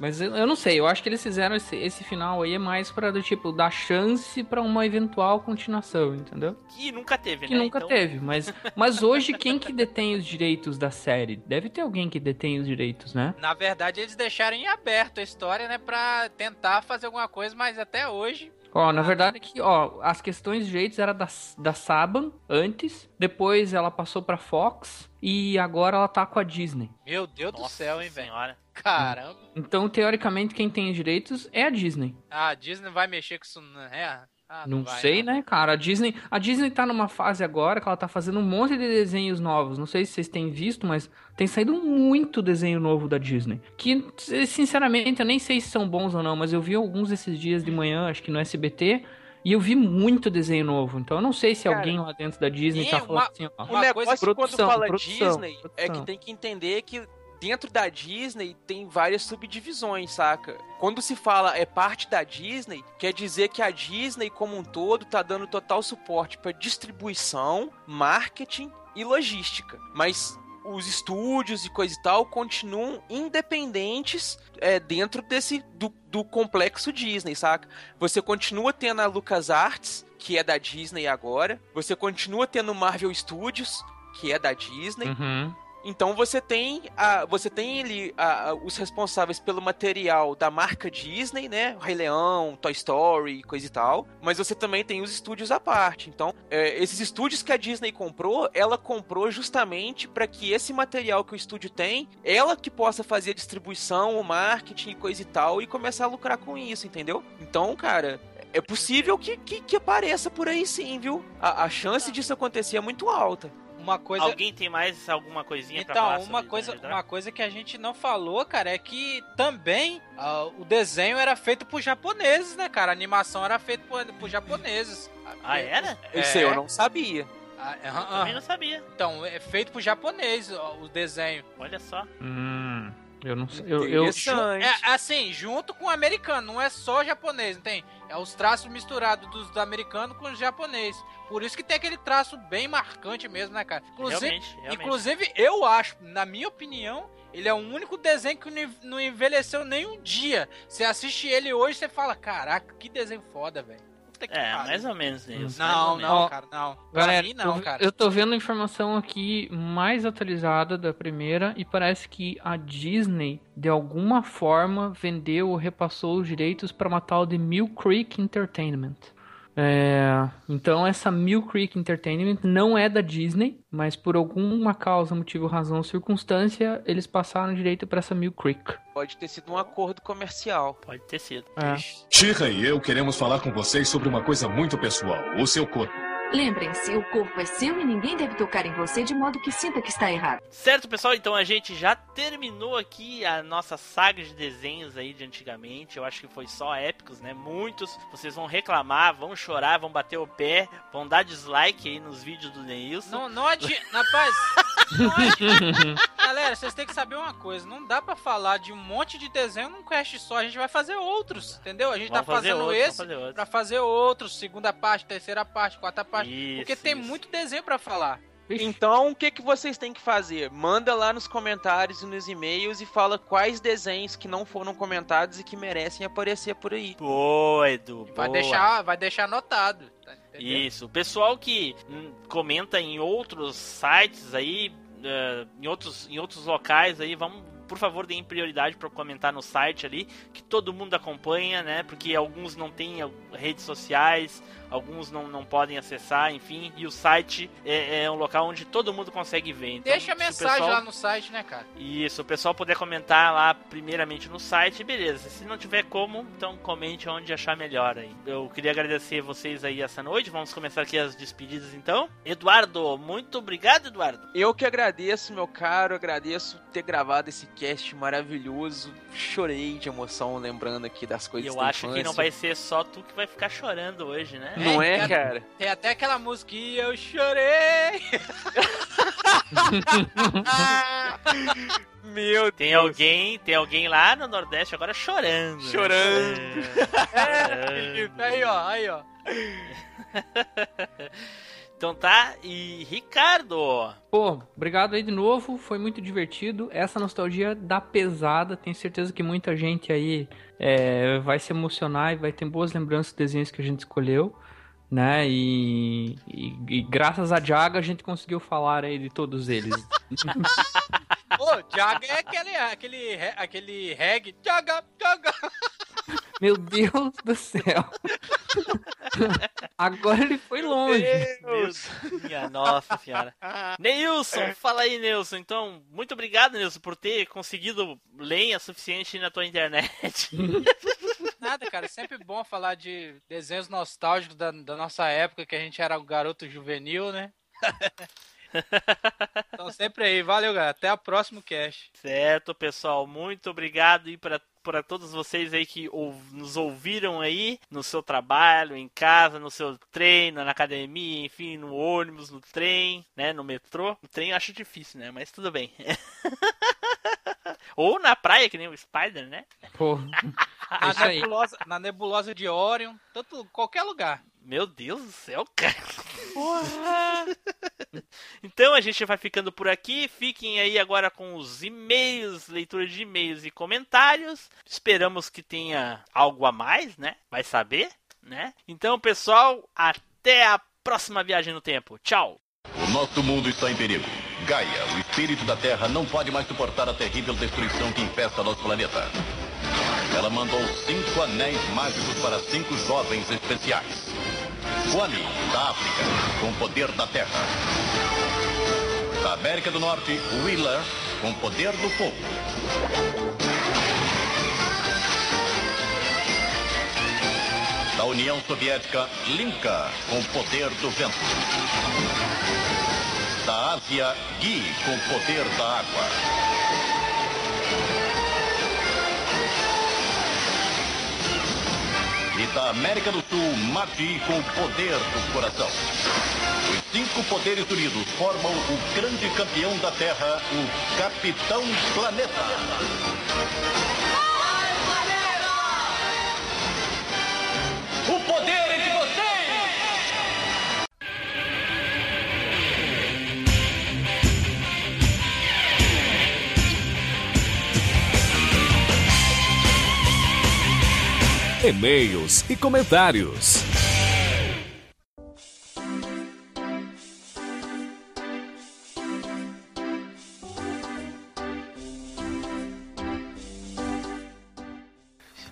Mas eu, eu não sei, eu acho que eles fizeram esse, esse final aí é mais pra, do tipo, dar chance pra uma eventual continuação, entendeu?
Que nunca teve,
Que
né?
nunca
Então,
teve, mas, mas hoje quem que detém os direitos da série? Deve ter alguém que detém os direitos, né?
Na verdade, eles deixaram em aberto a história, né? Pra tentar fazer alguma coisa, mas até hoje.
Ó, na verdade é que, ó, as questões de direitos era da, da Saban antes, depois ela passou pra Fox e agora ela tá com a Disney.
Meu Deus do céu, hein, velho?
senhora.
Caramba.
Então, teoricamente, quem tem os direitos é a Disney.
Ah, a Disney vai mexer com isso, não é? Ah,
não
vai,
sei, né, cara? A Disney, a Disney tá numa fase agora que ela tá fazendo um monte de desenhos novos. Não sei se vocês têm visto, mas tem saído muito desenho novo da Disney. Que, sinceramente, eu nem sei se são bons ou não, mas eu vi alguns esses dias de manhã, acho que no SBT. E eu vi muito desenho novo, então eu não sei se
Cara,
alguém lá dentro da Disney tá falando
uma-
assim, ó.
o negócio quando
produção,
fala
produção,
Disney é
produção.
que tem que entender que dentro da Disney tem várias subdivisões, saca? Quando se fala é parte da Disney, quer dizer que a Disney como um todo tá dando total suporte para distribuição, marketing e logística. Mas os estúdios e coisa e tal continuam independentes é, dentro desse do, do complexo Disney, saca? Você continua tendo a LucasArts, que é da Disney agora. Você continua tendo Marvel Studios, que é da Disney.
Uhum.
Então você tem a, você tem ali a- a- os responsáveis pelo material da marca Disney, né? Rei Leão, Toy Story, coisa e tal. Mas você também tem os estúdios à parte. Então, é, esses estúdios que a Disney comprou, ela comprou justamente para que esse material que o estúdio tem, ela que possa fazer a distribuição, o marketing, coisa e tal, e começar a lucrar com isso, entendeu? Então, cara. É possível que, que, que apareça por aí sim, viu? A, a chance disso acontecer é muito alta.
Uma coisa.
Alguém tem mais alguma coisinha pra
Então,
falar
uma
sobre
coisa, uma coisa que a gente não falou, cara, é que também ah, o desenho era feito por japoneses, né, cara? A animação era feita por, por japoneses.
Ah, era?
Isso aí eu não sabia.
Ah, é, ah,
Também
ah.
não sabia.
Então, é feito por japonês ó, o desenho.
Olha só.
Hum, eu não sei. Eu, eu,
Ju- É assim, junto com o americano, não é só japonês, não tem? É os traços misturados dos do americano com os japonês. Por isso que tem aquele traço bem marcante mesmo, né, cara? Inclusive,
Realmente, realmente.
inclusive eu acho, na minha opinião, ele é o único desenho que não- não envelheceu nem um dia. Você assiste ele hoje, você fala, caraca, que desenho foda, velho. Puta que
É,
pariu.
mais ou menos isso.
Não,
ou
não,
menos.
cara, não. Pra
Galera,
mim não,
eu,
cara.
eu tô vendo a informação aqui mais atualizada da primeira e parece que a Disney, de alguma forma, vendeu ou repassou os direitos para uma tal de Mill Creek Entertainment. É, então essa Mill Creek Entertainment não é da Disney, mas por alguma causa, motivo, razão ou circunstância, eles passaram direito para essa Mill Creek.
Pode ter sido um acordo comercial.
Pode ter sido.
É.
Shira e eu queremos falar com vocês sobre uma coisa muito pessoal: o seu corpo.
Lembrem-se, o corpo é seu e ninguém deve tocar em você de modo que sinta que está errado.
Certo, pessoal, então a gente já terminou aqui a nossa saga de desenhos aí de antigamente. Eu acho que foi só épicos, né? Muitos. Vocês vão reclamar, vão chorar, vão bater o pé, vão dar dislike aí nos vídeos do Neilson.
Não, não adianta. Rapaz, não adianta. Galera, vocês têm que saber uma coisa: não dá pra falar de um monte de desenho num cast só. A gente vai fazer outros, entendeu? A gente
Vamos
tá
fazer
fazendo
vamos
esse
fazer outros.
pra fazer outros, segunda parte, terceira parte, quarta parte. Porque
Isso,
tem
isso.
muito desenho pra falar.
Então, o que, que vocês têm que fazer? Manda lá nos comentários e nos e-mails e fala quais desenhos que não foram comentados e que merecem aparecer por aí.
Boa, Edu.
Vai
boa.
deixar, vai deixar anotado. tá?
Isso. O pessoal que hum, comenta em outros sites aí, eh, em, outros, em outros locais aí, vamos, por favor, deem prioridade para comentar no site ali, que todo mundo acompanha, né? Porque alguns não têm al- redes sociais, alguns não, não podem acessar, enfim. E o site é, é um local onde todo mundo consegue ver. Então,
Deixa a mensagem
pessoal-
lá no site, né, cara?
Isso, o pessoal puder comentar lá primeiramente no site, beleza. Se não tiver como, então comente onde achar melhor aí. Eu queria agradecer vocês aí essa noite. Vamos começar aqui as despedidas então. Eduardo, muito obrigado, Eduardo.
Eu que agradeço, meu caro, agradeço ter gravado esse cast maravilhoso. Chorei de emoção lembrando aqui das coisas
eu
da
acho que não
infância.
vai ser só tu que vai ficar chorando hoje, né?
Não é, cara?
Tem até aquela música e eu chorei.
Meu
Tem alguém, tem alguém lá no Nordeste agora chorando. né?
Chorando.
Chorando.
aí, ó, aí, ó.
Então tá, e Ricardo.
Pô, obrigado aí de novo, foi muito divertido. Essa nostalgia dá pesada, tenho certeza que muita gente aí é, vai se emocionar e vai ter boas lembranças dos desenhos que a gente escolheu, né? E, e- e graças a Jaga a gente conseguiu falar aí de todos eles.
Ô, Jaga é aquele, aquele, aquele reggae. Jaga, Jaga.
Meu Deus do céu! Agora ele foi longe.
Deus. Minha nossa senhora. Neilson, fala aí, Neilson. Então, muito obrigado, Neilson, por ter conseguido lenha suficiente na tua internet.
Nada, cara. É sempre bom falar de desenhos nostálgicos da, da nossa época, que a gente era um garoto juvenil, né? então sempre aí. Valeu, galera. Até o próximo cast.
Certo, pessoal. Muito obrigado e para para todos vocês aí que ou- nos ouviram aí no seu trabalho, em casa, no seu treino, na academia, enfim, no ônibus, no trem, né, no metrô. O trem eu acho difícil, né, mas tudo bem. ou na praia, que nem o Spider, né?
Pô,
Na
isso aí.
nebulosa, na nebulosa de Orion, tanto, qualquer lugar.
Meu Deus do céu, cara. Porra! Então a gente vai ficando por aqui. Fiquem aí agora com os e-mails, leitura de e-mails e comentários. Esperamos que tenha algo a mais, né? Vai saber, né? Então, pessoal, até a próxima viagem no tempo. Tchau!
O nosso mundo está em perigo. Gaia, o espírito da Terra, não pode mais suportar a terrível destruição que infesta nosso planeta. Ela mandou cinco anéis mágicos para cinco jovens especiais. Kwame, da África, com poder da Terra. Da América do Norte, Wheeler, com poder do fogo. Da União Soviética, Linka, com poder do vento. Da Ásia, Gui, com poder da água. E da América do Sul, Mati, com o poder do coração. Os cinco poderes unidos formam o grande campeão da Terra, o Capitão Planeta.
E-mails e comentários.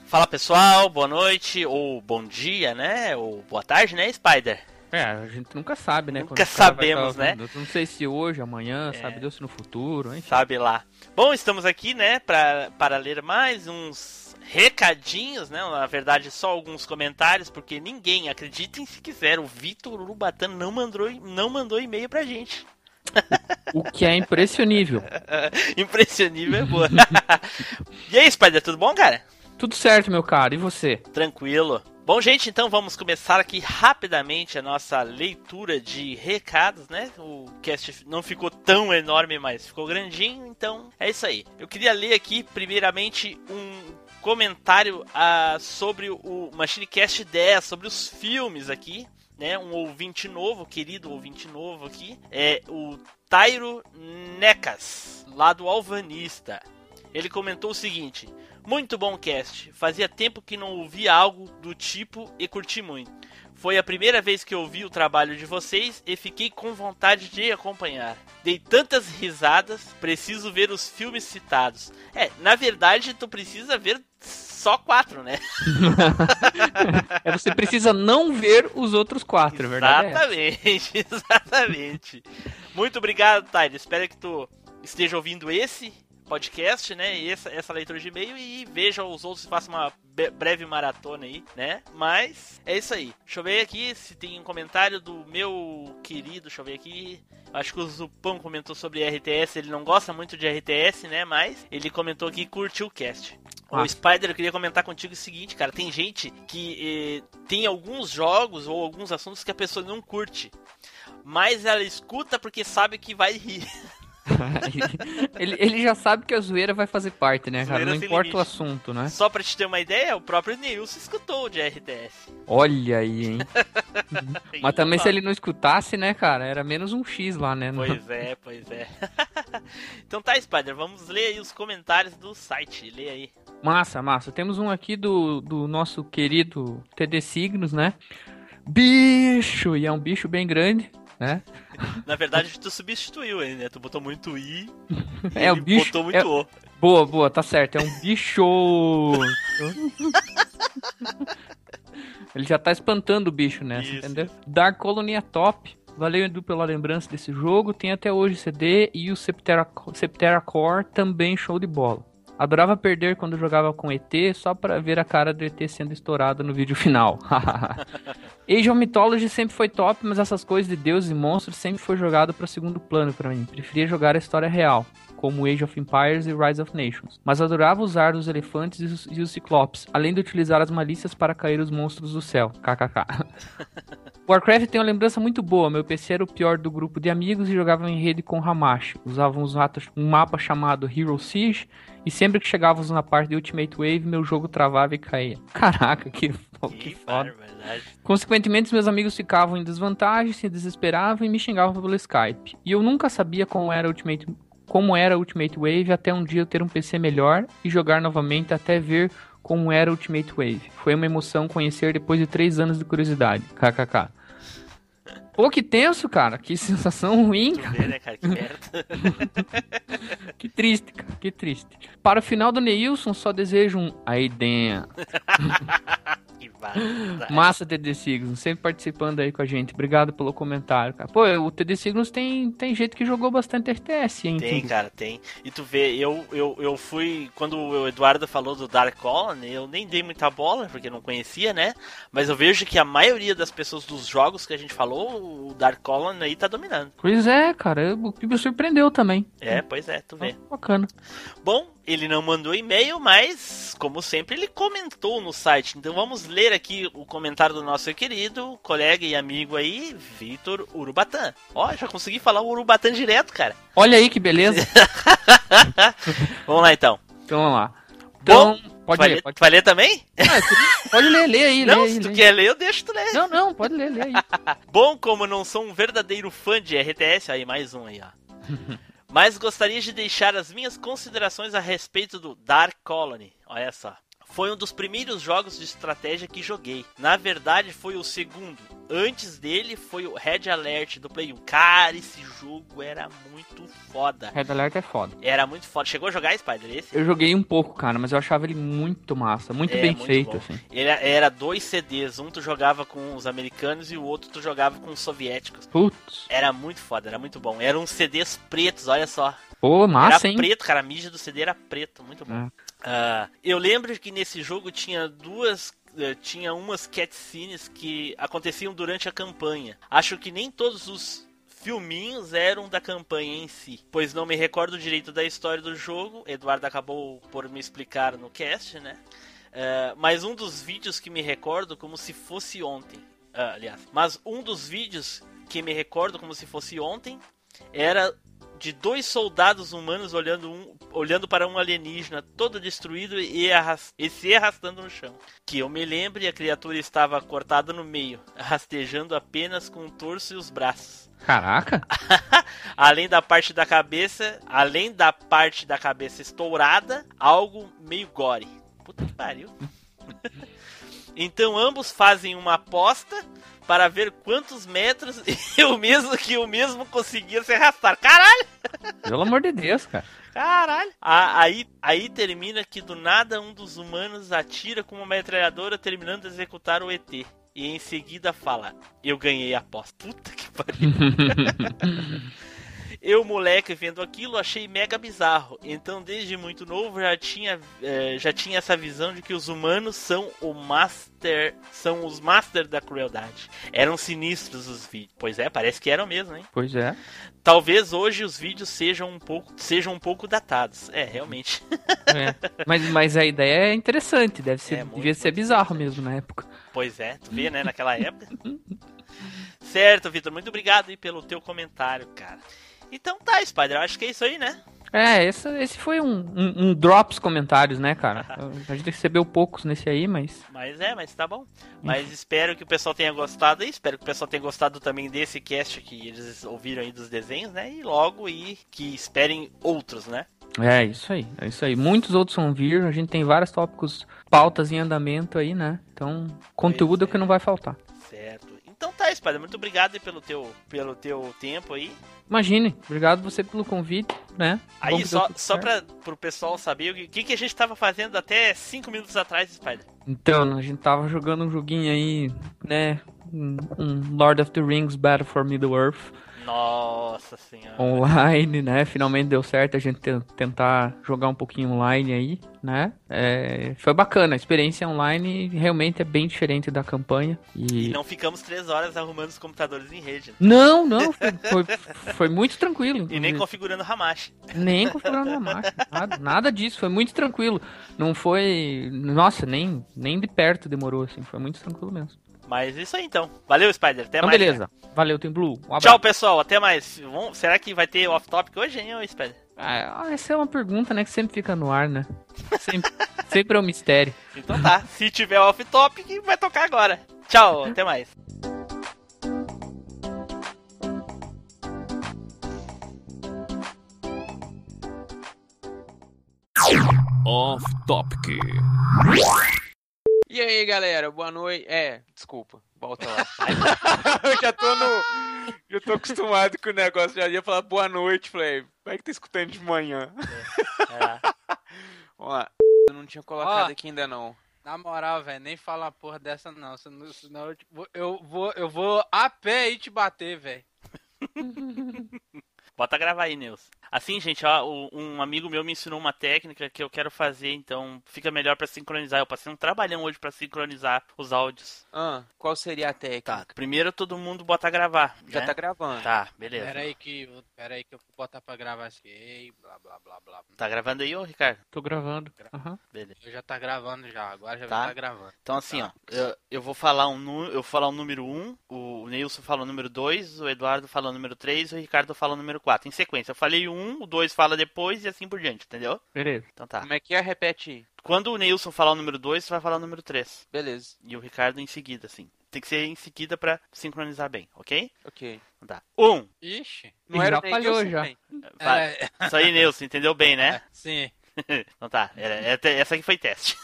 Fala pessoal, boa noite, ou bom dia, né? Ou boa tarde, né, Spider?
É, a gente nunca sabe, né?
Nunca
vai
sabemos,
tá
né?
Não sei se hoje, amanhã, sabe Deus se no futuro, hein?
Sabe lá. Bom, estamos aqui, né, pra, para ler mais uns recadinhos, né? Na verdade, só alguns comentários, porque ninguém, acreditem se quiser, o Vitor Urubatano não mandou, não mandou e-mail pra gente.
O que é impressionível.
Impressionível é boa. e aí, Spider, tudo bom, cara?
Tudo certo, meu caro. E você?
Tranquilo. Bom, gente, então vamos começar aqui rapidamente a nossa leitura de recados, né? O cast não ficou tão enorme, mas ficou grandinho, então é isso aí. Eu queria ler aqui, primeiramente, um comentário ah, sobre o MachineCast 10, sobre os filmes aqui. Né, um ouvinte novo, querido ouvinte novo aqui, é o Tairo Necas, lá do Alvanista. Ele comentou o seguinte: Muito bom cast. Fazia tempo que não ouvia algo do tipo e curti muito. Foi a primeira vez que ouvi o trabalho de vocês e fiquei com vontade de acompanhar. Dei tantas risadas, preciso ver os filmes citados. É, na verdade, tu precisa ver só quatro, né?
É, você precisa não ver os outros quatro, é verdade? é.
Exatamente, exatamente. Muito obrigado, Tyler. Espero que tu esteja ouvindo esse podcast, né? E essa, essa leitura de e-mail e veja os outros faça uma breve maratona aí, né? Mas é isso aí. Deixa eu ver aqui se tem um comentário do meu querido. Deixa eu ver aqui. Acho que o Zupão comentou sobre RTS. Ele não gosta muito de RTS, né? Mas ele comentou que curtiu o cast. O
Ah.
Spider, eu queria comentar contigo o seguinte, cara. Tem gente que eh, tem alguns jogos ou alguns assuntos que a pessoa não curte. Mas ela escuta porque sabe que vai rir.
ele, ele já sabe que a zoeira vai fazer parte, né, cara?
Zoeira
Não
sem
importa o
limite.
assunto, né?
Só pra te ter uma ideia, o próprio Nilson escutou de RTS.
Olha aí, hein? Mas também se ele não escutasse, né, cara? Era menos um X lá, né?
Pois é, pois é. então tá, Spider, vamos ler aí os comentários do site. Lê aí.
Massa, massa. Temos um aqui do, do nosso querido TD Signos, né? Bicho! E é um bicho bem grande, né?
Na verdade, tu substituiu ele, né? Tu botou muito I. e
É o bicho.
Botou muito
é-
O.
Boa, boa, tá certo. É um bicho. Ele já tá espantando o bicho nessa, entendeu? Dark Colony é top. Valeu, Edu, pela lembrança desse jogo. Tem até hoje CD e o Septera, Septera Core também show de bola. Adorava perder quando jogava com ET só pra ver a cara do ET sendo estourada no vídeo final. Age of Mythology sempre foi top, mas essas coisas de deuses e monstros sempre foi jogado para segundo plano pra mim. Preferia jogar a história real, como Age of Empires e Rise of Nations. Mas adorava usar os elefantes e os, e os ciclopes, além de utilizar as malícias para cair os monstros do céu. KKK. Warcraft tem uma lembrança muito boa. Meu PC era o pior do grupo de amigos e jogava em rede com um ato- um mapa chamado Hero Siege e sempre que chegávamos na parte de Ultimate Wave, meu jogo travava e caía. Caraca, que, que foda. Consequentemente, meus amigos ficavam em desvantagem, se desesperavam e me xingavam pelo Skype. E eu nunca sabia como era Ultimate, como era Ultimate Wave até um dia eu ter um PC melhor e jogar novamente até ver como era Ultimate Wave. Foi uma emoção conhecer depois de três anos de curiosidade. KKK. Pô, que tenso, cara. Que sensação ruim, cara.
Vê, né, cara? Que merda.
Que triste, cara. Que triste. Para o final do Neilson, só desejo um aí.
que barbaridade.
Massa, TD Signos, sempre participando aí com a gente. Obrigado pelo comentário, cara. Pô, o TD Signos tem, tem gente que jogou bastante RTS, hein?
Tem,
Tudo.
cara, tem. E tu vê, eu, eu, eu fui. Quando o Eduardo falou do Dark Colony, eu nem dei muita bola, porque não conhecia, né? Mas eu vejo que a maioria das pessoas dos jogos que a gente falou, o Dark Colony aí tá dominando.
Pois é, cara. O que me surpreendeu também.
É, pois é, tu vê.
Bacana.
Bom, ele não mandou e-mail, mas, como sempre, ele comentou no site. Então vamos ler aqui o comentário do nosso querido colega e amigo aí, Vitor Urubatã. Ó, já consegui falar o Urubatã direto, cara.
Olha aí que beleza.
Vamos lá então.
Então vamos lá. Então, pode
vai
ler,
ler,
pode-
vai ler também?
Pode ler, lê aí,
Não,
lê
se tu
lê
quer ler, eu deixo tu ler.
Não, não, pode ler, lê aí.
Bom, como não sou um verdadeiro fã de RTS, aí mais um aí, ó. Mas gostaria de deixar as minhas considerações a respeito do Dark Colony. Olha só. Foi um dos primeiros jogos de estratégia que joguei. Na verdade, foi o segundo. Antes dele foi o Red Alert do Play 1. Cara, esse jogo era muito foda.
Red Alert é foda.
Era muito foda. Chegou a jogar Spider esse?
Eu joguei um pouco, cara, mas eu achava ele muito massa, muito
É,
bem
muito
feito,
bom.
assim.
Ele era dois CDs. Um tu jogava com os americanos e o outro tu jogava com os soviéticos.
Putz.
Era muito foda, era muito bom. Eram CDs pretos, olha só.
Pô, massa,
era
hein?
preto, cara. A mídia do CD era preto, muito bom.
É.
Ah, eu lembro que nesse jogo tinha duas. eh, Tinha umas cutscenes que aconteciam durante a campanha. Acho que nem todos os filminhos eram da campanha em si, pois não me recordo direito da história do jogo. Eduardo acabou por me explicar no cast, né? Eh, mas um dos vídeos que me recordo como se fosse ontem. ah, aliás, mas um dos vídeos que me recordo como se fosse ontem era de dois soldados humanos olhando, um, olhando para um alienígena todo destruído e, arras- e se arrastando no chão. Que eu me lembre, a criatura estava cortada no meio, rastejando apenas com o torso e os braços.
Caraca.
Além da parte da cabeça, além da parte da cabeça estourada, algo meio gore. Puta que pariu. Então ambos fazem uma aposta para ver quantos metros e o mesmo que o mesmo conseguia se arrastar. Caralho!
Pelo amor de Deus, cara.
Caralho! Ah, aí, aí termina que do nada um dos humanos atira com uma metralhadora terminando de executar o ET. E em seguida fala: Eu ganhei a aposta. Puta que pariu. Eu, moleque, vendo aquilo, achei mega bizarro. Então, desde muito novo, já tinha, eh, já tinha essa visão de que os humanos são o master, são os master da crueldade. Eram sinistros os vídeos. Pois é, parece que eram mesmo, hein?
Pois é.
Talvez hoje os vídeos sejam um pouco, sejam um pouco datados. É, realmente.
É. Mas, mas a ideia é interessante, deve ser,
É, muito,
devia ser bizarro mesmo na época.
Pois é, tu vê, né, naquela época. certo, Vitor, muito obrigado aí pelo teu comentário, cara. Então tá, Spider, eu acho que é isso aí, né?
É, esse, esse foi um, um, um drops comentários, né, cara? A gente recebeu poucos nesse aí, mas.
Mas é, mas tá bom. Mas espero que o pessoal tenha gostado aí. Espero que o pessoal tenha gostado também desse cast que eles ouviram aí dos desenhos, né? E logo e que esperem outros, né?
É, isso aí, é isso aí. Muitos outros vão vir, a gente tem vários tópicos, pautas em andamento aí, né? Então, conteúdo é o que não vai faltar.
Então tá, Spider, muito obrigado aí pelo teu, pelo teu tempo aí.
Imagine, obrigado você pelo convite, né? Bom
Aí,
deu
só, só pra, pro pessoal saber o que, que, a gente tava fazendo até 5 minutos atrás, Spider.
Então, a gente tava jogando um joguinho aí, né? Um, um Lord of the Rings Battle for Middle Earth.
Nossa senhora.
online, né? Finalmente deu certo a gente te- tentar jogar um pouquinho online aí, né? É, foi bacana, a experiência online realmente é bem diferente da campanha.
E
E
não ficamos três horas arrumando os computadores em rede. né?
não, não, foi, foi, foi muito tranquilo.
E nem
inclusive.
configurando Hamashi.
Nem configurando máquina, nada, nada disso, foi muito tranquilo. Não foi, nossa, nem, nem de perto demorou assim, foi muito tranquilo mesmo.
Mas isso aí então. Valeu, Spider. Até
Então
mais.
beleza, valeu Team Blue, um.
Tchau, pessoal. Até mais. Vamos- Será que vai ter off-topic hoje, hein, Spider?
Ah, essa é uma pergunta, né, que sempre fica no ar, né? Sempre, sempre é um mistério.
Então tá. Se tiver off-topic, vai tocar agora. Tchau, até mais.
Off Topic.
E aí, galera, boa noite. É, desculpa, volta lá. eu já tô no. Já tô acostumado com o negócio. Já ia falar boa noite, falei, vai que tá escutando de manhã. Vamos lá. Eu não tinha colocado
Ó.
aqui ainda não.
Na moral, velho, nem fala uma porra dessa não. Senão, senão eu, vou- eu vou, eu vou a pé aí te bater, velho.
Bota gravar aí, Nils. Assim, gente, ó, um amigo meu me ensinou uma técnica que eu quero fazer, então fica melhor pra sincronizar. Eu passei um trabalhão hoje pra sincronizar os áudios.
Ah, qual seria a técnica?
Tá, primeiro todo mundo bota gravar.
Já
né?
tá gravando.
Tá, beleza.
Pera aí que, eu- pera aí que eu vou botar pra gravar assim. Blá, blá, blá, blá.
Tá gravando aí, ô Ricardo?
Tô gravando. Aham.
Beleza.
Eu já tá gravando já, agora já
Tá.
vai tá gravando.
Então assim, ó, eu, eu vou falar um eu vou falar o número 1, o Nilson fala o número 2, o Eduardo fala o número 3, o Ricardo fala o número 4, em sequência. Eu falei o 1, o 2 fala depois e assim por diante, entendeu?
Beleza.
Então tá.
Como é que é? Repete aí.
Quando o Nilson falar o número 2, você vai falar o número 3.
Beleza.
E o Ricardo em seguida, assim. Tem que ser em seguida pra sincronizar bem, ok?
Ok.
Então tá. Um.
Ixi.
Não era
já falhou já.
bem.
Vai.
É.
Isso aí, Nilson, entendeu bem, né?
Sim.
então tá. Era, era- essa aqui foi teste.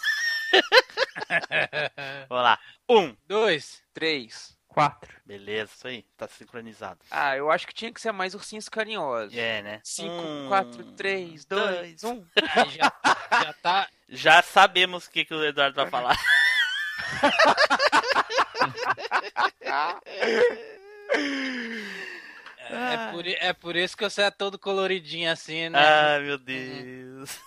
Vamos lá. Um.
Dois.
Três.
Quatro.
Beleza, isso aí. Tá sincronizado.
Ah, eu acho que tinha que ser mais ursinhos carinhosos.
É, né?
Cinco,
Um,
quatro, três, dois,
dois.
um.
Aí já, já tá.
Já sabemos o que, que o Eduardo vai falar.
É, é por, é por isso que você é todo coloridinho assim, né?
Ai, meu Deus.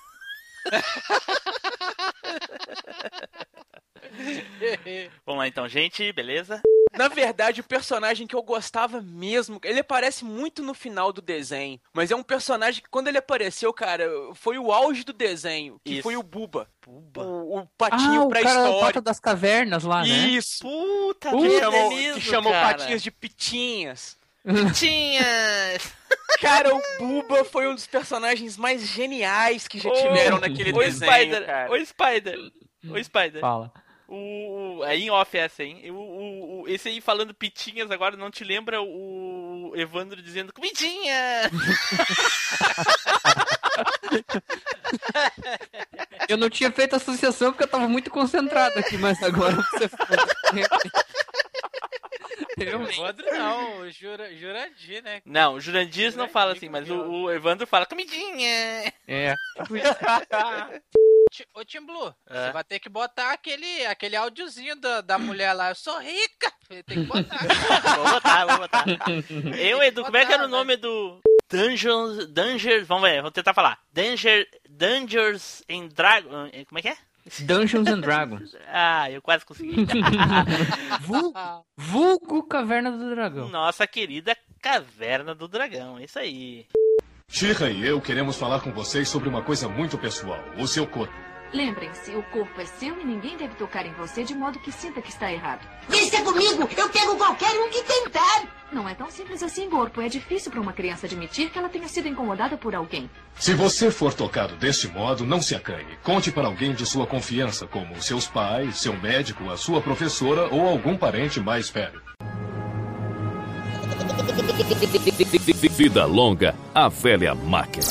Vamos lá então, gente, beleza?
Na verdade, o personagem que eu gostava mesmo, ele aparece muito no final do desenho, mas é um personagem que quando ele apareceu, cara, foi o auge do desenho, que
Isso.
foi o Buba.
Buba.
O, o patinho
ah, o
pré-histórico.
pata das cavernas lá, né?
Isso.
Puta,
Que
merda,
chamou,
é mesmo,
que chamou
cara.
patinhas de pitinhas.
Tinhas!
Cara, o Buba foi um dos personagens mais geniais que já tiveram naquele
Ô,
desenho,
Spider,
cara.
ô, Spider, ô, Spider.
Fala.
O, o- aí em off essa, hein? O, o, o- esse aí falando pitinhas agora não te lembra o Evandro dizendo comidinha?
Eu não tinha feito associação porque eu tava muito concentrado aqui, mas agora você. Realmente.
Evandro não, o Jura, Jurandir, né?
Não, o Jurandir não fala assim, mas o, o Evandro fala comidinha.
É.
Ô, Tim Blue,
É.
você vai ter que botar aquele, aquele áudiozinho da, da mulher lá. Eu sou rica! Tem que botar.
vou botar, vou botar. Eu, Edu, como é que era o nome do Dungeons, Dangers, vamos ver, vou tentar falar. Danger, Dangers and Dragons, como é que é?
Dungeons and Dragons.
Ah, eu quase consegui.
Vulgo, vulgo Caverna do Dragão.
Nossa querida Caverna do Dragão, isso aí.
Shira e eu queremos falar com vocês sobre uma coisa muito pessoal: o seu corpo.
Lembrem-se, o corpo é seu e ninguém deve tocar em você de modo que sinta que está errado.
Deixa comigo, eu pego qualquer um que tentar.
Não é tão simples assim, corpo. É difícil para uma criança admitir que ela tenha sido incomodada por alguém.
Se você for tocado deste modo, não se acanhe. Conte para alguém de sua confiança, como seus pais, seu médico, a sua professora ou algum parente mais velho.
Vida longa, a velha máquina.